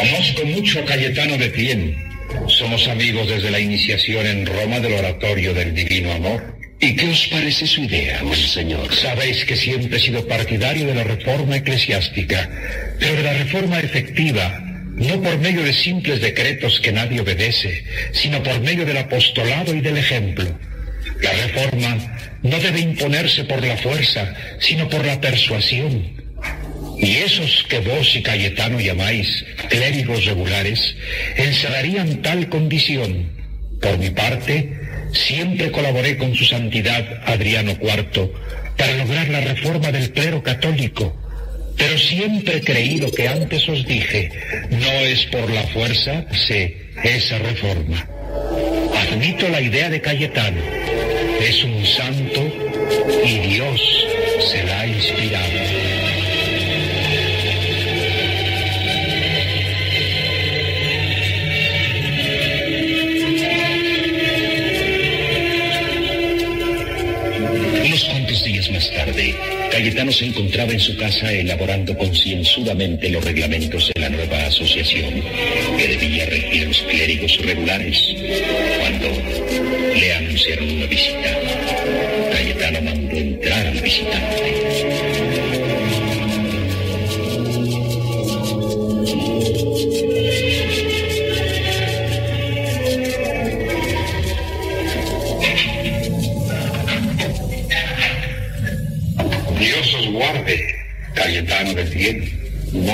Conozco mucho a Cayetano de Tien. Somos amigos desde la iniciación en Roma del oratorio del Divino Amor. ¿Y qué os parece su idea, monseñor? Sabéis que siempre he sido partidario de la reforma eclesiástica, pero la reforma efectiva, no por medio de simples decretos que nadie obedece, sino por medio del apostolado y del ejemplo. La reforma no debe imponerse por la fuerza, sino por la persuasión. Y esos que vos y Cayetano llamáis clérigos regulares, encerrarían tal condición. Por mi parte, siempre colaboré con su santidad Adriano IV para lograr la reforma del clero católico, pero siempre he creído que antes os dije, no es por la fuerza, sé, esa reforma. Admito la idea de Cayetano, es un santo y Dios se la ha inspirado. Unos cuantos días más tarde, Cayetano se encontraba en su casa elaborando concienzudamente los reglamentos de la nueva asociación que debía regir los clérigos regulares. Cuando le anunciaron una visita,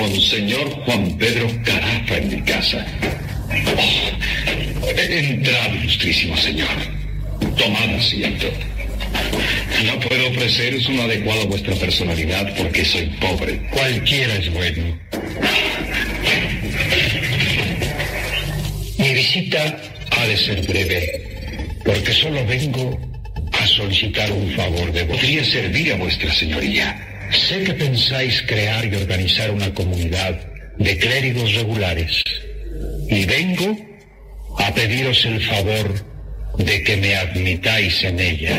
Monseñor Juan Pedro Carafa en mi casa. Oh, entrad, ilustrísimo señor. Tomad asiento. No puedo ofreceros un adecuado a vuestra personalidad porque soy pobre. Cualquiera es bueno. Mi visita ha de ser breve, porque solo vengo a solicitar un favor de vos. Podría servir a vuestra señoría. Sé que pensáis crear y organizar una comunidad de clérigos regulares. Y vengo a pediros el favor de que me admitáis en ella.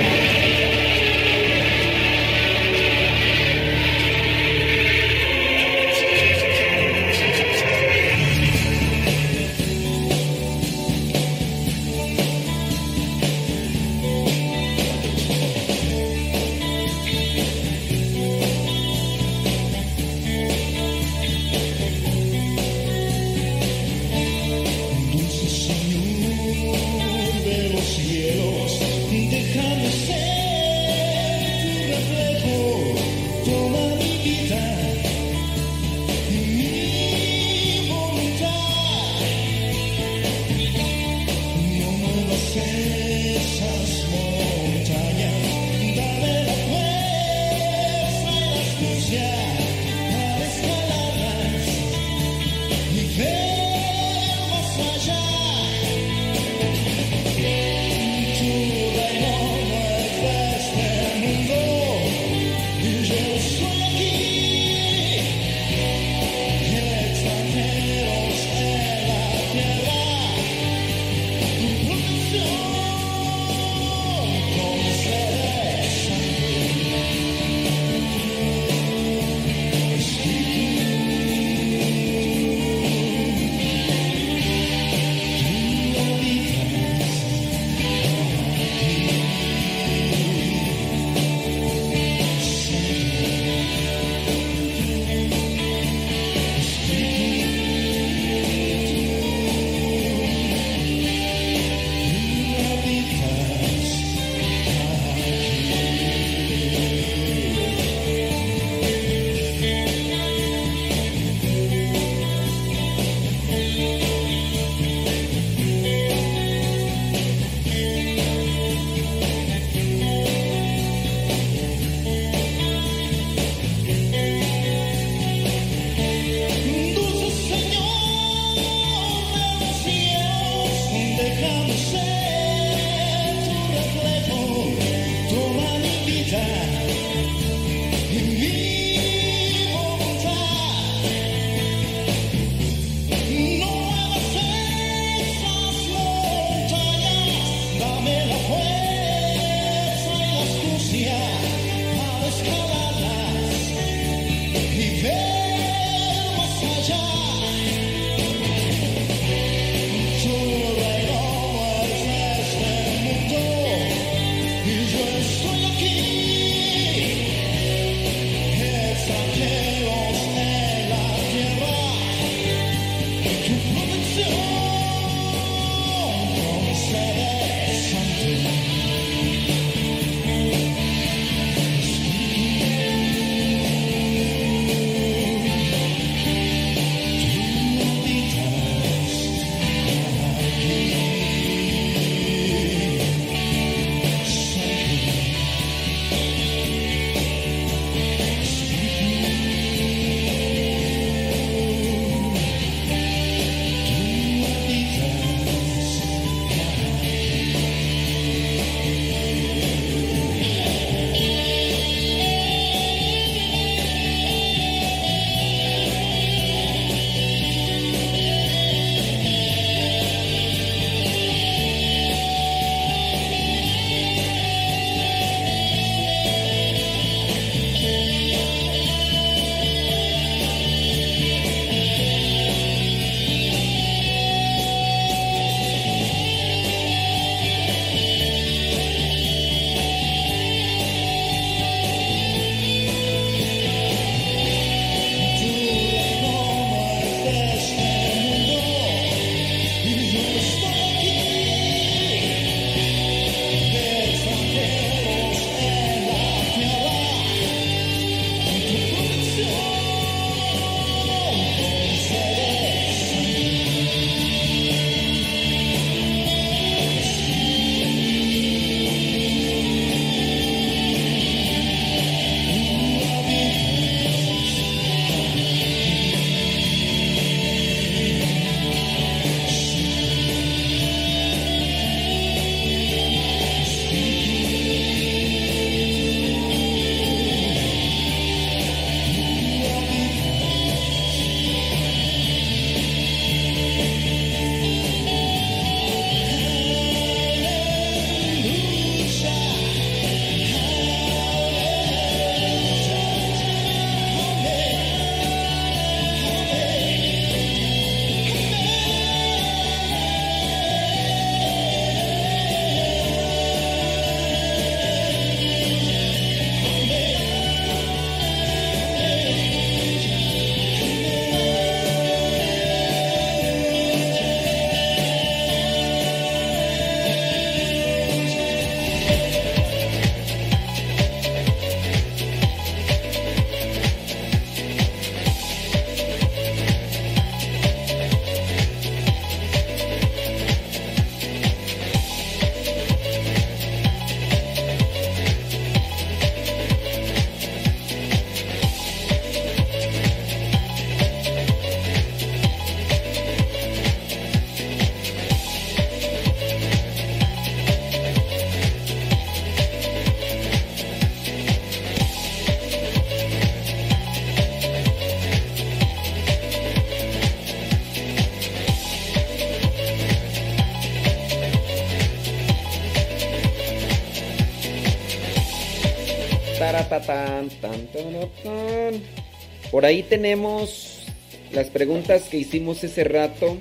Por ahí tenemos las preguntas que hicimos ese rato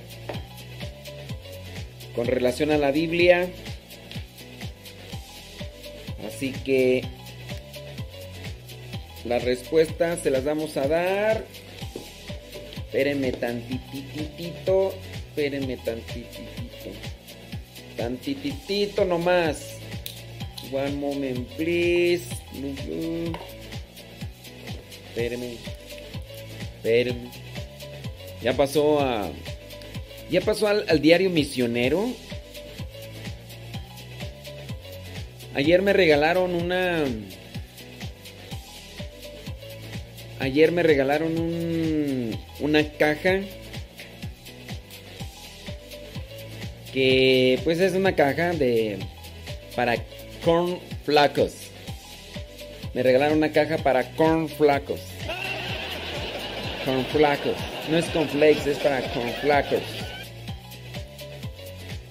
con relación a la Biblia. Así que las respuestas se las vamos a dar. Espérenme tantititito. Espérenme tantititito. Tantititito nomás. One moment, please. Espérenme. Espérenme. Ya pasó a. Ya pasó al, diario misionero. Ayer me regalaron una. Ayer me regalaron un, una caja que pues es una caja de para corn flacos. Me regalaron una caja para corn flacos. Corn flacos. No es con flakes, es para corn flacos.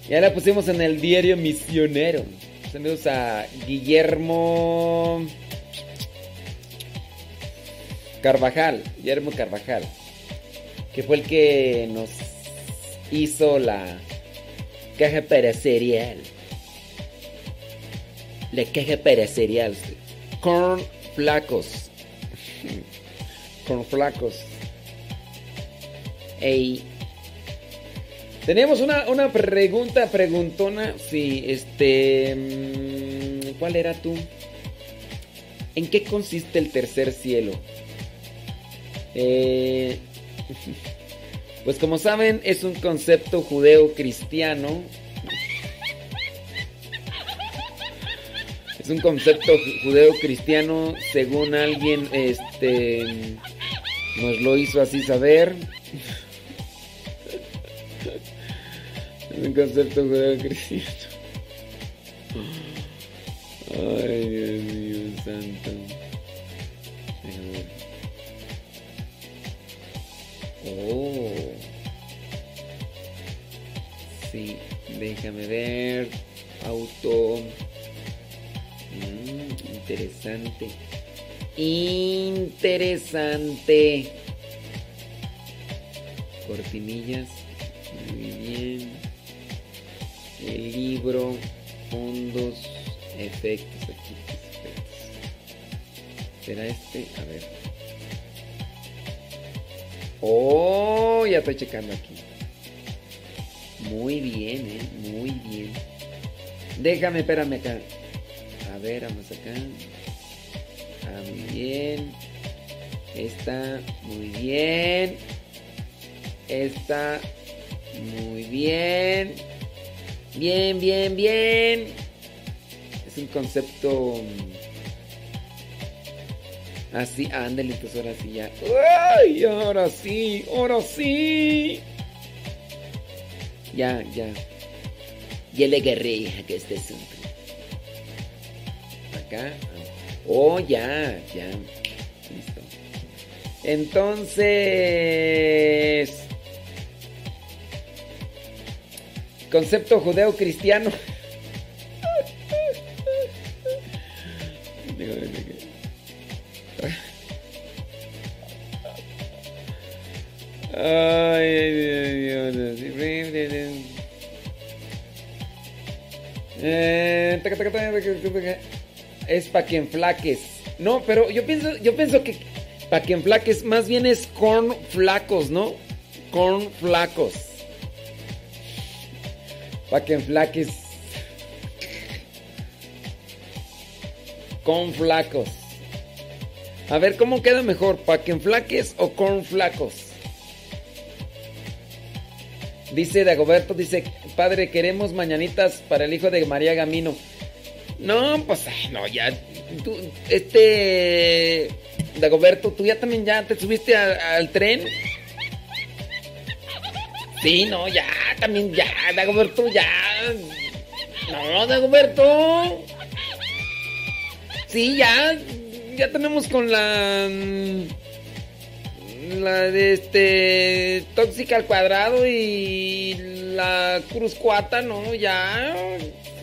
Ya la pusimos en el diario misionero. Saludos a Guillermo Carvajal, Guillermo Carvajal, que fue el que nos hizo la caja para cereal. La caja para cereal. Corn flacos. Corn flacos. Ey. Tenemos una, una pregunta, preguntona. Sí, este. mm, ¿Cuál era tú? ¿En qué consiste el tercer cielo? Eh, pues como saben, es un concepto judeo-cristiano. Es un concepto judeo-cristiano, según alguien este, nos lo hizo así saber. Es un concepto judeo-cristiano. Ay, Dios mío, santo. Oh. Sí, déjame ver. Auto. Mm, interesante. Interesante. Cortinillas. Muy bien. El libro. Fondos. Efectos. Aquí, efectos. ¿Será este? A ver. Oh, ya estoy checando aquí. Muy bien, eh. Muy bien. Déjame, espérame acá. A ver, vamos acá. Ah, muy bien. Esta, muy bien. Esta, muy bien. Bien, bien, bien. Es un concepto. mm, Así, ándale, entonces ahora sí ya. Ahora sí, ahora sí. Ya, ya. Ya le agarré que este asunto. Oh, ya, ya. Listo. Entonces. Concepto judeo-cristiano. Es para que enflaques. No, pero yo pienso, yo pienso que para que enflaques más bien es corn flacos, ¿no? Corn flacos. Para que enflaques. Con flacos. A ver, ¿cómo queda mejor? ¿Para que enflaques o con flacos? Dice Dagoberto, dice, padre, queremos mañanitas para el hijo de María Gamino. No, pues, no, ya, tú, este, Dagoberto, tú ya también ya te subiste al tren. Sí, no, ya, también ya, Dagoberto, ya. No, Dagoberto. Sí, ya, ya tenemos con la... mm, La de este... Tóxica al cuadrado y la Cruz Cuata, no, ya.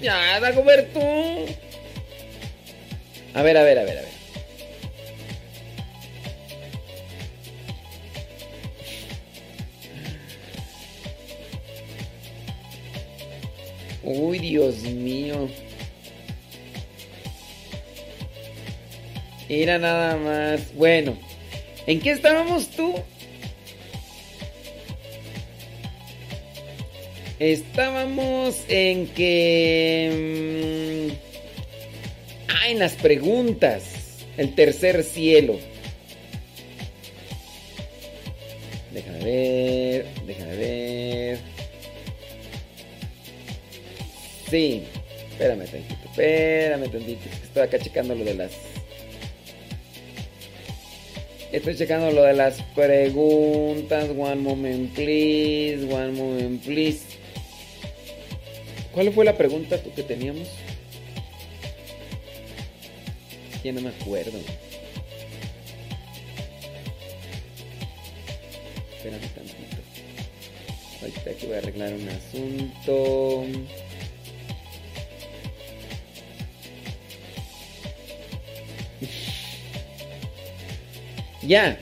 Ya, Dagoberto. A ver, a ver, a ver, a ver. Uy, Dios mío. Era nada más. Bueno, ¿en qué estábamos tú? Estábamos en que... Ah, en las preguntas. El tercer cielo. Déjame ver, déjame ver. Sí, espérame tantito, espérame tantito. Estoy acá checando lo de las. Estoy checando lo de las preguntas. One moment, please. One moment, please. ¿Cuál fue la pregunta que teníamos? Ya no me acuerdo. Espérame tantito. Ahorita que voy a arreglar un asunto. Ya.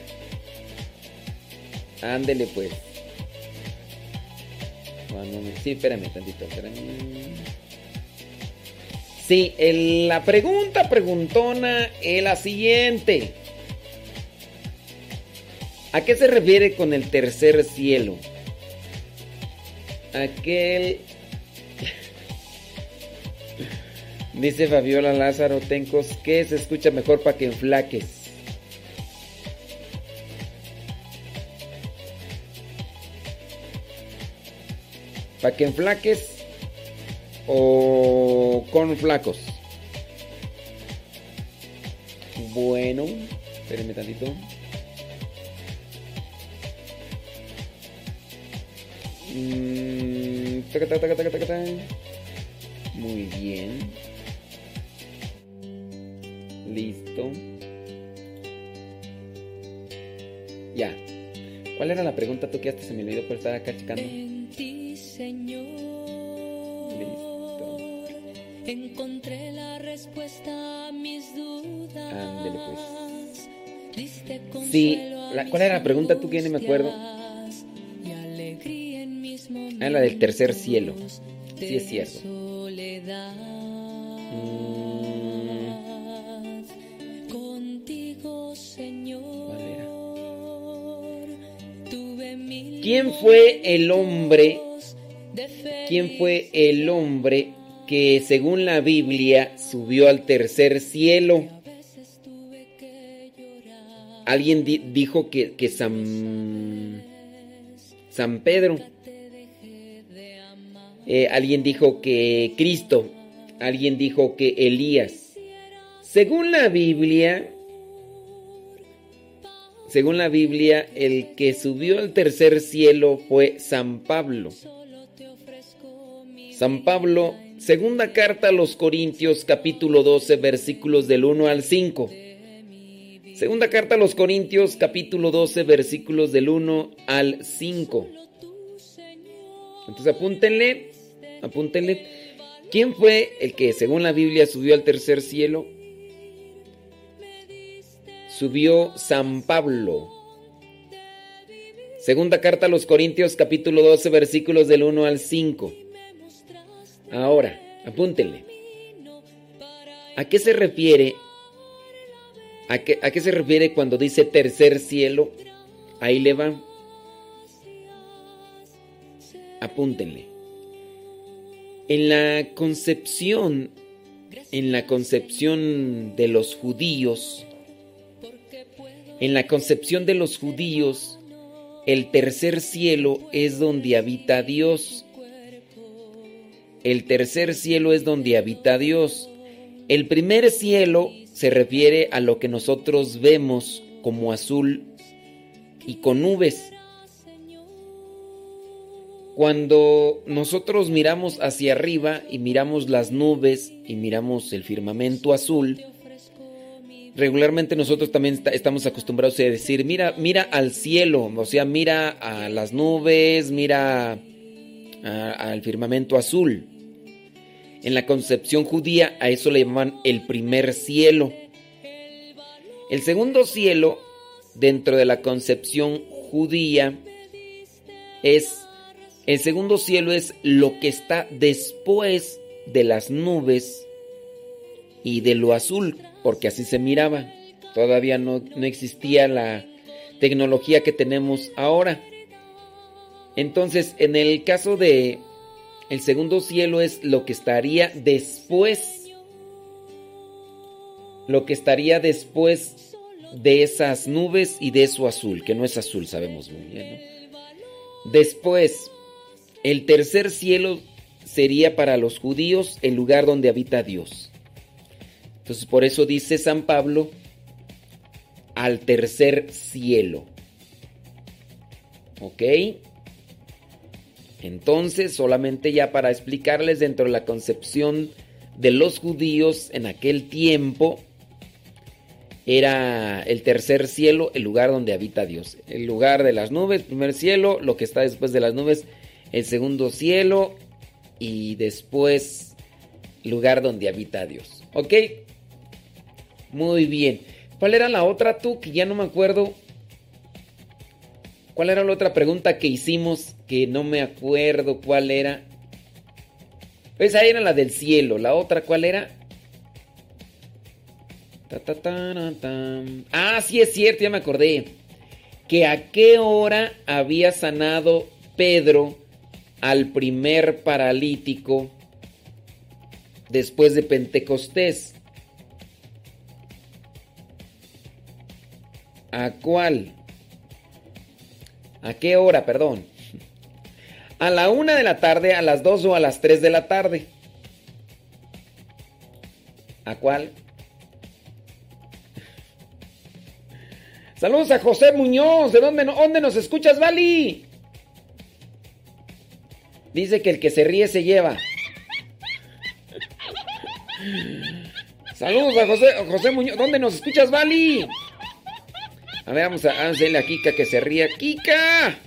Ándele pues. Moment. Sí, espérame tantito. Espérame. Sí, la pregunta preguntona es la siguiente. ¿A qué se refiere con el tercer cielo? Aquel... Dice Fabiola Lázaro Tencos que se escucha mejor para que enflaques. ¿Para que enflaques o con flacos? Bueno, espérenme tantito. Mm. Muy bien. Listo. Ya. ¿Cuál era la pregunta tú que hasta se me olvidó por estar acá checando? Señor, encontré la respuesta a mis dudas. Ándele pues. Sí, la- ¿cuál era la pregunta tú que no me acuerdo? Ah, la del tercer cielo. Sí es cierto. Contigo, Señor, ¿Quién fue el hombre? ¿Quién fue el hombre que según la Biblia subió al tercer cielo? Alguien di- dijo que, que San, San Pedro. Eh, alguien dijo que Cristo. Alguien dijo que Elías. Según la Biblia, según la Biblia, el que subió al tercer cielo fue San Pablo. San Pablo, segunda carta a los Corintios, capítulo 12, versículos del 1 al 5. Segunda carta a los Corintios, capítulo 12, versículos del 1 al 5. Entonces apúntenle, apúntenle. ¿Quién fue el que, según la Biblia, subió al tercer cielo? Subió San Pablo. Segunda carta a los Corintios, capítulo 12, versículos del 1 al 5. Ahora, apúntenle. ¿A qué se refiere? ¿A qué, a qué se refiere cuando dice tercer cielo? Ahí le va. Apúntenle. En la concepción, en la concepción de los judíos, en la concepción de los judíos, el tercer cielo es donde habita Dios. El tercer cielo es donde habita Dios. El primer cielo se refiere a lo que nosotros vemos como azul y con nubes. Cuando nosotros miramos hacia arriba y miramos las nubes y miramos el firmamento azul, regularmente nosotros también estamos acostumbrados a decir, mira, mira al cielo, o sea, mira a las nubes, mira al firmamento azul. En la concepción judía a eso le llaman el primer cielo. El segundo cielo, dentro de la concepción judía, es El segundo cielo es lo que está después de las nubes y de lo azul, porque así se miraba. Todavía no, no existía la tecnología que tenemos ahora. Entonces, en el caso de el segundo cielo es lo que estaría después. Lo que estaría después de esas nubes y de eso azul, que no es azul, sabemos muy bien. ¿no? Después, el tercer cielo sería para los judíos el lugar donde habita Dios. Entonces, por eso dice San Pablo, al tercer cielo. ¿Ok? Entonces, solamente ya para explicarles dentro de la concepción de los judíos en aquel tiempo, era el tercer cielo, el lugar donde habita Dios. El lugar de las nubes, primer cielo, lo que está después de las nubes, el segundo cielo y después lugar donde habita Dios. ¿Ok? Muy bien. ¿Cuál era la otra tú? Que ya no me acuerdo. ¿Cuál era la otra pregunta que hicimos? Que no me acuerdo cuál era. Esa era la del cielo. La otra, ¿cuál era? Ta, ta, ta, ah, sí es cierto, ya me acordé. Que a qué hora había sanado Pedro al primer paralítico después de Pentecostés. ¿A cuál? ¿A qué hora, perdón? A la una de la tarde, a las dos o a las tres de la tarde. ¿A cuál? Saludos a José Muñoz. ¿De dónde, dónde nos escuchas, Vali? Dice que el que se ríe se lleva. Saludos a José, José Muñoz. ¿Dónde nos escuchas, Vali? A ver, vamos a hacerle a Kika que se ría. ¡Kika!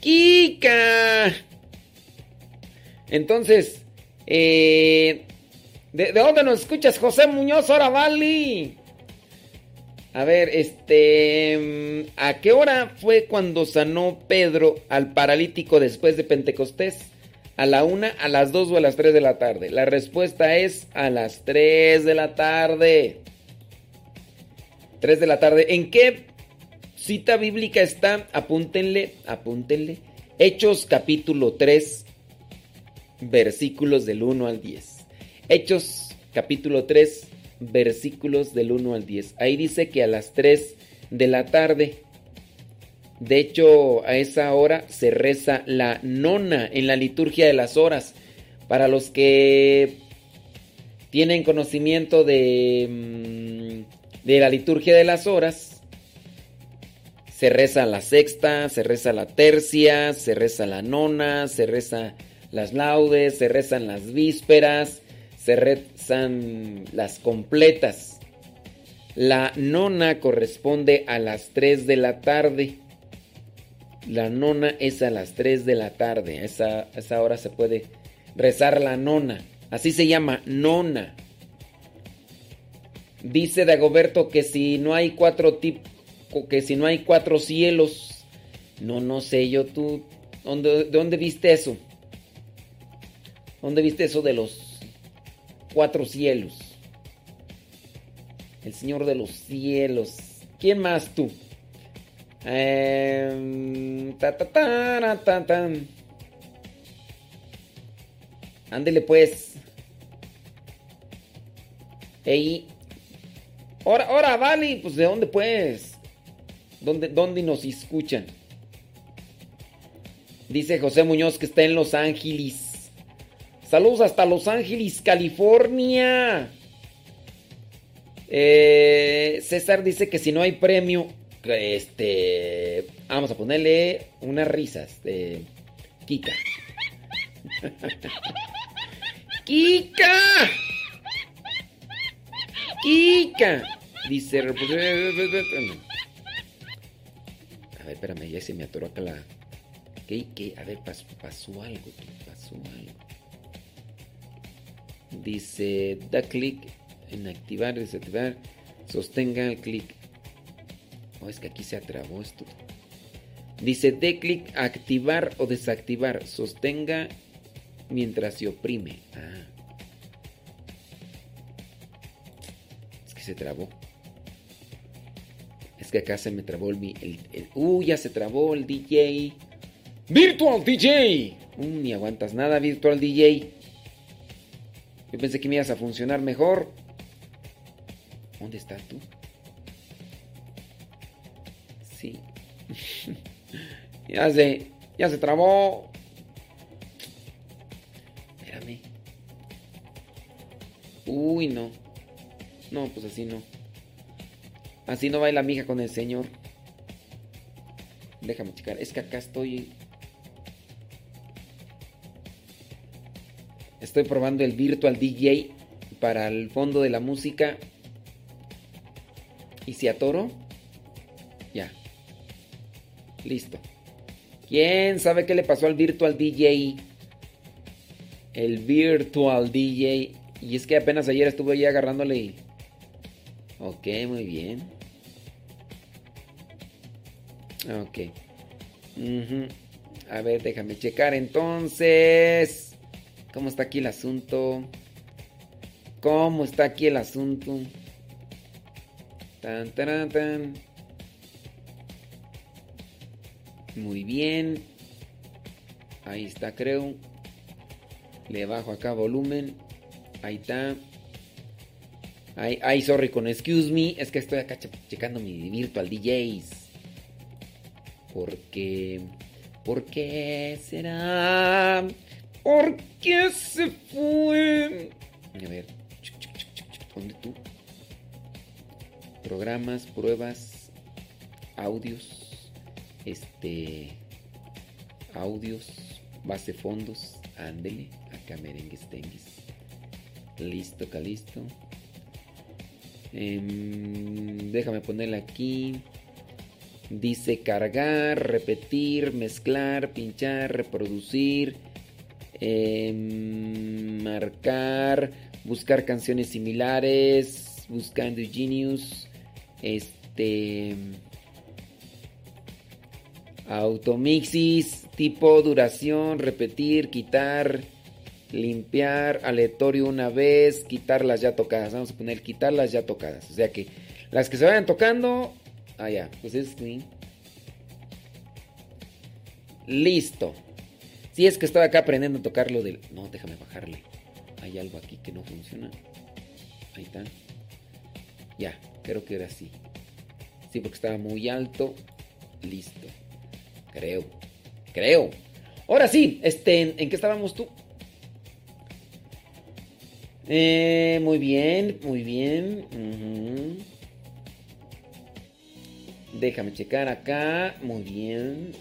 ¡Kika! Entonces, eh, ¿de, ¿de, dónde nos escuchas, José Muñoz? Ahora, Vali. A ver, este. ¿A qué hora fue cuando sanó Pedro al paralítico después de Pentecostés? ¿A la una, a las dos o a las tres de la tarde? La respuesta es a las tres de la tarde. 3 de la tarde. ¿En qué cita bíblica está? Apúntenle, apúntenle. Hechos capítulo 3, versículos del 1 al 10. Hechos capítulo 3, versículos del 1 al 10. Ahí dice que a las 3 de la tarde. De hecho, a esa hora se reza la nona en la liturgia de las horas. Para los que tienen conocimiento de... De la liturgia de las horas, se reza la sexta, se reza la tercia, se reza la nona, se reza las laudes, se rezan las vísperas, se rezan las completas. La nona corresponde a las 3 de la tarde. La nona es a las 3 de la tarde. Esa, esa hora se puede rezar la nona. Así se llama, nona. Dice Dagoberto que si no hay cuatro tipos, que si no hay cuatro cielos, no, no sé, yo tú, ¿dónde, ¿de dónde viste eso? ¿Dónde viste eso de los cuatro cielos? El Señor de los cielos. ¿Quién más tú? Eh, pues. Ey, Ahora, ahora, vale, pues ¿de dónde pues? ¿Dónde, ¿Dónde nos escuchan? Dice José Muñoz que está en Los Ángeles. Saludos hasta Los Ángeles, California. Eh, César dice que si no hay premio, este, vamos a ponerle unas risas de Kika. Kika. Kika. Dice. A ver, espérame, ya se me atoró acá la. ¿Qué? ¿Qué? A ver, pasó, pasó algo, pasó algo. Dice, da clic en activar, desactivar, sostenga el clic. Oh, es que aquí se atrabó esto. Dice, de clic, activar o desactivar. Sostenga mientras se oprime. Ah. Se trabó. Es que acá se me trabó el... el, el- ya se trabó el DJ. Virtual DJ. Uh, ni aguantas nada, Virtual DJ. Yo pensé que me ibas a funcionar mejor. ¿Dónde estás tú? Sí. ya se, ya se trabó. Espérame. Uy, no. No, pues así no. Así no baila mi hija con el señor. Déjame checar. Es que acá estoy. Estoy probando el Virtual DJ para el fondo de la música. ¿Y si atoro? Ya. Listo. ¿Quién sabe qué le pasó al Virtual DJ? El Virtual DJ. Y es que apenas ayer estuve ahí agarrándole. Ok, muy bien. Ok. A ver, déjame checar entonces. ¿Cómo está aquí el asunto? ¿Cómo está aquí el asunto? Tan, taran, tan. Muy bien. Ahí está, creo. Le bajo acá volumen. Ahí está. Ay, ay, sorry con excuse me. Es que estoy acá che- checando mi virtual DJs. Porque. ¿Por qué será? ¿Por qué se fue? A ver. ¿Dónde tú? Programas, pruebas, audios. Este. Audios, base fondos. Ándele. Acá merengues tengues. Listo, calisto. Em, déjame ponerla aquí. Dice cargar, repetir, mezclar, pinchar, reproducir, em, marcar, buscar canciones similares, buscando Genius, este, automixis, tipo, duración, repetir, quitar, limpiar, aleatorio una vez, quitarlas ya tocadas. Vamos a poner quitarlas ya tocadas. O sea que las que se vayan tocando, ah ya, pues es. Listo. Si es que estaba acá aprendiendo a tocar lo del... No, déjame bajarle. Hay algo aquí que no funciona. Ahí está. Ya, creo que era así. Sí, porque estaba muy alto. Listo. Creo. Creo. Ahora sí, este, ¿en, en qué estábamos tú? Eh, muy bien, muy bien. Déjame checar acá. Muy bien.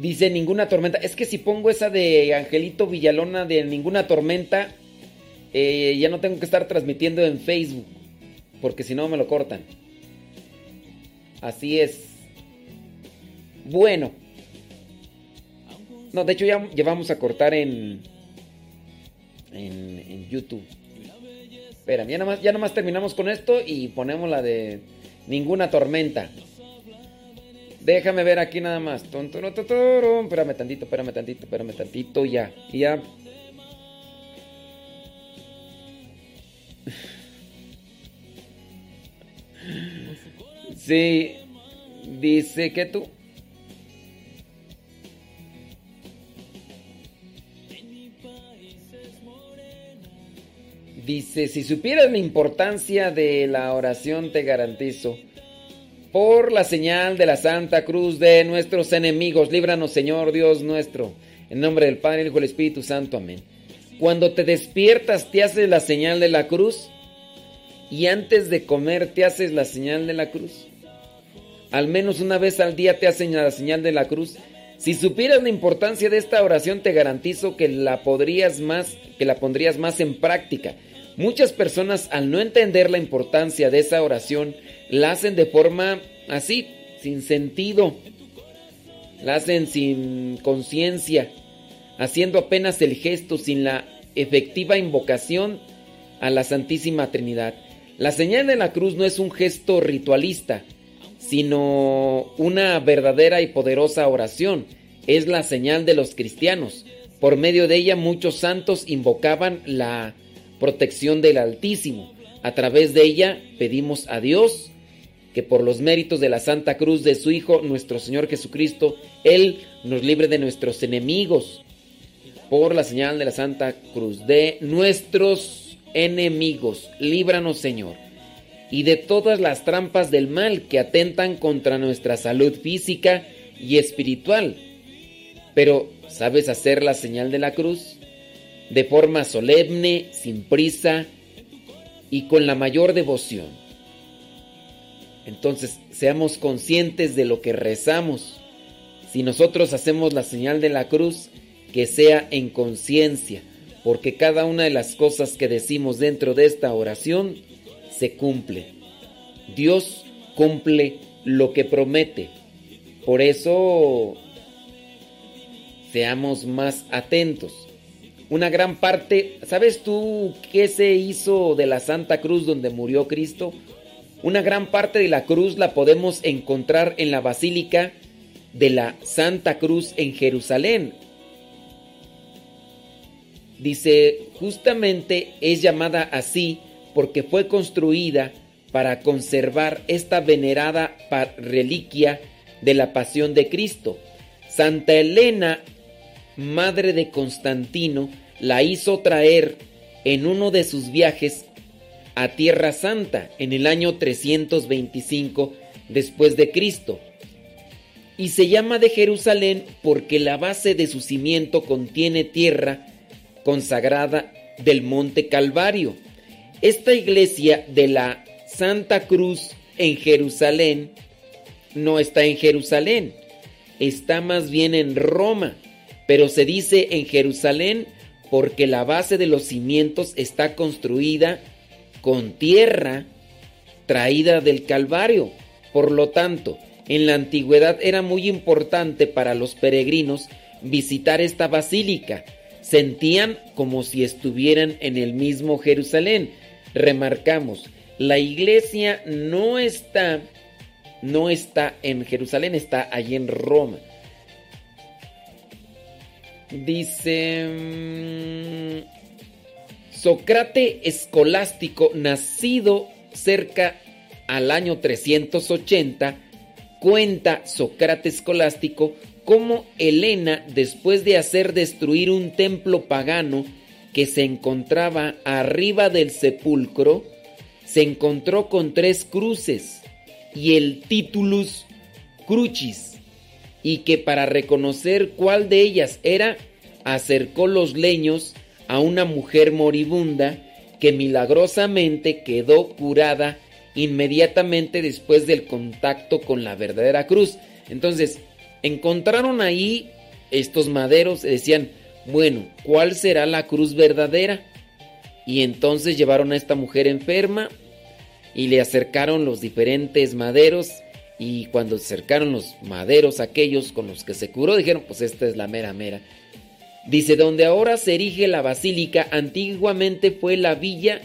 Dice ninguna tormenta. Es que si pongo esa de Angelito Villalona de ninguna tormenta, eh, ya no tengo que estar transmitiendo en Facebook. Porque si no me lo cortan. Así es. Bueno. No, de hecho ya, ya vamos a cortar en, en, YouTube. Espera, ya nomás, ya nomás terminamos con esto y ponemos la de ninguna tormenta. Déjame ver aquí nada más. Espérame tantito, espérame tantito, espérame tantito. Ya, ya. Sí, dice que tú. Dice, si supieras la importancia de la oración, te garantizo. Por la señal de la Santa Cruz de nuestros enemigos, líbranos, Señor Dios nuestro. En nombre del Padre, Hijo y Espíritu Santo. Amén. Cuando te despiertas, te haces la señal de la cruz. Y antes de comer, te haces la señal de la cruz. Al menos una vez al día te hacen la señal de la cruz. Si supieras la importancia de esta oración, te garantizo que la podrías más, que la pondrías más en práctica. Muchas personas, al no entender la importancia de esa oración, la hacen de forma así, sin sentido. La hacen sin conciencia, haciendo apenas el gesto, sin la efectiva invocación a la Santísima Trinidad. La señal de la cruz no es un gesto ritualista, sino una verdadera y poderosa oración. Es la señal de los cristianos. Por medio de ella muchos santos invocaban la protección del Altísimo. A través de ella pedimos a Dios que por los méritos de la Santa Cruz de su Hijo, nuestro Señor Jesucristo, Él nos libre de nuestros enemigos. Por la señal de la Santa Cruz de nuestros enemigos. Líbranos, Señor. Y de todas las trampas del mal que atentan contra nuestra salud física y espiritual. Pero, ¿sabes hacer la señal de la cruz? De forma solemne, sin prisa y con la mayor devoción. Entonces, seamos conscientes de lo que rezamos. Si nosotros hacemos la señal de la cruz, que sea en conciencia, porque cada una de las cosas que decimos dentro de esta oración se cumple. Dios cumple lo que promete. Por eso, seamos más atentos. Una gran parte, ¿sabes tú qué se hizo de la Santa Cruz donde murió Cristo? Una gran parte de la cruz la podemos encontrar en la Basílica de la Santa Cruz en Jerusalén. Dice, justamente es llamada así porque fue construida para conservar esta venerada reliquia de la pasión de Cristo. Santa Elena, madre de Constantino, la hizo traer en uno de sus viajes a Tierra Santa en el año 325 después de Cristo. Y se llama de Jerusalén porque la base de su cimiento contiene tierra consagrada del monte Calvario. Esta iglesia de la Santa Cruz en Jerusalén no está en Jerusalén, está más bien en Roma, pero se dice en Jerusalén porque la base de los cimientos está construida con tierra traída del Calvario. Por lo tanto, en la antigüedad era muy importante para los peregrinos visitar esta basílica. Sentían como si estuvieran en el mismo Jerusalén. Remarcamos, la iglesia no está no está en Jerusalén, está allí en Roma. Dice mm, Sócrate escolástico, nacido cerca al año 380, cuenta Sócrate escolástico cómo Helena, después de hacer destruir un templo pagano que se encontraba arriba del sepulcro, se encontró con tres cruces y el titulus crucis, y que para reconocer cuál de ellas era, acercó los leños a una mujer moribunda que milagrosamente quedó curada inmediatamente después del contacto con la verdadera cruz. Entonces, encontraron ahí estos maderos decían, bueno, ¿cuál será la cruz verdadera? Y entonces llevaron a esta mujer enferma y le acercaron los diferentes maderos y cuando acercaron los maderos aquellos con los que se curó dijeron, pues esta es la mera mera. Dice, donde ahora se erige la basílica, antiguamente fue la villa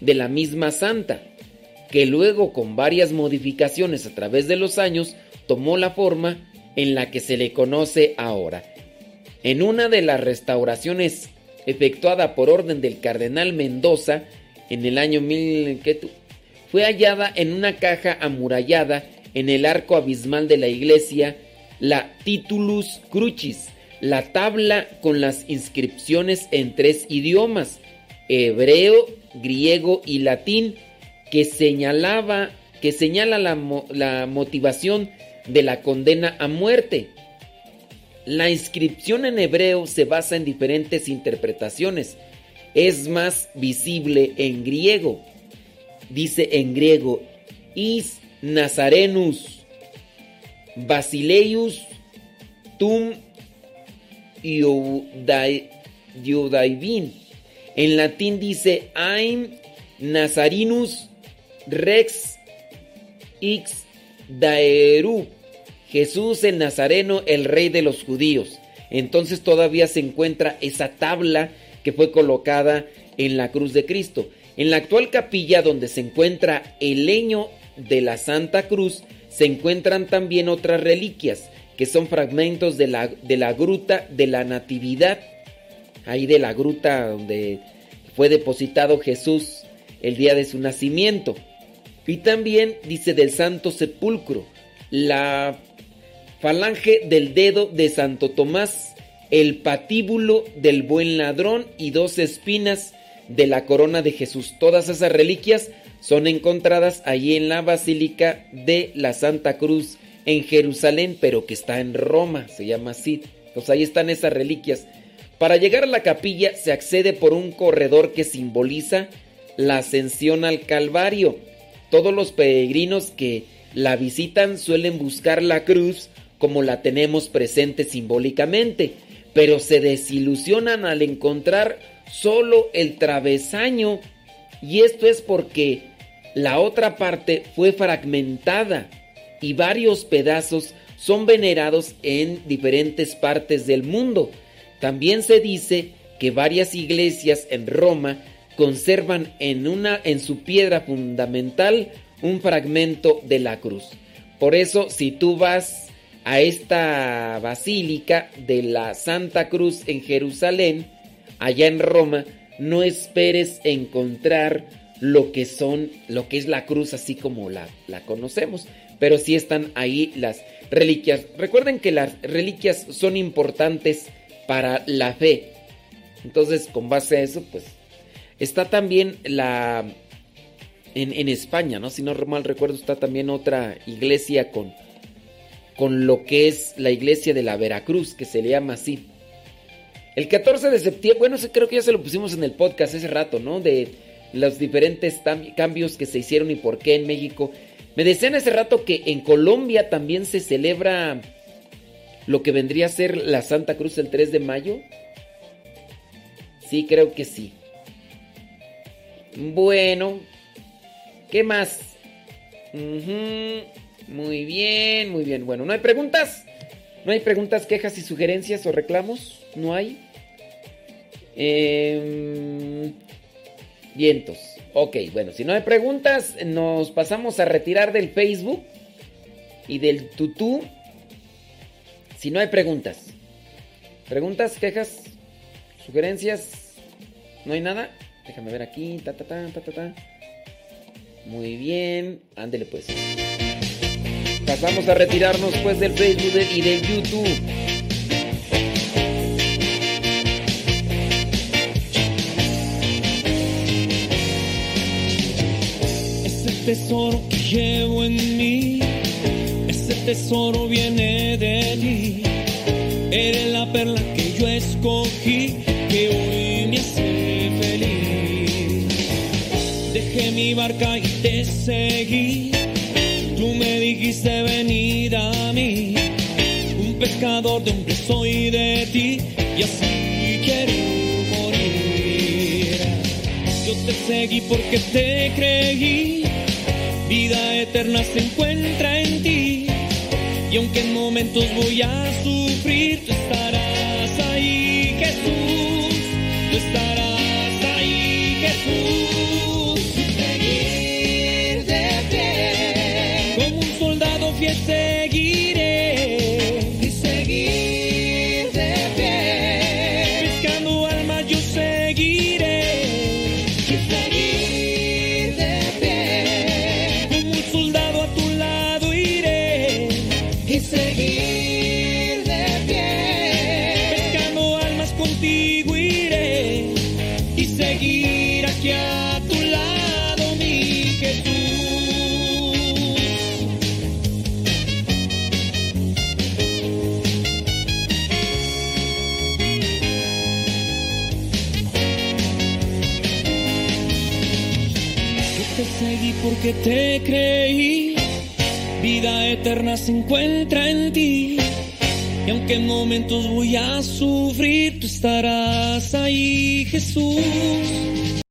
de la misma santa, que luego con varias modificaciones a través de los años tomó la forma en la que se le conoce ahora. En una de las restauraciones efectuada por orden del cardenal Mendoza en el año 1000, fue hallada en una caja amurallada en el arco abismal de la iglesia la Titulus Crucis, la tabla con las inscripciones en tres idiomas, hebreo, griego y latín, que señalaba que señala la, la motivación de la condena a muerte. La inscripción en hebreo se basa en diferentes interpretaciones. Es más visible en griego. Dice en griego, Is Nazarenus, Basileus, Tum Iudaivin. En latín dice Aim Nazarinus Rex X Daeru. Jesús el Nazareno, el rey de los judíos. Entonces todavía se encuentra esa tabla que fue colocada en la cruz de Cristo. En la actual capilla donde se encuentra el leño de la Santa Cruz, se encuentran también otras reliquias, que son fragmentos de la, de la gruta de la Natividad, ahí de la gruta donde fue depositado Jesús el día de su nacimiento. Y también dice del Santo Sepulcro, la falange del dedo de Santo Tomás, el patíbulo del buen ladrón y dos espinas de la corona de Jesús. Todas esas reliquias son encontradas allí en la Basílica de la Santa Cruz en Jerusalén, pero que está en Roma, se llama así. Pues ahí están esas reliquias. Para llegar a la capilla se accede por un corredor que simboliza la ascensión al Calvario. Todos los peregrinos que la visitan suelen buscar la cruz como la tenemos presente simbólicamente, pero se desilusionan al encontrar solo el travesaño. Y esto es porque la otra parte fue fragmentada y varios pedazos son venerados en diferentes partes del mundo. También se dice que varias iglesias en Roma conservan en una en su piedra fundamental un fragmento de la cruz. Por eso, si tú vas a esta basílica de la Santa Cruz en Jerusalén, allá en Roma, no esperes encontrar lo que son, lo que es la cruz así como la, la conocemos, pero sí están ahí las reliquias. Recuerden que las reliquias son importantes para la fe. Entonces, con base a eso, pues está también la en, en España, ¿no? Si no mal recuerdo, está también otra iglesia con con lo que es la iglesia de la Veracruz, que se le llama así. El 14 de septiembre, bueno, creo que ya se lo pusimos en el podcast ese rato, ¿no? De los diferentes cambios que se hicieron y por qué en México. Me decían hace rato que en Colombia también se celebra lo que vendría a ser la Santa Cruz el 3 de mayo. Sí, creo que sí. Bueno, ¿qué más? Muy bien, muy bien. Bueno, ¿no hay preguntas? ¿No hay preguntas, quejas y sugerencias o reclamos? ¿No hay? Eh, vientos. Ok, bueno, si no hay preguntas, nos pasamos a retirar del Facebook y del tutú. Si no hay preguntas. ¿Preguntas, quejas, sugerencias? ¿No hay nada? Déjame ver aquí. Ta, ta, ta, ta, ta, ta. Muy bien. Ándele pues. Pasamos a retirarnos pues del Facebook y del YouTube. Tesoro que llevo en mí, ese tesoro viene de ti. Eres la perla que yo escogí, que hoy me hace feliz. Dejé mi barca y te seguí. Tú me dijiste venir a mí. Un pescador de hombre soy de ti y así quiero morir. Yo te seguí porque te creí. Vida eterna se encuentra en ti. Y aunque en momentos voy a sufrir, tú estarás porque te creí. Vida eterna se encuentra en ti. Y aunque en momentos voy a sufrir, tú estarás ahí, Jesús.